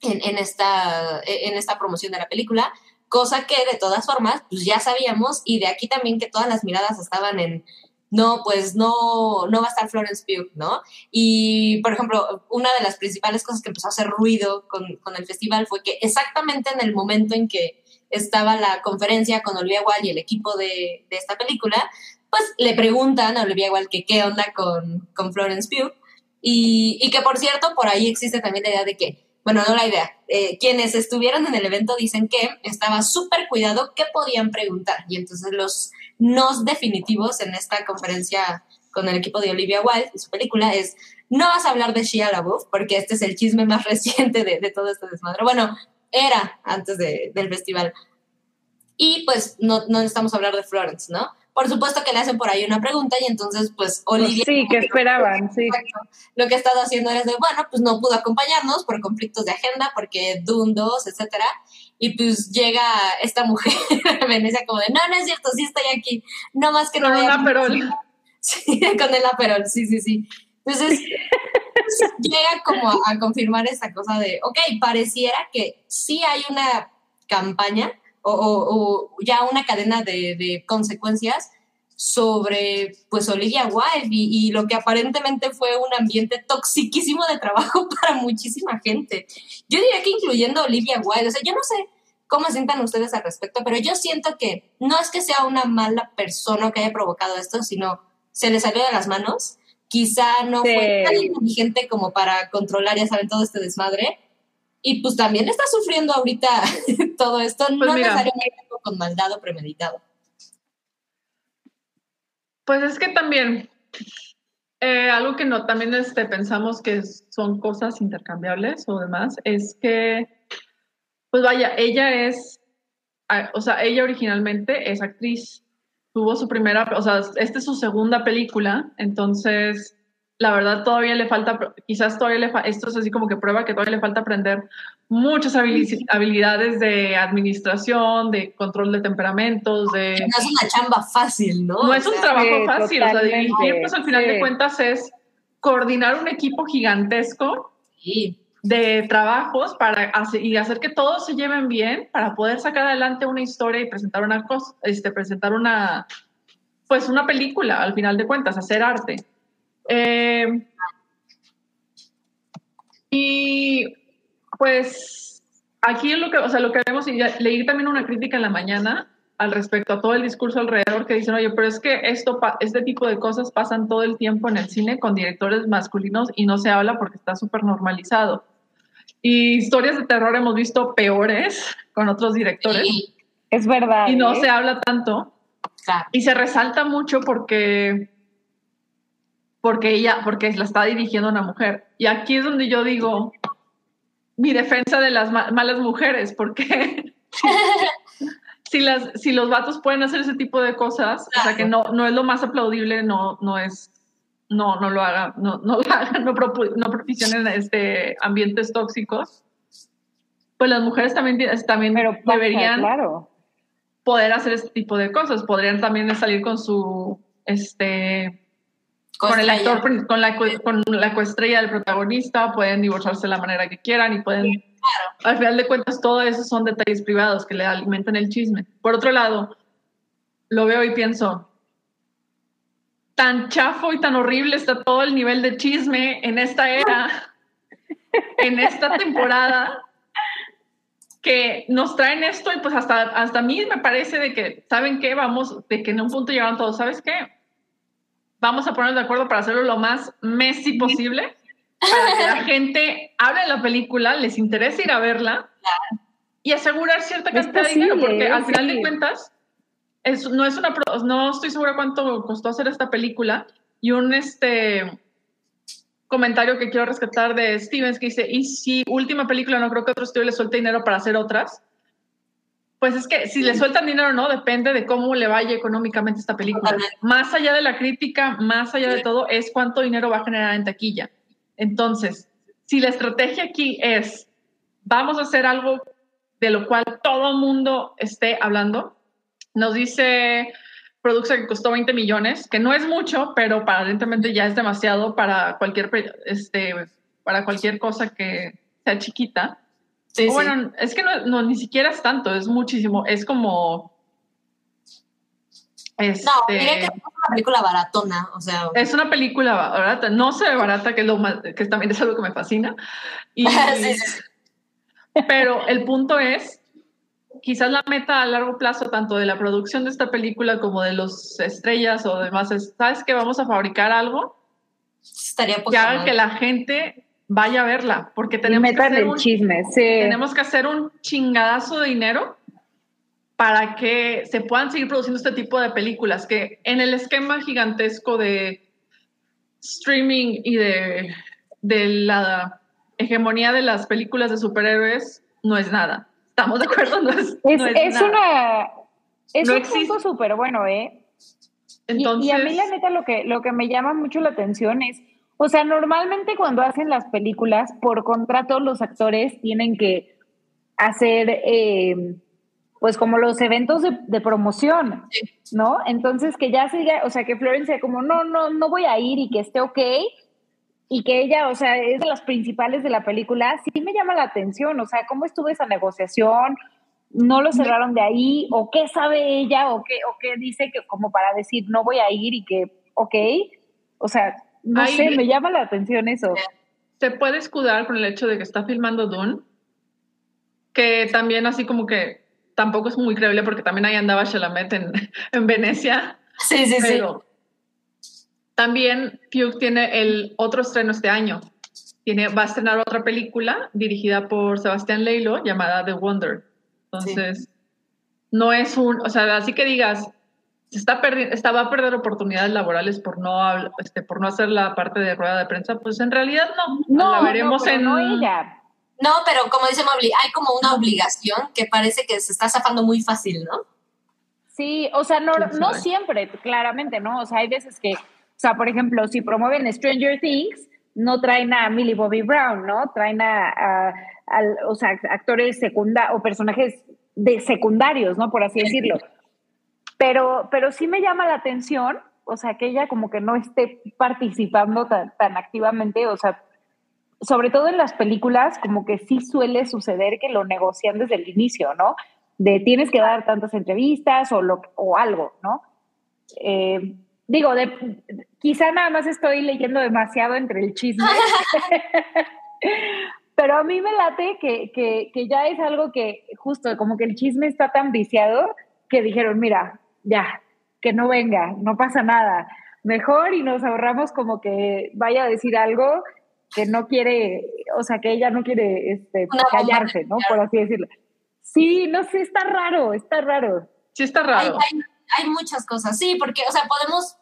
[SPEAKER 2] en, en, esta, en esta promoción de la película, cosa que de todas formas, pues ya sabíamos, y de aquí también que todas las miradas estaban en no, pues no, no va a estar Florence Pugh, ¿no? Y, por ejemplo, una de las principales cosas que empezó a hacer ruido con, el festival fue que exactamente en el momento en que estaba la conferencia con Olivia Wilde y el equipo de, esta película, pues le preguntan a Olivia Wilde que qué onda con, con Florence Pugh y, y que, por cierto, por ahí existe también la idea de que bueno, no la idea. Eh, quienes estuvieron en el evento dicen que estaba súper cuidado qué podían preguntar. Y entonces los nos definitivos en esta conferencia con el equipo de Olivia Wilde y su película es no vas a hablar de Shia LaBeouf porque este es el chisme más [LAUGHS] reciente de, todo este desmadre. Bueno, era antes del festival. Y pues no, no necesitamos hablar de Florence, ¿no? Por supuesto que le hacen por ahí una pregunta y entonces pues Olivia...
[SPEAKER 4] Sí, que esperaban, sí.
[SPEAKER 2] Lo que ha estado haciendo es de, bueno, pues no pudo acompañarnos por conflictos de agenda, porque Dune 2, etcétera, y pues llega esta mujer [LAUGHS] a Venecia como de, no, no es cierto, sí estoy aquí, no más que
[SPEAKER 3] con
[SPEAKER 2] no
[SPEAKER 3] el aperol. [LAUGHS]
[SPEAKER 2] Sí, con el aperol, sí, sí, sí. Entonces, llega como a, a confirmar esta cosa de, ok, pareciera que sí hay una campaña o, ya una cadena de, consecuencias sobre pues Olivia Wilde y, lo que aparentemente fue un ambiente toxiquísimo de trabajo [LAUGHS] para muchísima gente. Yo diría que incluyendo Olivia Wilde, o sea, yo no sé cómo sientan ustedes al respecto, pero yo siento que no es que sea una mala persona que haya provocado esto, sino se le salió de las manos. Quizá no fue tan inteligente como para controlar, ya saben, todo este desmadre y pues también está sufriendo ahorita [LAUGHS] todo esto, pues no necesariamente con maldad o premeditado.
[SPEAKER 3] Pues es que también, eh, algo que no también este, pensamos que son cosas intercambiables o demás, es que, pues vaya, ella es, o sea, ella originalmente es actriz, tuvo su primera, o sea, esta es su segunda película, entonces la verdad todavía le falta, quizás todavía le falta, esto es así como que prueba que todavía le falta aprender muchas habilidades de administración, de control de temperamentos, de...
[SPEAKER 2] No es una chamba fácil, ¿no?
[SPEAKER 3] No es un trabajo fácil, o sea, dirigir, pues al final de cuentas es coordinar un equipo gigantesco de trabajos para hacer, y hacer que todos se lleven bien para poder sacar adelante una historia y presentar una cosa, este, presentar una, pues una película al final de cuentas, hacer arte. Eh, y pues aquí lo que, o sea, lo que vemos, y leí también una crítica en la mañana al respecto a todo el discurso alrededor que dicen, oye, pero es que esto, este tipo de cosas pasan todo el tiempo en el cine con directores masculinos y no se habla porque está súper normalizado. Y historias de terror hemos visto peores con otros directores.
[SPEAKER 4] Es verdad.
[SPEAKER 3] Y no ¿eh? se habla tanto. Y se resalta mucho porque porque ella, porque la está dirigiendo una mujer. Y aquí es donde yo digo mi defensa de las malas mujeres, porque [LAUGHS] si, las, si los vatos pueden hacer ese tipo de cosas, o sea que no, no es lo más aplaudible, no, no es, no, no lo hagan, no, no lo [LAUGHS] hagan, no, propicionen este, ambientes tóxicos, pues las mujeres también, también deberían poder hacer este tipo de cosas, podrían también salir con su, este, con el actor, con la, con la coestrella del protagonista, pueden divorciarse de la manera que quieran y pueden... Al final de cuentas, todo eso son detalles privados que le alimentan el chisme. Por otro lado, lo veo y pienso, tan chafo y tan horrible está todo el nivel de chisme en esta era, [LAUGHS] en esta temporada, que nos traen esto y pues hasta, hasta a mí me parece de que, ¿saben qué? Vamos, de que en un punto llegaron todos, ¿sabes qué? Vamos a ponernos de acuerdo para hacerlo lo más messy posible, para que la [LAUGHS] gente hable de la película, les interese ir a verla y asegurar cierta cantidad de dinero, porque al final de cuentas, es, no es una, no estoy segura cuánto costó hacer esta película y un, este, comentario que quiero rescatar de Stevens que dice, y si última película no creo que otro estudio le suelte dinero para hacer otras, pues es que si le sueltan dinero o no, depende de cómo le vaya económicamente esta película. Más allá de la crítica, más allá de todo, es cuánto dinero va a generar en taquilla. Entonces, si la estrategia aquí es, vamos a hacer algo de lo cual todo el mundo esté hablando, nos dice producto que costó 20 millones, que no es mucho, pero aparentemente ya es demasiado para cualquier, este, para cualquier cosa que sea chiquita. Bueno, es que no, ni siquiera es tanto, es muchísimo, es como...
[SPEAKER 2] Este, no, mire que es una película baratona, o sea...
[SPEAKER 3] Es una película barata, no se ve barata, que, es lo que también es algo que me fascina. Y, [LAUGHS] pero el punto es quizás la meta a largo plazo, tanto de la producción de esta película como de los estrellas o demás, es, ¿sabes que vamos a fabricar algo?
[SPEAKER 2] Estaría
[SPEAKER 3] Ya que la gente vaya a verla, porque tenemos que, hacer
[SPEAKER 4] un, chisme,
[SPEAKER 3] tenemos que hacer un chingadazo de dinero para que se puedan seguir produciendo este tipo de películas, que en el esquema gigantesco de streaming y de, de la hegemonía de las películas de superhéroes, no es nada. ¿Estamos de acuerdo? No es,
[SPEAKER 4] es, una. Es un punto súper bueno, ¿eh?
[SPEAKER 3] Entonces,
[SPEAKER 4] y, a mí, la neta, lo que, lo que me llama mucho la atención es. O sea, normalmente cuando hacen las películas, por contrato, los actores tienen que hacer. Eh, pues como los eventos de, promoción, ¿no? Entonces que ya siga, o sea, que Florencia como, no, no, no voy a ir y que esté ok, y que ella, o sea, es de las principales de la película, sí me llama la atención, o sea, ¿cómo estuvo esa negociación? ¿No lo cerraron de ahí? ¿O qué sabe ella? ¿O qué, o qué dice que como para decir no voy a ir y que, ok? O sea, no sé, me llama la atención eso.
[SPEAKER 3] Se puede escudar con el hecho de que está filmando Dune, que también así como que tampoco es muy creíble porque también ahí andaba Chalamet en, [LAUGHS] en Venecia.
[SPEAKER 2] Sí, sí, sí
[SPEAKER 3] también Pugh tiene el otro estreno este año. Tiene, va a estrenar otra película dirigida por Sebastián Leilo llamada The Wonder. Entonces, no es un, o sea, así que digas, está perdiendo, está, va a perder oportunidades laborales por no, este, por no hacer la parte de rueda de prensa, pues en realidad no.
[SPEAKER 4] No, la veremos en. No, ella.
[SPEAKER 2] no, pero como dice Mobley, hay como una obligación que parece que se está zafando muy fácil, ¿no?
[SPEAKER 4] Sí, o sea, no, no siempre, claramente, ¿no? O sea, hay veces que o sea, por ejemplo, si promueven Stranger Things, no traen a Millie Bobby Brown, ¿no? Traen a, o sea, actores secundarios o personajes de secundarios, ¿no? Por así decirlo. Pero, pero sí me llama la atención, o sea, que ella como que no esté participando tan, tan activamente, o sea, sobre todo en las películas, como que sí suele suceder que lo negocian desde el inicio, ¿no? De tienes que dar tantas entrevistas o, lo, o algo, ¿no? Eh, digo, de, quizá nada más estoy leyendo demasiado entre el chisme, [LAUGHS] pero a mí me late que, que, que, ya es algo que justo como que el chisme está tan viciado que dijeron, mira, ya, que no venga, no pasa nada, mejor y nos ahorramos como que vaya a decir algo que no quiere, o sea, que ella no quiere este, callarse, ¿no? Por así decirlo. Sí, no sé, está raro, está raro.
[SPEAKER 3] Sí, está raro.
[SPEAKER 2] Hay, hay, muchas cosas, sí, porque, o sea, podemos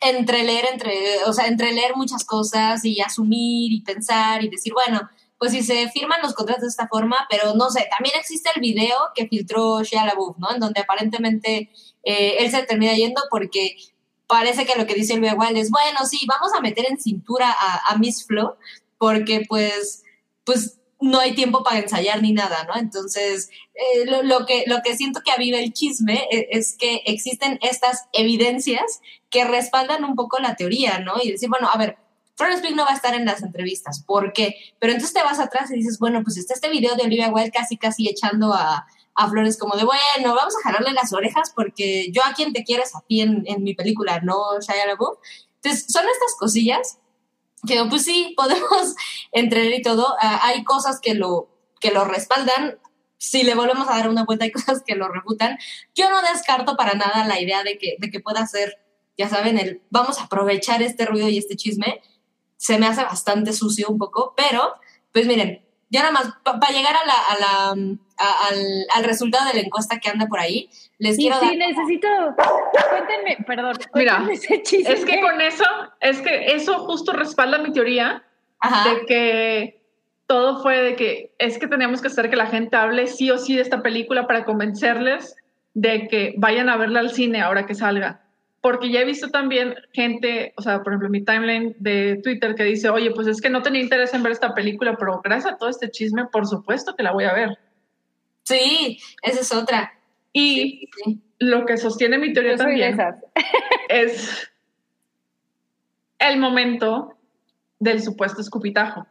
[SPEAKER 2] entreleer, entre, o sea, entreleer muchas cosas y asumir y pensar y decir, bueno, pues si se firman los contratos de esta forma, pero no sé, también existe el video que filtró Shia LaBeouf, ¿no? En donde aparentemente eh, él se termina yendo porque parece que lo que dice el igual es, bueno, sí, vamos a meter en cintura a, Miss Flo, porque pues, pues no hay tiempo para ensayar ni nada, ¿no? Entonces, eh, lo, que, lo que siento que aviva el chisme es, es, que existen estas evidencias que respaldan un poco la teoría, ¿no? Y decir, bueno, a ver, Florence Pugh no va a estar en las entrevistas, ¿por qué? Pero entonces te vas atrás y dices, bueno, pues está este video de Olivia Wilde casi, casi echando a, a Flores como de, bueno, vamos a jalarle las orejas porque yo a quien te quieres a ti en, en mi película, no Shia LaBeouf. Entonces, son estas cosillas que, pues sí, [LAUGHS] podemos entrenar y todo. Ah, hay cosas que lo, que lo respaldan. Si le volvemos a dar una vuelta, hay cosas que lo refutan. Yo no descarto para nada la idea de que, de que pueda ser, ya saben, el vamos a aprovechar este ruido y este chisme. Se me hace bastante sucio un poco, pero, pues miren, ya nada más, para llegar a la, a la, al, al, resultado de la encuesta que anda por ahí, les
[SPEAKER 4] sí,
[SPEAKER 2] quiero
[SPEAKER 4] sí,
[SPEAKER 2] dar...
[SPEAKER 4] necesito, cuéntenme, perdón,
[SPEAKER 3] Mira,
[SPEAKER 4] cuéntenme [LAUGHS] ese chisme.
[SPEAKER 3] es que con eso, es que eso justo respalda mi teoría
[SPEAKER 2] Ajá.
[SPEAKER 3] de que todo fue de que es que teníamos que hacer que la gente hable sí o sí de esta película para convencerles de que vayan a verla al cine ahora que salga. Porque ya he visto también gente, o sea, por ejemplo, mi timeline de Twitter que dice, oye, pues es que no tenía interés en ver esta película, pero gracias a todo este chisme, por supuesto que la voy a ver.
[SPEAKER 2] Sí, esa es otra.
[SPEAKER 3] Y
[SPEAKER 2] Sí.
[SPEAKER 3] lo que sostiene mi teoría
[SPEAKER 4] Yo
[SPEAKER 3] también [LAUGHS] es el momento del supuesto escupitajo.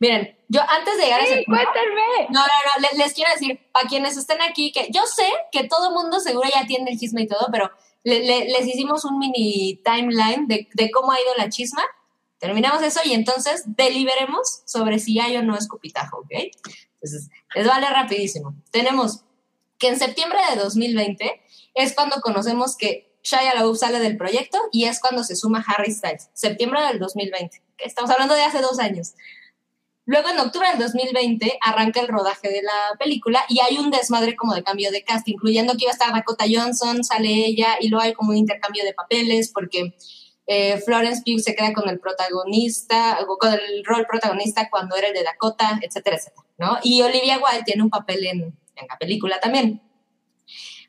[SPEAKER 2] Miren, yo antes de llegar a ese punto,
[SPEAKER 4] cuéntenme.
[SPEAKER 2] no, no, no, le- les, quiero decir, para quienes estén aquí, que yo sé que todo el mundo seguro ya tiene el chisme y todo, pero le- le- les hicimos un mini timeline de, de cómo ha ido la chisma. Terminamos eso y entonces deliberemos sobre si hay o no escupitajo, ¿ok? Entonces, les vale rapidísimo. Tenemos que en septiembre de 2020 es cuando conocemos que Shia LaBeouf sale del proyecto y es cuando se suma Harry Styles. Septiembre del 2020. ¿ok? Estamos hablando de hace dos años. Luego, en octubre del 2020, arranca el rodaje de la película y hay un desmadre como de cambio de cast, incluyendo que iba a estar Dakota Johnson, sale ella, y luego hay como un intercambio de papeles porque eh, Florence Pugh se queda con el protagonista, con el rol protagonista cuando era el de Dakota, etcétera, etcétera. Y Olivia Wilde tiene un papel en, en la película también.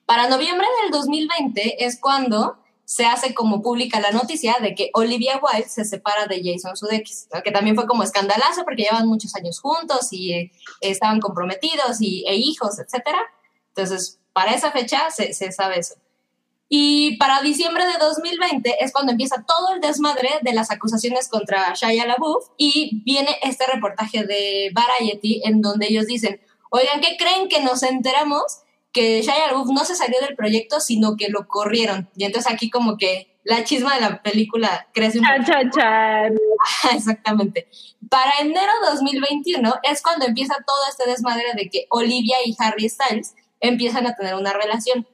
[SPEAKER 2] Para noviembre del 2020 es cuando se hace como pública la noticia de que Olivia Wilde se separa de Jason Sudeikis, ¿no? que también fue como escandalazo porque llevan muchos años juntos y eh, estaban comprometidos y, e hijos, etcétera. Entonces, para esa fecha se, se sabe eso. Y para diciembre de 2020 es cuando empieza todo el desmadre de las acusaciones contra Shia LaBeouf y viene este reportaje de Variety en donde ellos dicen, oigan, ¿qué creen que nos enteramos? Que Shia LaBeouf no se salió del proyecto, sino que lo corrieron. Y entonces aquí como que la chisma de la película crece un
[SPEAKER 4] Chan, chan, chan. [LAUGHS]
[SPEAKER 2] Exactamente. Para enero 2021 es cuando empieza todo este desmadre de que Olivia y Harry Styles empiezan a tener una relación.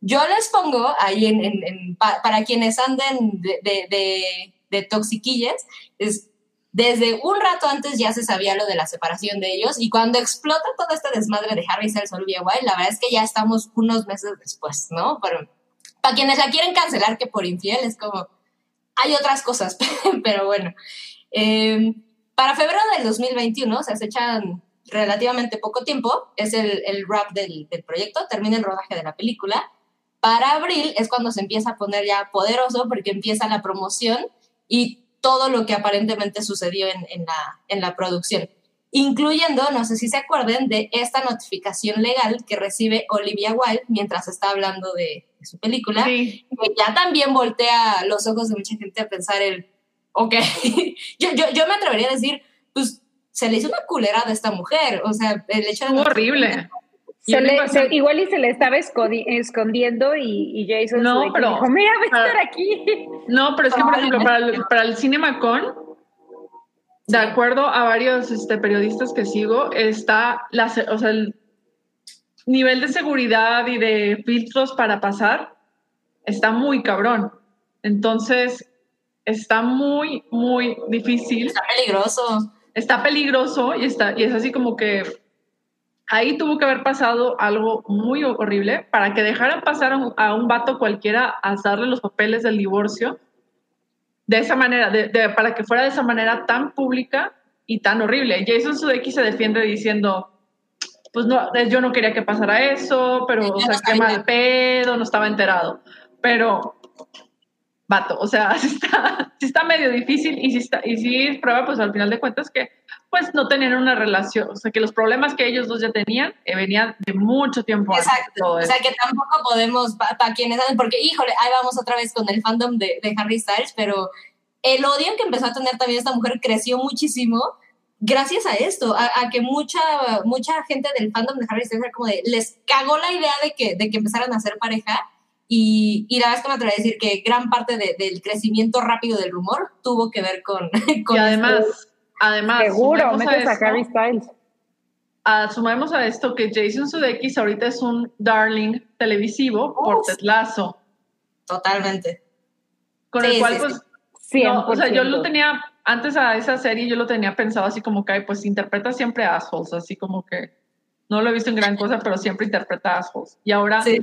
[SPEAKER 2] Yo les pongo ahí en, en- en- pa- para quienes anden de, de, de- de toxiquillas, es desde un rato antes ya se sabía lo de la separación de ellos y cuando explota todo este desmadre de Harry Styles Olivia Wilde, la verdad es que ya estamos unos meses después, ¿no? Pero para quienes la quieren cancelar que por infiel es como hay otras cosas, [LAUGHS] pero bueno. Eh, para febrero del 2021, o sea, se echan relativamente poco tiempo, es el, el wrap del, del proyecto, termina el rodaje de la película. Para abril es cuando se empieza a poner ya poderoso porque empieza la promoción y todo lo que aparentemente sucedió en, en la, en la producción, incluyendo, no sé si se acuerden, de esta notificación legal que recibe Olivia Wilde mientras está hablando de, de su película
[SPEAKER 3] Sí.
[SPEAKER 2] que ya también voltea los ojos de mucha gente a pensar el, ok, [LAUGHS] yo, yo, yo me atrevería a decir, pues se le hizo una culera de esta mujer, o sea, el hecho de...
[SPEAKER 3] Horrible. Y
[SPEAKER 4] Se
[SPEAKER 3] una
[SPEAKER 4] le-
[SPEAKER 3] invasión-
[SPEAKER 4] se- igual y se le estaba escondiendo y, y Jason
[SPEAKER 3] No, pero-
[SPEAKER 4] dijo, mira, voy a estar aquí. [LAUGHS]
[SPEAKER 3] No, pero es que, por ejemplo, para el, para el CinemaCon, de acuerdo a varios este, periodistas que sigo, está la, o sea, el nivel de seguridad y de filtros para pasar está muy cabrón. Entonces, está muy, muy difícil.
[SPEAKER 2] Está peligroso.
[SPEAKER 3] Está peligroso y, está, y es así como que ahí tuvo que haber pasado algo muy horrible para que dejaran pasar a un, a un vato cualquiera a darle los papeles del divorcio de esa manera, de- de- para que fuera de esa manera tan pública y tan horrible. Jason Sudeikis se defiende diciendo, pues no, yo no quería que pasara eso, pero, o sea, qué mal pedo, no estaba enterado. Pero vato, o sea, [LAUGHS] sí está, sí está medio difícil y sí, está, y sí prueba, pues al final de cuentas que pues no tenían una relación, o sea, que los problemas que ellos dos ya tenían eh, venían de mucho tiempo
[SPEAKER 2] Exacto, o sea, que tampoco podemos, para quienes saben, porque híjole, ahí vamos otra vez con el fandom de, de Harry Styles, pero el odio que empezó a tener también esta mujer creció muchísimo gracias a esto, a, que mucha, mucha gente del fandom de Harry Styles como de, les cagó la idea de que, de que empezaran a ser pareja y, y, la verdad es que me atrevo a decir que gran parte del crecimiento rápido del rumor tuvo que ver con... [LAUGHS] con
[SPEAKER 3] y además, además...
[SPEAKER 4] Seguro, metes a, Harry Styles.
[SPEAKER 3] Sumemos a esto que Jason Sudeikis ahorita es un darling televisivo por Tetlazo.
[SPEAKER 2] Totalmente.
[SPEAKER 3] Con el cual, pues... o sea, yo lo tenía, antes a esa serie yo lo tenía pensado así como que, pues interpreta siempre assholes, así como que no lo he visto en gran cosa, pero siempre interpreta assholes. Y ahora sí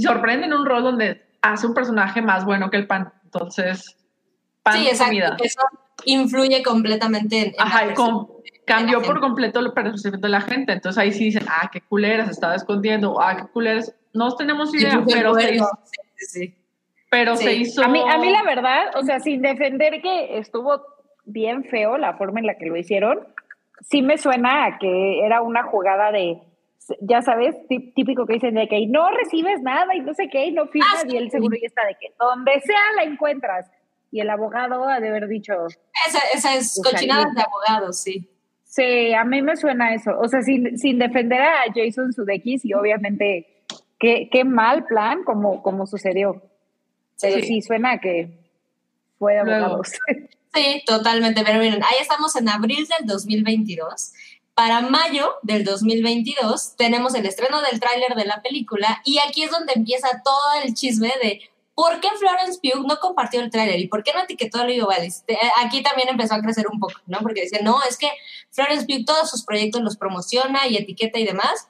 [SPEAKER 3] sorprende en un rol donde hace un personaje más bueno que el pan. Entonces,
[SPEAKER 2] pan sí, exacto. Eso influye completamente en.
[SPEAKER 3] Ajá, cambió por completo el percepción de la gente. Entonces ahí sí dicen, ah, qué culera, se estaba escondiendo, ah, qué culeras. No tenemos idea, pero se hizo. Sí, pero se hizo.
[SPEAKER 4] A mí, a mí, la verdad, o sea, sin defender que estuvo bien feo la forma en la que lo hicieron, sí me suena a que era una jugada de ya sabes, típico que dicen de que no recibes nada y no sé qué, y no firmas, ah, y el seguro ya está de que donde sea la encuentras. Y el abogado ha de haber dicho.
[SPEAKER 2] Esa, esa es cochinada de abogados, sí.
[SPEAKER 4] Sí, a mí me suena eso. O sea, sin, sin defender a Jason Sudeikis y obviamente qué, qué mal plan como, como sucedió. Pero sí, suena que fue de abogados. [LAUGHS]
[SPEAKER 2] Sí, totalmente. Pero miren, ahí estamos en abril del 2022 para mayo del 2022 tenemos el estreno del tráiler de la película y aquí es donde empieza todo el chisme de por qué Florence Pugh no compartió el tráiler y por qué no etiquetó a Olivia Wilde. Aquí también empezó a crecer un poco, ¿no? Porque decían, no, es que Florence Pugh todos sus proyectos los promociona y etiqueta y demás.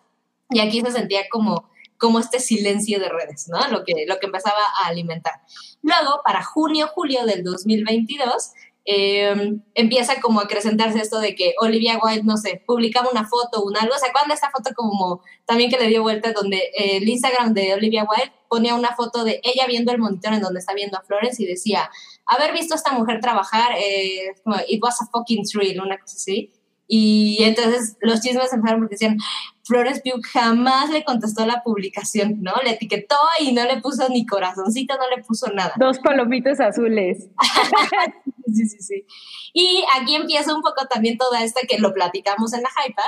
[SPEAKER 2] Y aquí se sentía como, como este silencio de redes, ¿no? Lo que, lo que empezaba a alimentar. Luego, para junio, julio del 2022, eh, empieza como a acrecentarse esto de que Olivia Wilde, no sé, publicaba una foto un algo. ¿Se acuerdan de esta foto como también que le dio vuelta donde el Instagram de Olivia Wilde ponía una foto de ella viendo el monitor en donde está viendo a Florence y decía, haber visto a esta mujer trabajar, eh, it was a fucking thrill, una cosa así. Y entonces los chismes empezaron porque decían, Flores Pugh jamás le contestó la publicación, ¿no? Le etiquetó y no le puso ni corazoncito, no le puso nada.
[SPEAKER 4] Dos palomitas azules. [LAUGHS]
[SPEAKER 2] sí, sí, sí. Y aquí empieza un poco también toda esta que lo platicamos en la Hype,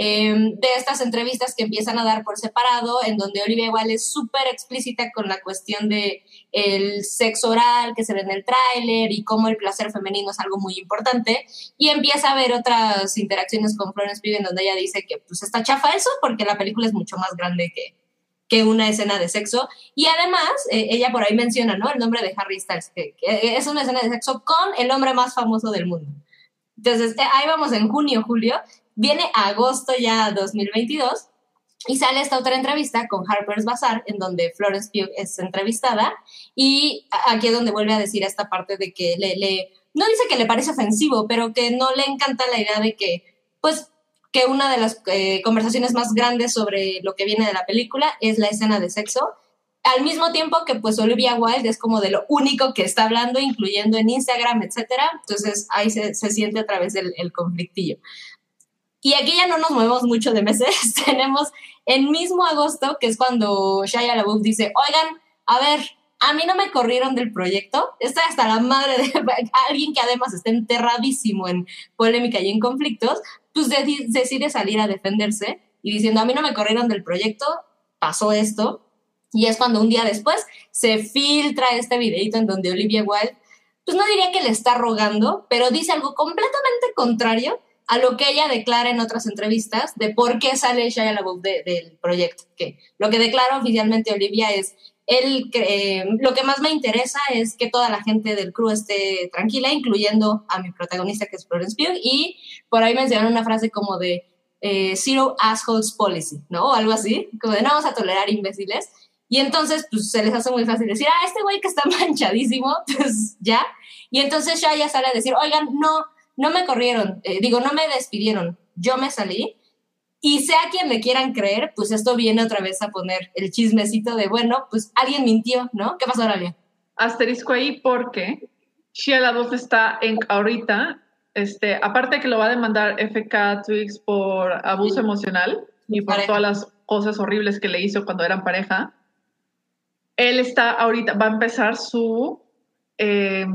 [SPEAKER 2] Em, de estas entrevistas que empiezan a dar por separado, en donde Olivia igual es súper explícita con la cuestión de el sexo oral que se ve en el tráiler y cómo el placer femenino es algo muy importante, y empieza a ver otras interacciones con Florence Pugh en donde ella dice que pues está chafa eso porque la película es mucho más grande que, que una escena de sexo. Y además, eh, ella por ahí menciona, ¿no? El nombre de Harry Styles, que, es una escena de sexo con el hombre más famoso del mundo. Entonces, eh, ahí vamos en junio, julio, Viene agosto ya 2022 y sale esta otra entrevista con Harper's Bazaar, en donde Florence Pugh es entrevistada, y aquí es donde vuelve a decir esta parte de que le, le, no dice que le parece ofensivo, pero que no le encanta la idea de que, pues, que una de las eh, conversaciones más grandes sobre lo que viene de la película es la escena de sexo, al mismo tiempo que pues Olivia Wilde es como de lo único que está hablando, incluyendo en Instagram, etcétera, entonces ahí se, se siente a través del el conflictillo. Y aquí ya no nos movemos mucho de meses. [LAUGHS] Tenemos el mismo agosto, que es cuando Shia LaBeouf dice, oigan, a ver, a mí no me corrieron del proyecto. Está hasta la madre de [LAUGHS] alguien que además está enterradísimo en polémica y en conflictos, pues decide salir a defenderse y diciendo, a mí no me corrieron del proyecto, pasó esto. Y es cuando un día después se filtra este videito en donde Olivia Wilde, pues no diría que le está rogando, pero dice algo completamente contrario a lo que ella declara en otras entrevistas de por qué sale Shia LaBeouf del proyecto. Que lo que declara oficialmente Olivia es, él, eh, lo que más me interesa es que toda la gente del crew esté tranquila, incluyendo a mi protagonista que es Florence Pugh, y por ahí mencionaron una frase como de eh, Zero Assholes Policy, ¿no? O algo así, como de no vamos a tolerar imbéciles. Y entonces, pues se les hace muy fácil decir, ah, este güey que está [LAUGHS] manchadísimo, [LAUGHS] pues ya. Y entonces Shia sale a decir, oigan, no, no me corrieron, eh, digo, no me despidieron, yo me salí. Y sea quien le quieran creer, pues esto viene otra vez a poner el chismecito de, bueno, pues alguien mintió, ¿no? ¿Qué pasó, Aralia?
[SPEAKER 3] asterisco ahí porque Shia LaBeouf está en ahorita, este, aparte de que lo va a demandar FK Twigs por abuso emocional y por todas las cosas horribles que le hizo cuando eran pareja, él está ahorita, va a empezar su eh,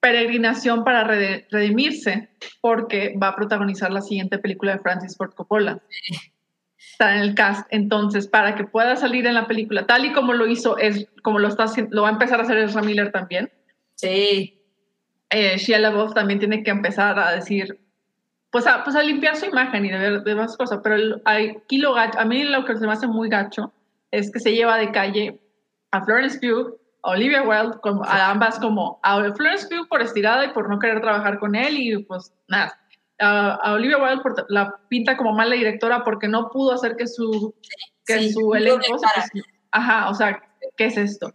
[SPEAKER 3] peregrinación para redimirse porque va a protagonizar la siguiente película de Francis Ford Coppola. Está en el cast, entonces para que pueda salir en la película, tal y como lo hizo, es como lo está lo va a empezar a hacer Ezra Miller también.
[SPEAKER 2] Sí.
[SPEAKER 3] Eh, Shia LaBeouf también tiene que empezar a decir, pues a, pues a limpiar su imagen y de ver de más cosas, pero aquí lo a mí lo que se me hace muy gacho es que se lleva de calle a Florence Pugh Olivia Wilde, como, a ambas como a Florence Pugh por estirada y por no querer trabajar con él y pues nada. A, Olivia Wilde por, la pinta como mala directora porque no pudo hacer que su, que su elenco... ajá, o sea, ¿qué es esto?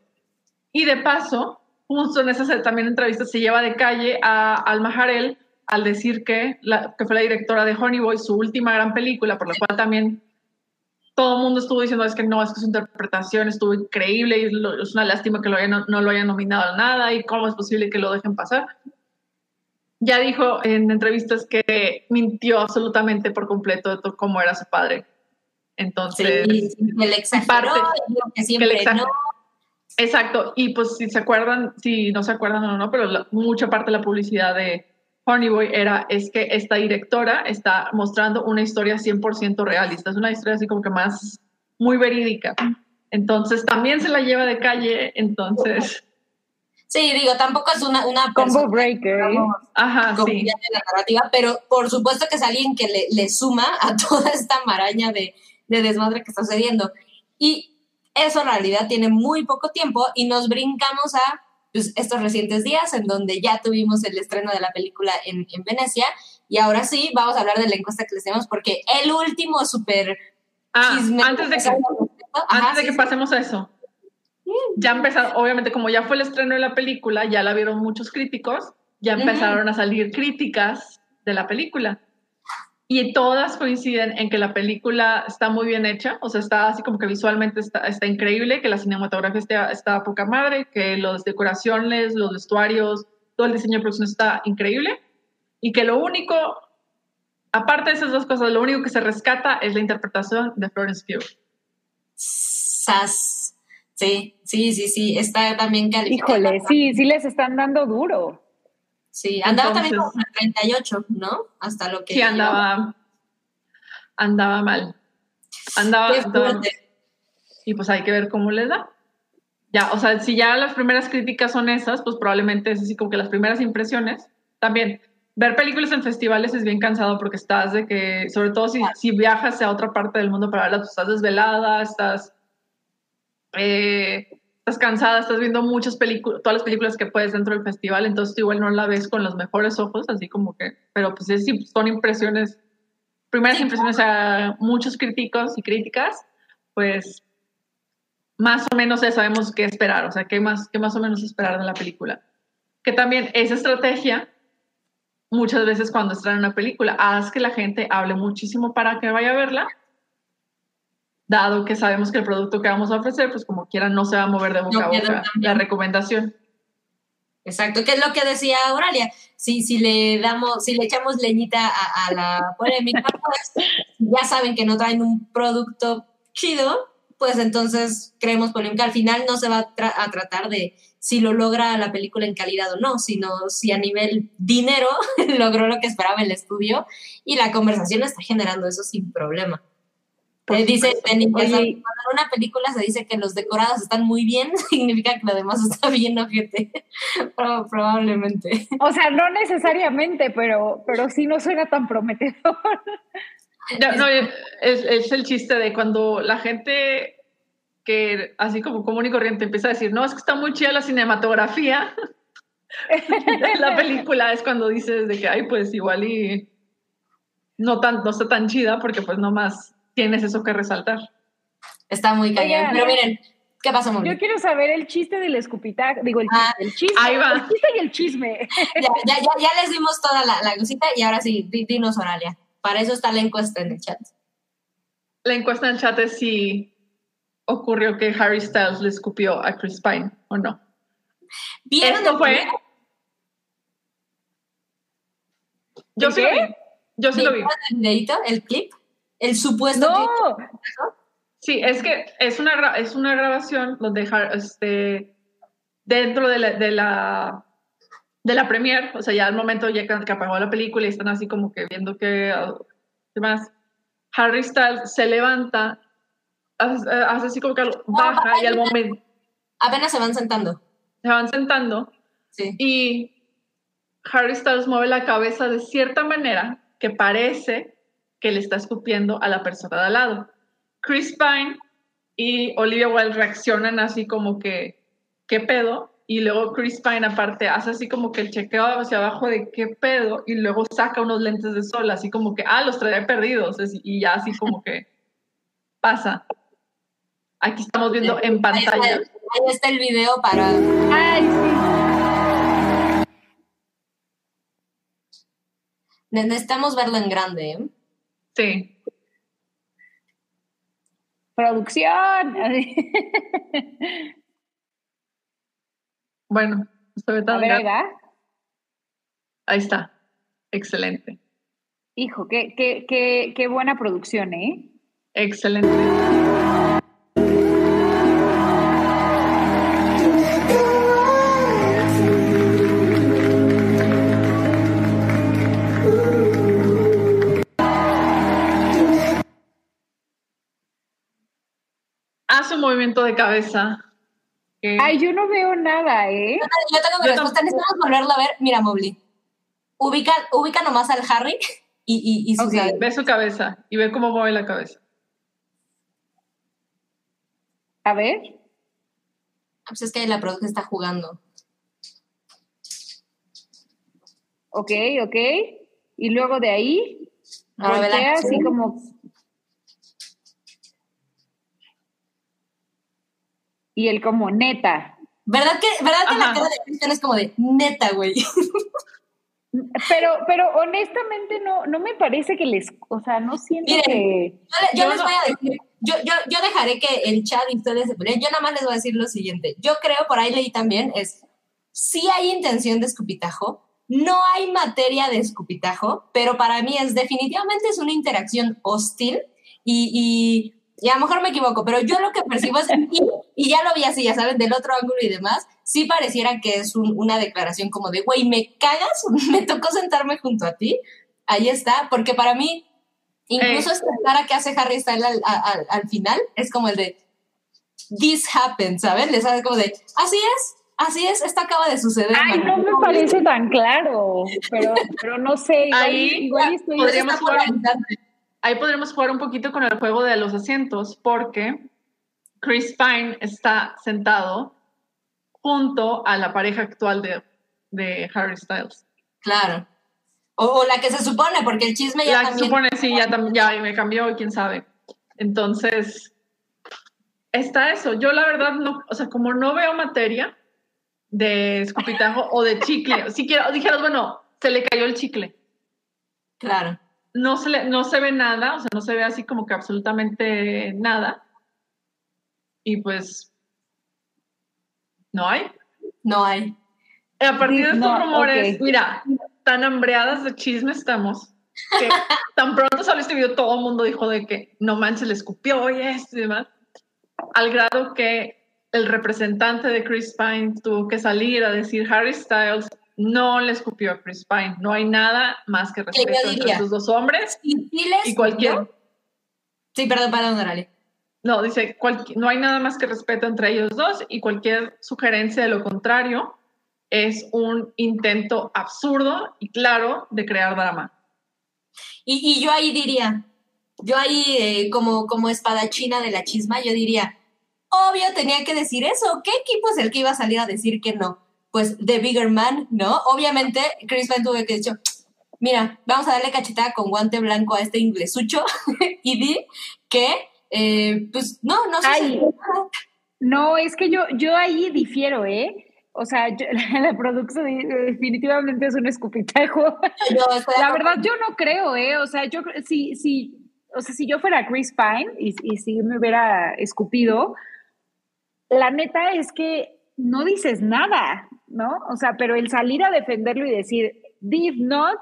[SPEAKER 3] Y de paso, justo en esa también entrevista se lleva de calle a Alma Harel al decir que, la, que fue la directora de Honey Boy, su última gran película, por la cual también todo el mundo estuvo diciendo es que no, es que su interpretación estuvo increíble y es una lástima que lo no, lo hayan nominado a nada y cómo es posible que lo dejen pasar. Ya dijo en entrevistas que mintió absolutamente por completo de cómo era su padre. Entonces,
[SPEAKER 2] sí, el exageró, que siempre no.
[SPEAKER 3] Exacto, y pues si se acuerdan, si no se acuerdan o no, pero mucha parte de la publicidad de, Boy era es que esta directora está mostrando una historia 100% realista, es una historia así como que más muy verídica. Entonces también se la lleva de calle, entonces...
[SPEAKER 2] Sí, digo, tampoco es una... una
[SPEAKER 4] Combo breaker.
[SPEAKER 3] Ajá, sí.
[SPEAKER 2] la narrativa, pero por supuesto que es alguien que le, le suma a [LAUGHS] toda esta maraña de, de desmadre que está sucediendo. Y eso en realidad tiene muy poco tiempo y nos brincamos a pues, estos recientes días en donde ya tuvimos el estreno de la película en, en Venecia. Y ahora sí, vamos a hablar de la encuesta que les tenemos porque el último súper
[SPEAKER 3] ah, Antes de que, antes de que pasemos a eso. Ya empezaron, obviamente como ya fue el estreno de la película, ya la vieron muchos críticos, ya empezaron a salir críticas de la película y todas coinciden en que la película está muy bien hecha, o sea, está así como que visualmente está, está increíble, que la cinematografía está, está poca madre, que las decoraciones, los vestuarios, todo el diseño de producción está increíble y que lo único, aparte de esas dos cosas, lo único que se rescata es la interpretación de Florence Pugh.
[SPEAKER 2] Sas. Sí, sí, sí, sí, está también
[SPEAKER 4] calificada. Híjole, sí, sí les están dando duro.
[SPEAKER 2] Sí, andaba también como 38, ¿no? Hasta lo que.
[SPEAKER 3] Sí, andaba. Andaba mal. Andaba. y pues hay que ver cómo les da. Ya, o sea, si ya las primeras críticas son esas, pues probablemente es así como que las primeras impresiones. También, ver películas en festivales es bien cansado porque estás de que, sobre todo si, si viajas a otra parte del mundo para verlas, pues estás desvelada, estás. Eh, estás cansada, estás viendo muchas películas, todas las películas que puedes dentro del festival, entonces igual no la ves con los mejores ojos, así como que, pero pues es, son impresiones, primeras impresiones a muchos críticos y críticas, pues más o menos ya sabemos qué esperar, o sea, qué más, qué más o menos esperar de la película. Que también esa estrategia, muchas veces cuando estrenan una película, haz que la gente hable muchísimo para que vaya a verla dado que sabemos que el producto que vamos a ofrecer, pues como quiera, no se va a mover de boca a boca la recomendación.
[SPEAKER 2] Exacto, que es lo que decía Auralia. Si, si le damos, si le echamos leñita a, la polémica, [LAUGHS] pues ya saben que no traen un producto chido, pues entonces creemos polémica. Al final no se va a, a, tratar de si lo logra la película en calidad o no, sino si a nivel dinero [LAUGHS] logró lo que esperaba el estudio y la conversación está generando eso sin problema dice en cuando en una película se dice que los decorados están muy bien, [LAUGHS] significa que lo demás está bien, ojete. [LAUGHS] Probablemente.
[SPEAKER 4] O sea, no necesariamente, pero, pero sí no suena tan prometedor. [LAUGHS]
[SPEAKER 3] no, es, el chiste de cuando la gente que así como común y corriente empieza a decir, no, es que está muy chida la cinematografía. la película es cuando dices de que, ay, pues igual y no, tan, no está tan chida porque pues nomás tienes eso que resaltar.
[SPEAKER 2] Está muy cañón. Pero miren, ¿qué pasó, Moni?
[SPEAKER 4] Yo quiero saber el chiste del escupitac, digo, el, ah, el chisme.
[SPEAKER 3] Ahí va.
[SPEAKER 4] El chiste y el chisme. [LAUGHS]
[SPEAKER 2] Ya, ya, ya, ya les dimos toda la, la cosita y ahora sí, dinos, Oralia. Para eso está la encuesta en el chat.
[SPEAKER 3] La encuesta en el chat es si ocurrió que Harry Styles le escupió a Chris Pine o no.
[SPEAKER 2] ¿Vieron
[SPEAKER 3] Esto fue. Yo sí lo vi. Yo sí lo vi.
[SPEAKER 2] ¿Vieron el videíto, el clip? El supuesto.
[SPEAKER 4] No,
[SPEAKER 3] Sí, es que es una, es una grabación donde este, dentro de la, de la de la premier, o sea, ya al momento ya que, apagó la película y están así como que viendo que ¿qué más? Harry Styles se levanta, hace, hace así como que baja y al momento
[SPEAKER 2] Apenas se van sentando.
[SPEAKER 3] se van sentando
[SPEAKER 2] Sí.
[SPEAKER 3] y Harry Styles mueve la cabeza de cierta manera que parece que le está escupiendo a la persona de al lado. Chris Pine y Olivia Wilde reaccionan así como que, ¿qué pedo? Y luego Chris Pine aparte hace así como que el chequeo hacia abajo de qué pedo y luego saca unos lentes de sol, así como que, ah, los traía perdidos y ya así como que pasa. Aquí estamos viendo en
[SPEAKER 2] Ahí
[SPEAKER 3] pantalla.
[SPEAKER 2] está, ahí está el video para.
[SPEAKER 4] ay, sí.
[SPEAKER 2] Necesitamos verlo en grande. ¿eh?
[SPEAKER 3] Sí.
[SPEAKER 4] Producción.
[SPEAKER 3] Bueno, se ve
[SPEAKER 4] A ver. ¿verdad?
[SPEAKER 3] Ahí está. Excelente.
[SPEAKER 4] Hijo, qué, qué, qué, qué buena producción, ¿eh?
[SPEAKER 3] Excelente. Hace un movimiento de cabeza.
[SPEAKER 4] Ay, yo no veo nada, ¿eh?
[SPEAKER 2] Yo tengo mi respuesta. Necesitamos volverlo a ver. Mira, Mobley. Ubica, ubica nomás al Harry [LAUGHS] y, y, y sus
[SPEAKER 4] Ok.
[SPEAKER 2] labios.
[SPEAKER 3] Ve su cabeza y ve cómo mueve la cabeza.
[SPEAKER 4] A ver.
[SPEAKER 2] Pues es que la producción está jugando.
[SPEAKER 4] Ok, ok. Y luego de ahí,
[SPEAKER 2] Ahora ve la
[SPEAKER 4] voltea así como. Y él como neta.
[SPEAKER 2] ¿Verdad que, ¿verdad que la cara de Cristian es como de neta, güey? [LAUGHS]
[SPEAKER 4] Pero, pero honestamente no, no me parece que les, o sea, no siento
[SPEAKER 2] Miren.
[SPEAKER 4] que.
[SPEAKER 2] Yo, le- yo
[SPEAKER 3] Yo
[SPEAKER 2] les
[SPEAKER 3] no-
[SPEAKER 2] voy a decir, yo, yo, yo dejaré que el chat y ustedes se peleen. Yo nada más les voy a decir lo siguiente. Yo creo, por ahí leí también, es, sí hay intención de escupitajo, no hay materia de escupitajo, pero para mí es definitivamente es una interacción hostil y, y, y a lo mejor me equivoco, pero yo lo que percibo es, [LAUGHS] y, y ya lo vi así, ya saben, del otro ángulo y demás, sí pareciera que es un- una declaración como de, güey, ¿me cagas? [LAUGHS] ¿Me tocó sentarme junto a ti? Ahí está, porque para mí, incluso
[SPEAKER 3] Eh.
[SPEAKER 2] esta cara que hace Harry Styles al, al- al final es como el de, this happened, ¿saben? Les hace como de, así es, así es, esto acaba de suceder.
[SPEAKER 4] Ay,
[SPEAKER 2] mano".
[SPEAKER 4] no me parece tan claro, pero, pero no sé, igual,
[SPEAKER 3] Ahí
[SPEAKER 4] igual estoy...
[SPEAKER 3] podríamos jugar. Ahí podríamos jugar un poquito con el juego de los asientos, porque Chris Pine está sentado junto a la pareja actual de, de Harry Styles.
[SPEAKER 2] Claro. O, o la que se supone, porque el chisme ya
[SPEAKER 3] La que
[SPEAKER 2] también...
[SPEAKER 3] supone, sí, ya, [LAUGHS] tam- ya me cambió quién sabe. Entonces, está eso. Yo la verdad no, o sea, como no veo materia de escupitajo o de chicle, [LAUGHS] si quiero, dijeras, bueno, se le cayó el chicle.
[SPEAKER 2] Claro.
[SPEAKER 3] No se, le, no se ve nada, o sea, no se ve así como que absolutamente nada. Y pues, no hay.
[SPEAKER 2] No hay.
[SPEAKER 3] A partir de estos
[SPEAKER 4] No,
[SPEAKER 3] rumores, mira, tan hambreadas de chisme estamos, que [LAUGHS] tan pronto salió este video, todo el mundo dijo de que no manches, le escupió y esto y demás, al grado que el representante de Chris Pine tuvo que salir a decir Harry Styles no le escupió a Chris Pine, no hay nada más que respeto entre estos dos hombres
[SPEAKER 2] Y, sí les-
[SPEAKER 3] y cualquier,
[SPEAKER 2] Sí, perdón, perdón, Dorale.
[SPEAKER 3] no, dice, cualqui- no hay nada más que respeto entre ellos dos y cualquier sugerencia de lo contrario es un intento absurdo y claro de crear drama.
[SPEAKER 2] Y, y yo ahí diría, yo ahí eh, como, como espadachina de la chisma, yo diría, obvio tenía que decir eso. ¿Qué equipo es el que iba a salir a decir que no? Pues The Bigger Man, ¿no? Obviamente Chris Pine tuvo que decir, mira, vamos a darle cachetada con guante blanco a este inglesucho [LAUGHS] y di que, eh, pues no, no nada.
[SPEAKER 4] No, es que yo, yo ahí difiero, ¿eh? O sea, yo- [LAUGHS] la producción definitivamente es un escupitajo. [LAUGHS]
[SPEAKER 2] Yo estoy
[SPEAKER 4] La verdad, yo no creo, ¿eh? O sea, yo si, si, o sea, si yo fuera Chris Pine y, y si me hubiera escupido, la neta es que no dices nada, ¿no? O sea, pero el salir a defenderlo y decir, did not,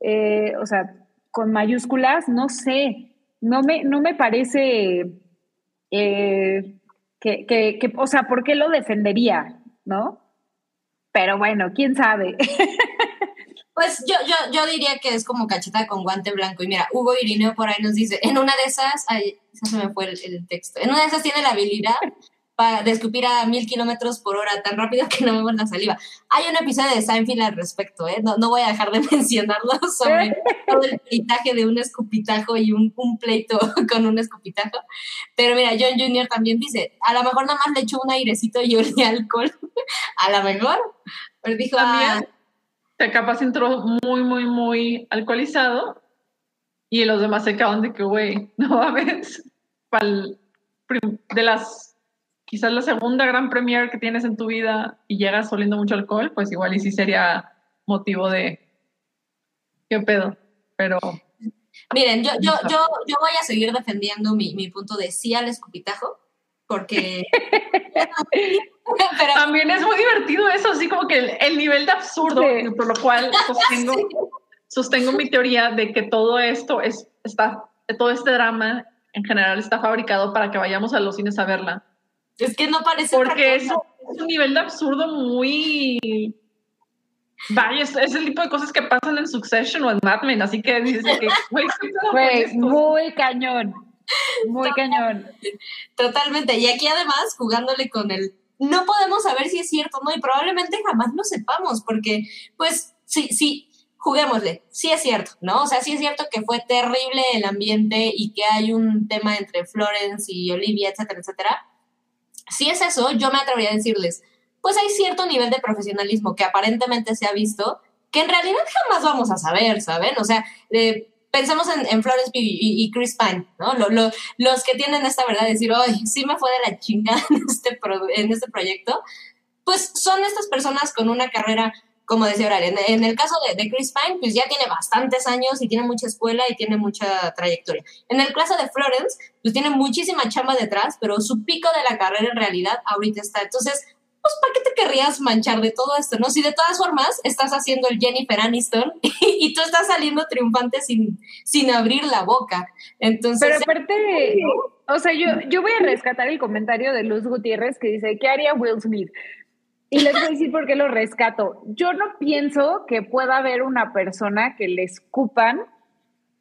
[SPEAKER 4] eh, o sea, con mayúsculas, no sé, no me, no me parece eh, que, que, o sea, ¿por qué lo defendería, no? Pero bueno, quién sabe. [LAUGHS]
[SPEAKER 2] Pues yo, yo, yo diría que es como cacheta con guante blanco. Y mira, Hugo Irineo por ahí nos dice, en una de esas, ay, se me fue el, texto, en una de esas tiene la habilidad de escupir a mil kilómetros por hora tan rápido que no me vuelve la saliva. Hay un episodio de Seinfeld al respecto, ¿eh? No, no voy a dejar de [LAUGHS] mencionarlo sobre todo el peritaje de un escupitajo y un, un, pleito [LAUGHS] con un escupitajo. Pero mira, John Jr. también dice, a lo mejor nada más le echó un airecito y olía alcohol. [LAUGHS] a lo mejor. Pero dijo, ah,
[SPEAKER 3] que capaz entró muy, muy, muy alcoholizado y los demás se acaban de que, güey, no mames, de las, quizás la segunda gran premier que tienes en tu vida y llegas oliendo mucho alcohol, pues igual y sí sería motivo de, ¿qué pedo? Pero...
[SPEAKER 2] Miren, yo, yo, yo, yo voy a seguir defendiendo mi, mi punto de sí al escupitajo, porque [LAUGHS]
[SPEAKER 3] También es muy divertido eso, así como que el, nivel de absurdo, por lo cual [LAUGHS] sostengo, sostengo mi teoría de que todo esto es, está, todo este drama en general está fabricado para que vayamos a los cines a verla.
[SPEAKER 2] Es que no parece
[SPEAKER 3] Porque es, un nivel de absurdo muy... Vaya, es, el tipo de cosas que pasan en Succession o en Mad Men, así que dices que, [LAUGHS]
[SPEAKER 4] muy cañón. Muy cañón.
[SPEAKER 2] Totalmente. Y aquí además jugándole con el no podemos saber si es cierto o no y probablemente jamás lo sepamos porque pues sí, sí, juguémosle, sí es cierto, ¿no? O sea, sí es cierto que fue terrible el ambiente y que hay un tema entre Florence y Olivia, etcétera, etcétera. Si es eso, yo me atrevería a decirles, pues hay cierto nivel de profesionalismo que aparentemente se ha visto que en realidad jamás vamos a saber, ¿saben? O sea, eh, pensemos en, en Florence y, y, Chris Pine, ¿no? los que tienen esta verdad de decir, ay, sí me fue de la chinga en este, en este proyecto, pues son estas personas con una carrera, como decía Aurelia, en, el caso de, de, Chris Pine, pues ya tiene bastantes años y tiene mucha escuela y tiene mucha trayectoria. En el caso de Florence, pues tiene muchísima chamba detrás, pero su pico de la carrera en realidad ahorita está. Entonces, pues ¿para qué te querrías manchar de todo esto, no? Si de todas formas estás haciendo el Jennifer Aniston [LAUGHS] y, tú estás saliendo triunfante sin, sin abrir la boca. Entonces...
[SPEAKER 4] Pero aparte, o sea, yo, yo voy a rescatar el comentario de Luz Gutiérrez que dice, ¿qué haría Will Smith? Y les voy a decir por qué lo rescato. Yo no pienso que pueda haber una persona que le escupan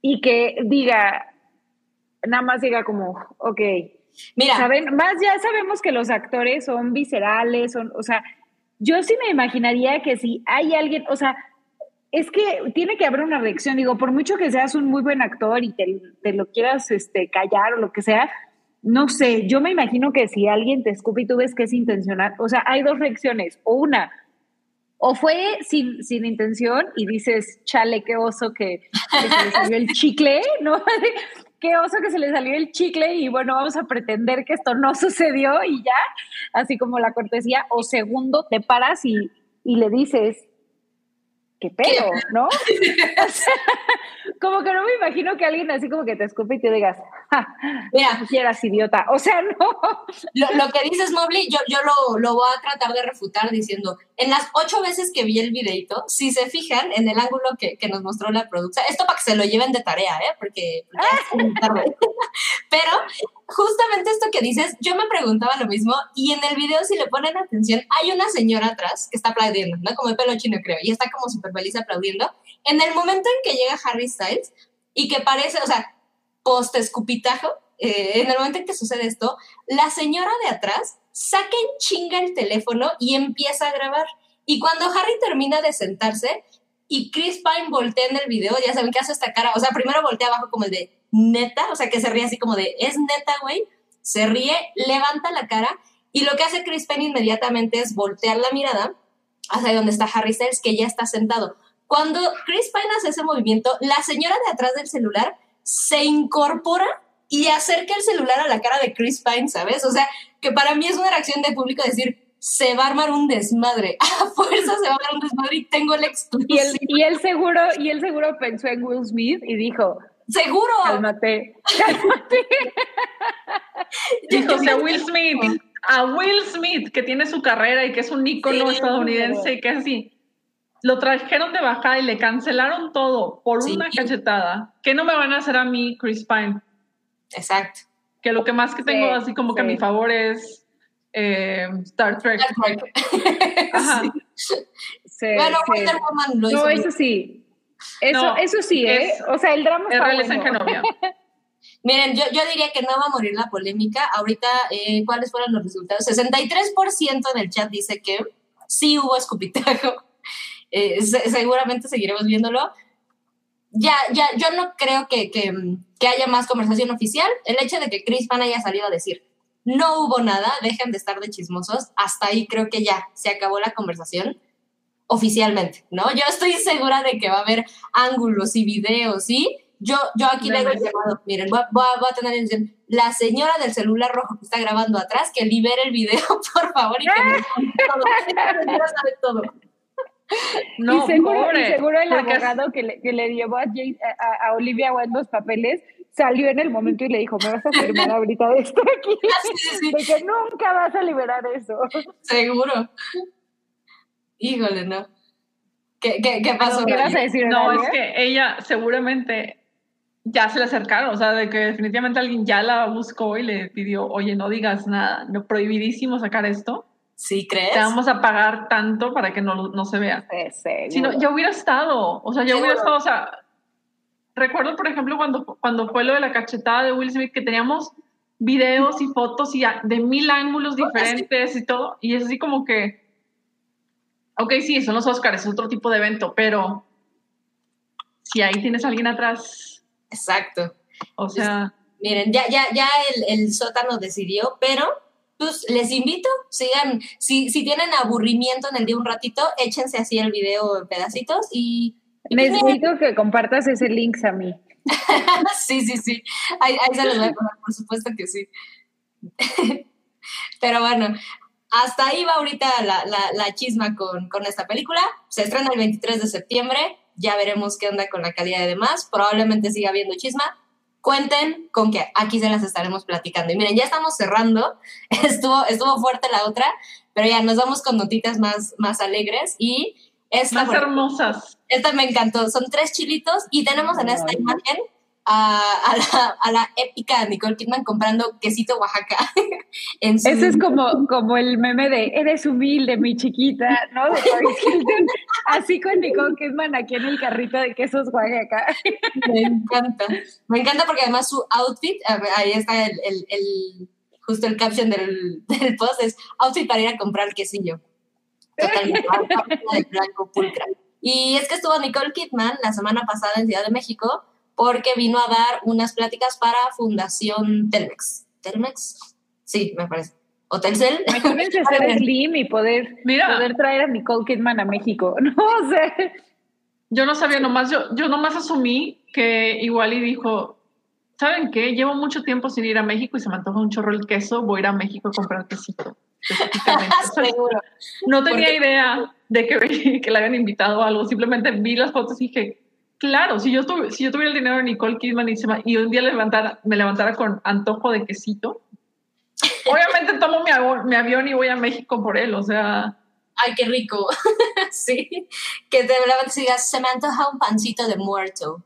[SPEAKER 4] y que diga, nada más diga como, ok, Mira. ¿Saben? Más ya sabemos que los actores son viscerales, son, o sea, yo sí me imaginaría que si hay alguien, o sea, es que tiene que haber una reacción, digo, por mucho que seas un muy buen actor y te, lo quieras este, callar o lo que sea, no sé, yo me imagino que si alguien te escupe y tú ves que es intencional, o sea, hay dos reacciones, o una, o fue sin, sin intención y dices, chale, qué oso que, se le salió el chicle, ¿no? [LAUGHS] qué oso que se le salió el chicle y bueno, vamos a pretender que esto no sucedió y ya, así como la cortesía. O segundo, te paras y, y le dices, qué pedo, ¿no? [LAUGHS] como que no me imagino que alguien así como que te escupe y te digas, mira, quieras idiota. O sea, no.
[SPEAKER 2] Lo, que dices, Mobley, yo, yo lo, lo, voy a tratar de refutar diciendo, en las ocho veces que vi el videito, si se fijan en el ángulo que, que nos mostró la producción, esto para que se lo lleven de tarea, ¿eh? Porque, [LAUGHS] [LAUGHS] Pero justamente esto que dices, yo me preguntaba lo mismo y en el video si le ponen atención, hay una señora atrás que está aplaudiendo, ¿no? Como el pelo chino creo, y está como súper feliz aplaudiendo. En el momento en que llega Harry Styles y que parece, o sea, post escupitajo, eh, en el momento en que sucede esto, la señora de atrás saca en chinga el teléfono y empieza a grabar. Y cuando Harry termina de sentarse y Chris Pine voltea en el video, ya saben que hace esta cara, o sea, primero voltea abajo como el de neta, o sea, que se ríe así como de, es neta, güey, se ríe, levanta la cara y lo que hace Chris Pine inmediatamente es voltear la mirada hacia donde está Harry Styles, que ya está sentado. Cuando Chris Pine hace ese movimiento, la señora de atrás del celular se incorpora y acerca el celular a la cara de Chris Pine, ¿sabes? O sea, que para mí es una reacción de público decir, se va a armar un desmadre, [LAUGHS] a fuerza se va a armar un desmadre y tengo el
[SPEAKER 4] exclusiva. Y él, seguro, y él seguro pensó en Will Smith y dijo,
[SPEAKER 2] Seguro.
[SPEAKER 4] Cálmate, cálmate. [LAUGHS]
[SPEAKER 3] Dijo, Will Smith, a Will Smith, que tiene su carrera y que es un ícono estadounidense y que es así. Lo trajeron de bajada y le cancelaron todo por una cachetada. ¿Qué no me van a hacer a mí, Chris Pine?
[SPEAKER 2] Exacto.
[SPEAKER 3] Que lo que más que tengo así como que a mi favor es eh, Star Trek. Star Trek. [LAUGHS]
[SPEAKER 2] Ajá. bueno, Wonder Woman lo hizo.
[SPEAKER 4] No, eso sí. Eso, eso sí, ¿eh? o sea, el drama está bueno. [LAUGHS]
[SPEAKER 2] Miren, yo, yo diría que no va a morir la polémica. Ahorita, eh, ¿cuáles fueron los resultados? 63% del chat dice que sí hubo escupitajo. [LAUGHS] Eh, seguramente seguiremos viéndolo. Ya, ya, yo no creo que, que, que, haya más conversación oficial. El hecho de que Chris Pan haya salido a decir no hubo nada, dejen de estar de chismosos, hasta ahí creo que ya se acabó la conversación oficialmente, ¿no? Yo estoy segura de que va a haber ángulos y videos, ¿sí? Yo, yo aquí le hago el llamado, miren, voy, a tener en la señora del celular rojo que está grabando atrás, que libere el video, [LAUGHS] por favor, y que me todo. [LAUGHS] sabe todo.
[SPEAKER 4] No, y seguro, seguro el abogado que le, que le llevó a, a, Olivia Wilde los papeles salió en el momento y le dijo, me vas a firmar ahorita de esto aquí, [LAUGHS] de que nunca vas a liberar eso.
[SPEAKER 2] Seguro. Híjole, ¿no? ¿Qué, qué, qué pasó?
[SPEAKER 4] ¿Qué vas a decir?
[SPEAKER 3] No, es que ella seguramente ya se le acercaron, o sea, de que definitivamente alguien ya la buscó y le pidió, oye, no digas nada, no prohibidísimo sacar esto.
[SPEAKER 2] Sí, ¿crees?
[SPEAKER 3] Te vamos a pagar tanto para que no, no se vea. Si no, ya hubiera estado, o sea, ya hubiera estado, o sea, recuerdo, por ejemplo, cuando, cuando fue lo de la cachetada de Will Smith, que teníamos videos y fotos y de mil ángulos [LAUGHS] diferentes y todo, y es así como que ok, sí, son los Oscars, es otro tipo de evento, pero si ahí tienes a alguien atrás.
[SPEAKER 2] Exacto.
[SPEAKER 3] O sea.
[SPEAKER 2] miren, ya, ya, ya el, el, sótano decidió, pero pues les invito, sigan, si, si tienen aburrimiento en el día un ratito, échense así el video en pedacitos y.
[SPEAKER 4] Necesito que compartas ese link a mí. [LAUGHS]
[SPEAKER 2] sí, sí, sí. Ahí, ahí se los voy a poner, por supuesto que sí. [LAUGHS] Pero bueno, hasta ahí va ahorita la, la, chisma con, con, esta película. Se estrena el 23 de septiembre. Ya veremos qué onda con la calidad de demás. Probablemente siga habiendo chisma. Cuenten con que aquí se las estaremos platicando. Y miren, ya estamos cerrando. [LAUGHS] Estuvo, estuvo fuerte la otra, pero ya nos vamos con notitas más, más alegres. Y esta,
[SPEAKER 3] más hermosas.
[SPEAKER 2] Esta me encantó. Son tres chilitos y tenemos en esta imagen a, la, a, la, épica Nicole Kidman comprando quesito Oaxaca. [LAUGHS]
[SPEAKER 4] en Ese es como, como el meme de eres humilde, mi chiquita, ¿no? Así con Nicole Kidman aquí en el carrito de quesos Oaxaca.
[SPEAKER 2] Me encanta. Me encanta porque además su outfit, ahí está el, el, el justo el caption del, del, post, es outfit para ir a comprar quesillo. Totalmente. [LAUGHS] de blanco pulcra. Y es que estuvo Nicole Kidman la semana pasada en Ciudad de México porque vino a dar unas pláticas para Fundación Telmex. ¿Telmex? Sí, me parece. ¿O Telcel?
[SPEAKER 4] Imagínense ser Slim y poder, poder traer a Nicole Kidman a México. [LAUGHS] No sé.
[SPEAKER 3] Yo no sabía, nomás, yo, yo nomás asumí que igual y dijo, ¿saben qué? Llevo mucho tiempo sin ir a México y se me antoja un chorro el queso, voy a ir a México a comprar quesito. [LAUGHS] Seguro. No tenía idea de que, [LAUGHS] que le habían invitado a algo, simplemente vi las fotos y dije, Claro, si yo, tuve, si yo tuviera el dinero de Nicole Kidman y, un día levantara, me levantara con antojo de quesito, [LAUGHS] obviamente tomo mi, avión y voy a México por él, o sea...
[SPEAKER 2] Ay, qué rico. [LAUGHS] sí. Que te levantes y digas, se me antoja un pancito de muerto.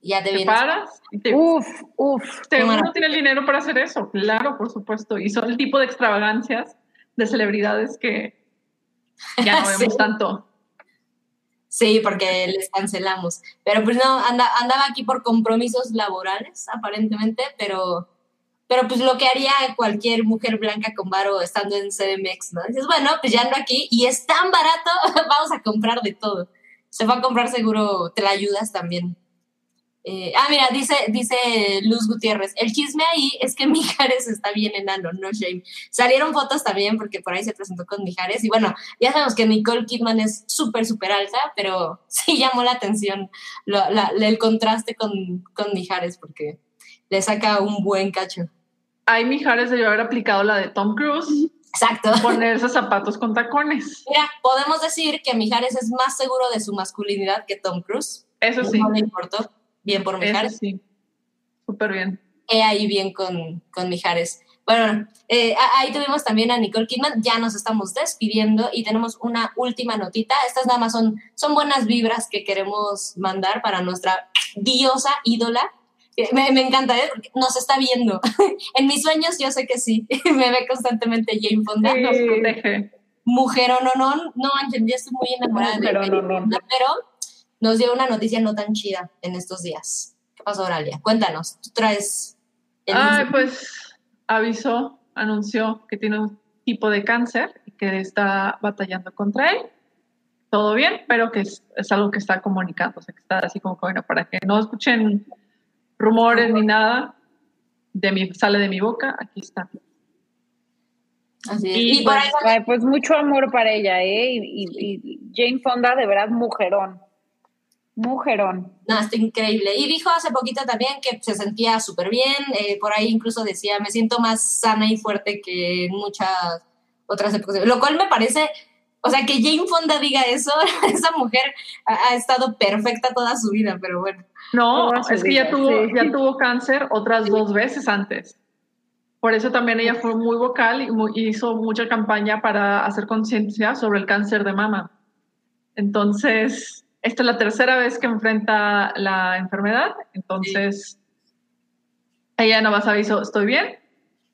[SPEAKER 2] Ya te,
[SPEAKER 3] ¿Te paras.
[SPEAKER 4] uf, uf.
[SPEAKER 3] Seguro tiene el dinero para hacer eso, claro, por supuesto. Y son el tipo de extravagancias de celebridades que ya no [LAUGHS] vemos tanto.
[SPEAKER 2] Sí, porque les cancelamos. Pero pues no, anda, andaba aquí por compromisos laborales, aparentemente, pero, pero pues lo que haría cualquier mujer blanca con varo estando en CDMX, ¿no? Dices, bueno, pues ya ando aquí y es tan barato, [LAUGHS] vamos a comprar de todo. Se va a comprar seguro, te la ayudas también. Eh, ah, mira, dice, dice Luz Gutiérrez, el chisme ahí es que [LAUGHS] Mijares está bien enano, no shame. Salieron fotos también porque por ahí se presentó con Mijares y bueno, ya sabemos que Nicole Kidman es súper, súper alta, pero [LAUGHS] sí llamó la atención el contraste con, con Mijares porque le saca un buen cacho.
[SPEAKER 3] Ahí Mijares debió haber aplicado la de Tom Cruise.
[SPEAKER 2] Exacto. [LAUGHS]
[SPEAKER 3] Ponerse zapatos con tacones.
[SPEAKER 2] Mira, podemos decir que Mijares es más seguro de su masculinidad que Tom Cruise.
[SPEAKER 3] Eso sí.
[SPEAKER 2] No me Bien por Mijares.
[SPEAKER 3] Sí, súper bien.
[SPEAKER 2] He ahí bien con, con Mijares. Bueno, eh, ahí tuvimos también a Nicole Kidman, ya nos estamos despidiendo y tenemos una última notita. Estas nada más son, son buenas vibras que queremos mandar para nuestra diosa ídola. Me, me encanta, ¿eh? Porque nos está viendo. [LAUGHS] en mis sueños yo sé que sí, [LAUGHS] me ve constantemente Jane Fonda.
[SPEAKER 3] Sí, nos protege.
[SPEAKER 2] Mujer o no, no, no, Ángel, yo estoy muy enamorada de Jane pero nos dio una noticia no tan chida en estos días. ¿Qué pasó, Oralia? Cuéntanos, tú traes... el
[SPEAKER 3] Ay, pues avisó, anunció que tiene un tipo de cáncer y que está batallando contra él. Todo bien, pero que es, es algo que está comunicando, o sea, que está así como que, bueno, para que no escuchen rumores ni nada, de mi, sale de mi boca, aquí está.
[SPEAKER 2] Así es.
[SPEAKER 3] Y
[SPEAKER 2] Y, por
[SPEAKER 3] pues,
[SPEAKER 2] ahí
[SPEAKER 4] pues mucho amor para ella, ¿eh? Y, y- y Jane Fonda, de verdad, mujerón. Mujerón.
[SPEAKER 2] No, está increíble. Y dijo hace poquito también que se sentía súper bien. eh, por ahí incluso decía, me siento más sana y fuerte que en muchas otras épocas. Lo cual me parece, o sea, que Jane Fonda diga eso, [LAUGHS] esa mujer ha, ha estado perfecta toda su vida, pero bueno.
[SPEAKER 3] No, es que ya
[SPEAKER 4] vida,
[SPEAKER 3] tuvo,
[SPEAKER 4] sí.
[SPEAKER 3] ya tuvo cáncer otras dos veces antes. Por eso también ella fue muy vocal y mu- y hizo mucha campaña para hacer conciencia sobre el cáncer de mama. Entonces, esta es la tercera vez que enfrenta la enfermedad. Entonces, ella nomás avisó, estoy bien,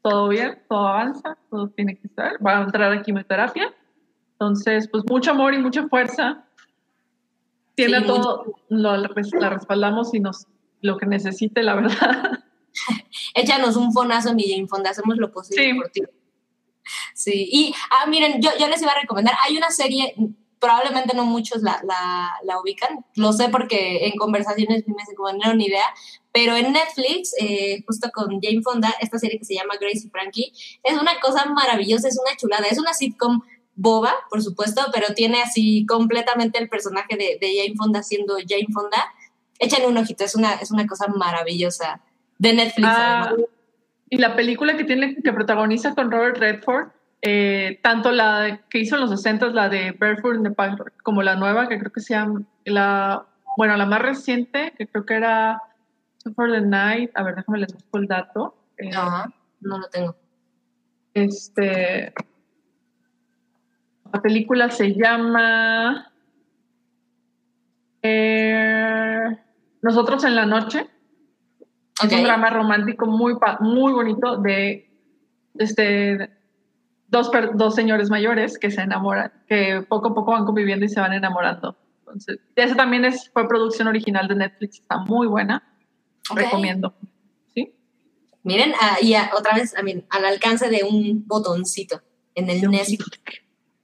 [SPEAKER 3] todo bien, todo avanza, todo tiene que estar. Va a entrar a quimioterapia. Entonces, pues mucho amor y mucha fuerza. Tiene
[SPEAKER 2] Sí,
[SPEAKER 3] todo, lo- la respaldamos y nos lo que necesite, la verdad. [LAUGHS]
[SPEAKER 2] Échanos un fonazo, mi Jane hacemos lo posible
[SPEAKER 3] Sí.
[SPEAKER 2] por ti. Sí, y ah, miren, yo, yo les iba a recomendar, hay una serie, probablemente no muchos la, la, la ubican, lo sé porque en conversaciones me dicen como no ni idea, pero en Netflix, eh, justo con Jane Fonda, esta serie que se llama Grace y Frankie, es una cosa maravillosa, es una chulada, es una sitcom boba, por supuesto, pero tiene así completamente el personaje de, de Jane Fonda siendo Jane Fonda. Échenle un ojito, es una, es una cosa maravillosa de Netflix.
[SPEAKER 3] Ah, y la película que tiene que protagoniza con Robert Redford, eh, tanto la que hizo en los 60 la de Barefoot in the Park, como la nueva, que creo que se llama, la, bueno, la más reciente, que creo que era for the Night, a ver, déjame les busco el dato. Eh,
[SPEAKER 2] Ajá, no lo tengo.
[SPEAKER 3] Este, la película se llama eh, Nosotros en la noche. Es un drama romántico muy, muy bonito de este, dos, dos señores mayores que se enamoran, que poco a poco van conviviendo y se van enamorando. Entonces, esa también es, fue producción original de Netflix, está muy buena,
[SPEAKER 2] Ok.
[SPEAKER 3] recomiendo. ¿Sí?
[SPEAKER 2] Miren, ah, y otra vez, I mean, al alcance de un botoncito en el Netflix.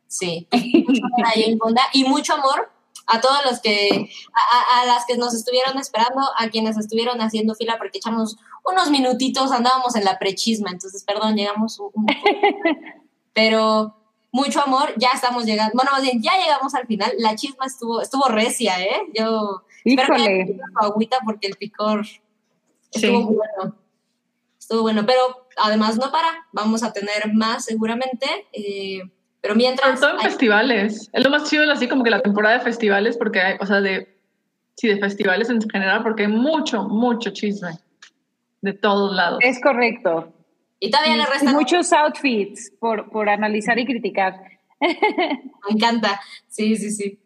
[SPEAKER 2] Sí. A Jane Fonda. y mucho amor a todos los que, a, a- a las que nos estuvieron esperando, a quienes estuvieron haciendo fila, porque echamos unos minutitos, andábamos en la prechisma, entonces, perdón, llegamos un, un poco. [LAUGHS] Pero mucho amor, ya estamos llegando, bueno, más bien, ya llegamos al final, la chisma estuvo, estuvo recia, ¿eh? Yo espero que
[SPEAKER 4] Híjole.
[SPEAKER 2] bebido su agüita porque el picor
[SPEAKER 3] Sí.
[SPEAKER 2] estuvo bueno. Estuvo bueno, pero además no para, vamos a tener más seguramente, eh, pero mientras...
[SPEAKER 3] todo en
[SPEAKER 2] hay-
[SPEAKER 3] festivales. Es lo más chido, así como que la temporada de festivales, porque hay, o sea, de, sí, de festivales en general, porque hay mucho, mucho chisme de todos lados.
[SPEAKER 4] Es correcto.
[SPEAKER 2] Y todavía
[SPEAKER 4] Y,
[SPEAKER 2] le restan
[SPEAKER 4] muchos outfits por, por analizar y criticar. [LAUGHS]
[SPEAKER 2] Me encanta. Sí, sí, sí.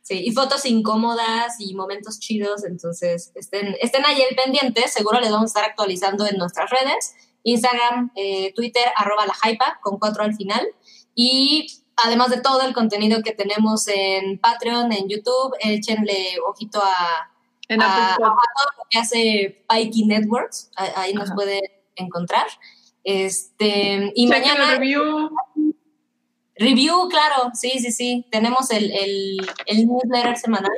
[SPEAKER 2] Sí, y fotos incómodas y momentos chidos, entonces estén, estén ahí el pendiente, seguro les vamos a estar actualizando en nuestras redes, Instagram, eh, Twitter, arroba la hypa, con cuatro al final, y además de todo el contenido que tenemos en Patreon, en YouTube, échenle ojito a,
[SPEAKER 3] En
[SPEAKER 2] a- a todo lo que hace Pikey Networks, ahí, nos
[SPEAKER 3] Ajá.
[SPEAKER 2] Encontrar. Este, y
[SPEAKER 3] Chequen
[SPEAKER 2] mañana
[SPEAKER 3] review.
[SPEAKER 2] Review, claro, sí, sí, sí. Tenemos el, el, el newsletter semanal.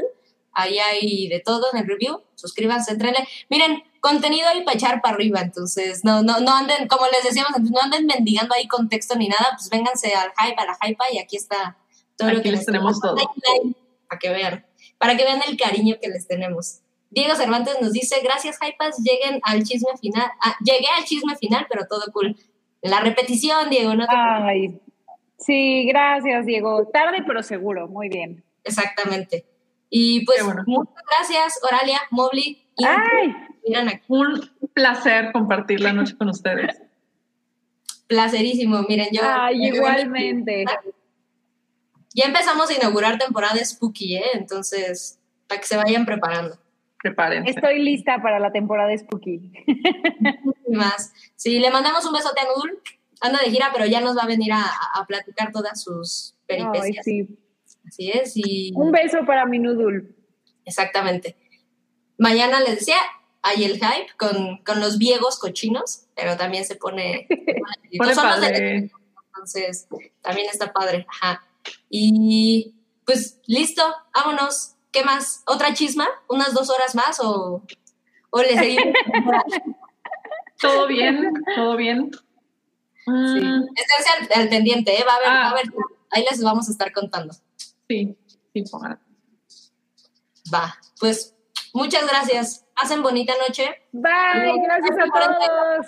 [SPEAKER 2] Ahí hay de todo en el review. Suscríbanse, entrenle. Miren, contenido ahí para echar para arriba. Entonces, no, no, no anden, como les decíamos, antes, no anden mendigando ahí contexto ni nada. Pues vénganse al hype, a la hype, y aquí está todo lo
[SPEAKER 3] Aquí
[SPEAKER 2] que
[SPEAKER 3] les tenemos todo.
[SPEAKER 2] Para que vean, para que vean el cariño que les tenemos. Diego Cervantes nos dice, gracias, hypas, lleguen al chisme final. Ah, llegué al chisme final, pero todo cool. La repetición, Diego, no te
[SPEAKER 4] Ay, sí, gracias, Diego. Tarde, pero seguro. Muy bien.
[SPEAKER 2] Exactamente. Y pues
[SPEAKER 3] bueno.
[SPEAKER 2] muchas gracias, Oralia, Mobley. Y
[SPEAKER 4] Ay,
[SPEAKER 2] miren aquí.
[SPEAKER 3] Un placer compartir la noche con ustedes. [LAUGHS]
[SPEAKER 2] placerísimo. Miren, yo.
[SPEAKER 4] Ay, igualmente.
[SPEAKER 2] Ya empezamos a inaugurar temporada Spooky, ¿eh? Entonces, para que se vayan preparando.
[SPEAKER 3] Prepárense.
[SPEAKER 4] Estoy lista para la temporada de Spooky. [LAUGHS]
[SPEAKER 2] Más. Sí, le mandamos un besote a Nudul. Anda de gira, pero ya nos va a venir a, a platicar todas sus
[SPEAKER 4] Ay,
[SPEAKER 2] peripecias.
[SPEAKER 4] sí.
[SPEAKER 2] Así es, y
[SPEAKER 4] Un beso para mi Nudul.
[SPEAKER 2] exactamente. Mañana les decía, hay el hype con, con los viegos cochinos, pero también se pone. [LAUGHS] se [LAUGHS]
[SPEAKER 3] pone-
[SPEAKER 2] son los de-
[SPEAKER 3] padre.
[SPEAKER 2] entonces, también está padre. Ajá. Y pues listo, vámonos. ¿Qué más? ¿Otra chisma? ¿Unas dos horas más o, o le seguimos? [LAUGHS]
[SPEAKER 3] Todo bien, todo bien.
[SPEAKER 2] Sí.
[SPEAKER 3] Mm,
[SPEAKER 2] Esténse al, al pendiente, ¿eh? Va a haber,
[SPEAKER 3] Ah.
[SPEAKER 2] va a haber, ahí les vamos a estar contando.
[SPEAKER 3] sí, sí, pongan.
[SPEAKER 2] Va, pues muchas gracias. Hacen bonita noche.
[SPEAKER 4] Bye, gracias a todos.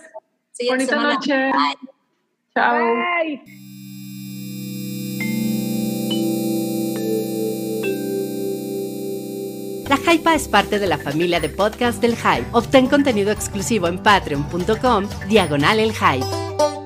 [SPEAKER 2] Siguiente
[SPEAKER 3] Bonita
[SPEAKER 2] semana.
[SPEAKER 3] noche. Chao.
[SPEAKER 4] Bye.
[SPEAKER 1] La Hypa es parte de la familia de podcast del Hype. Obtén contenido exclusivo en patreon.com, diagonal el Hype.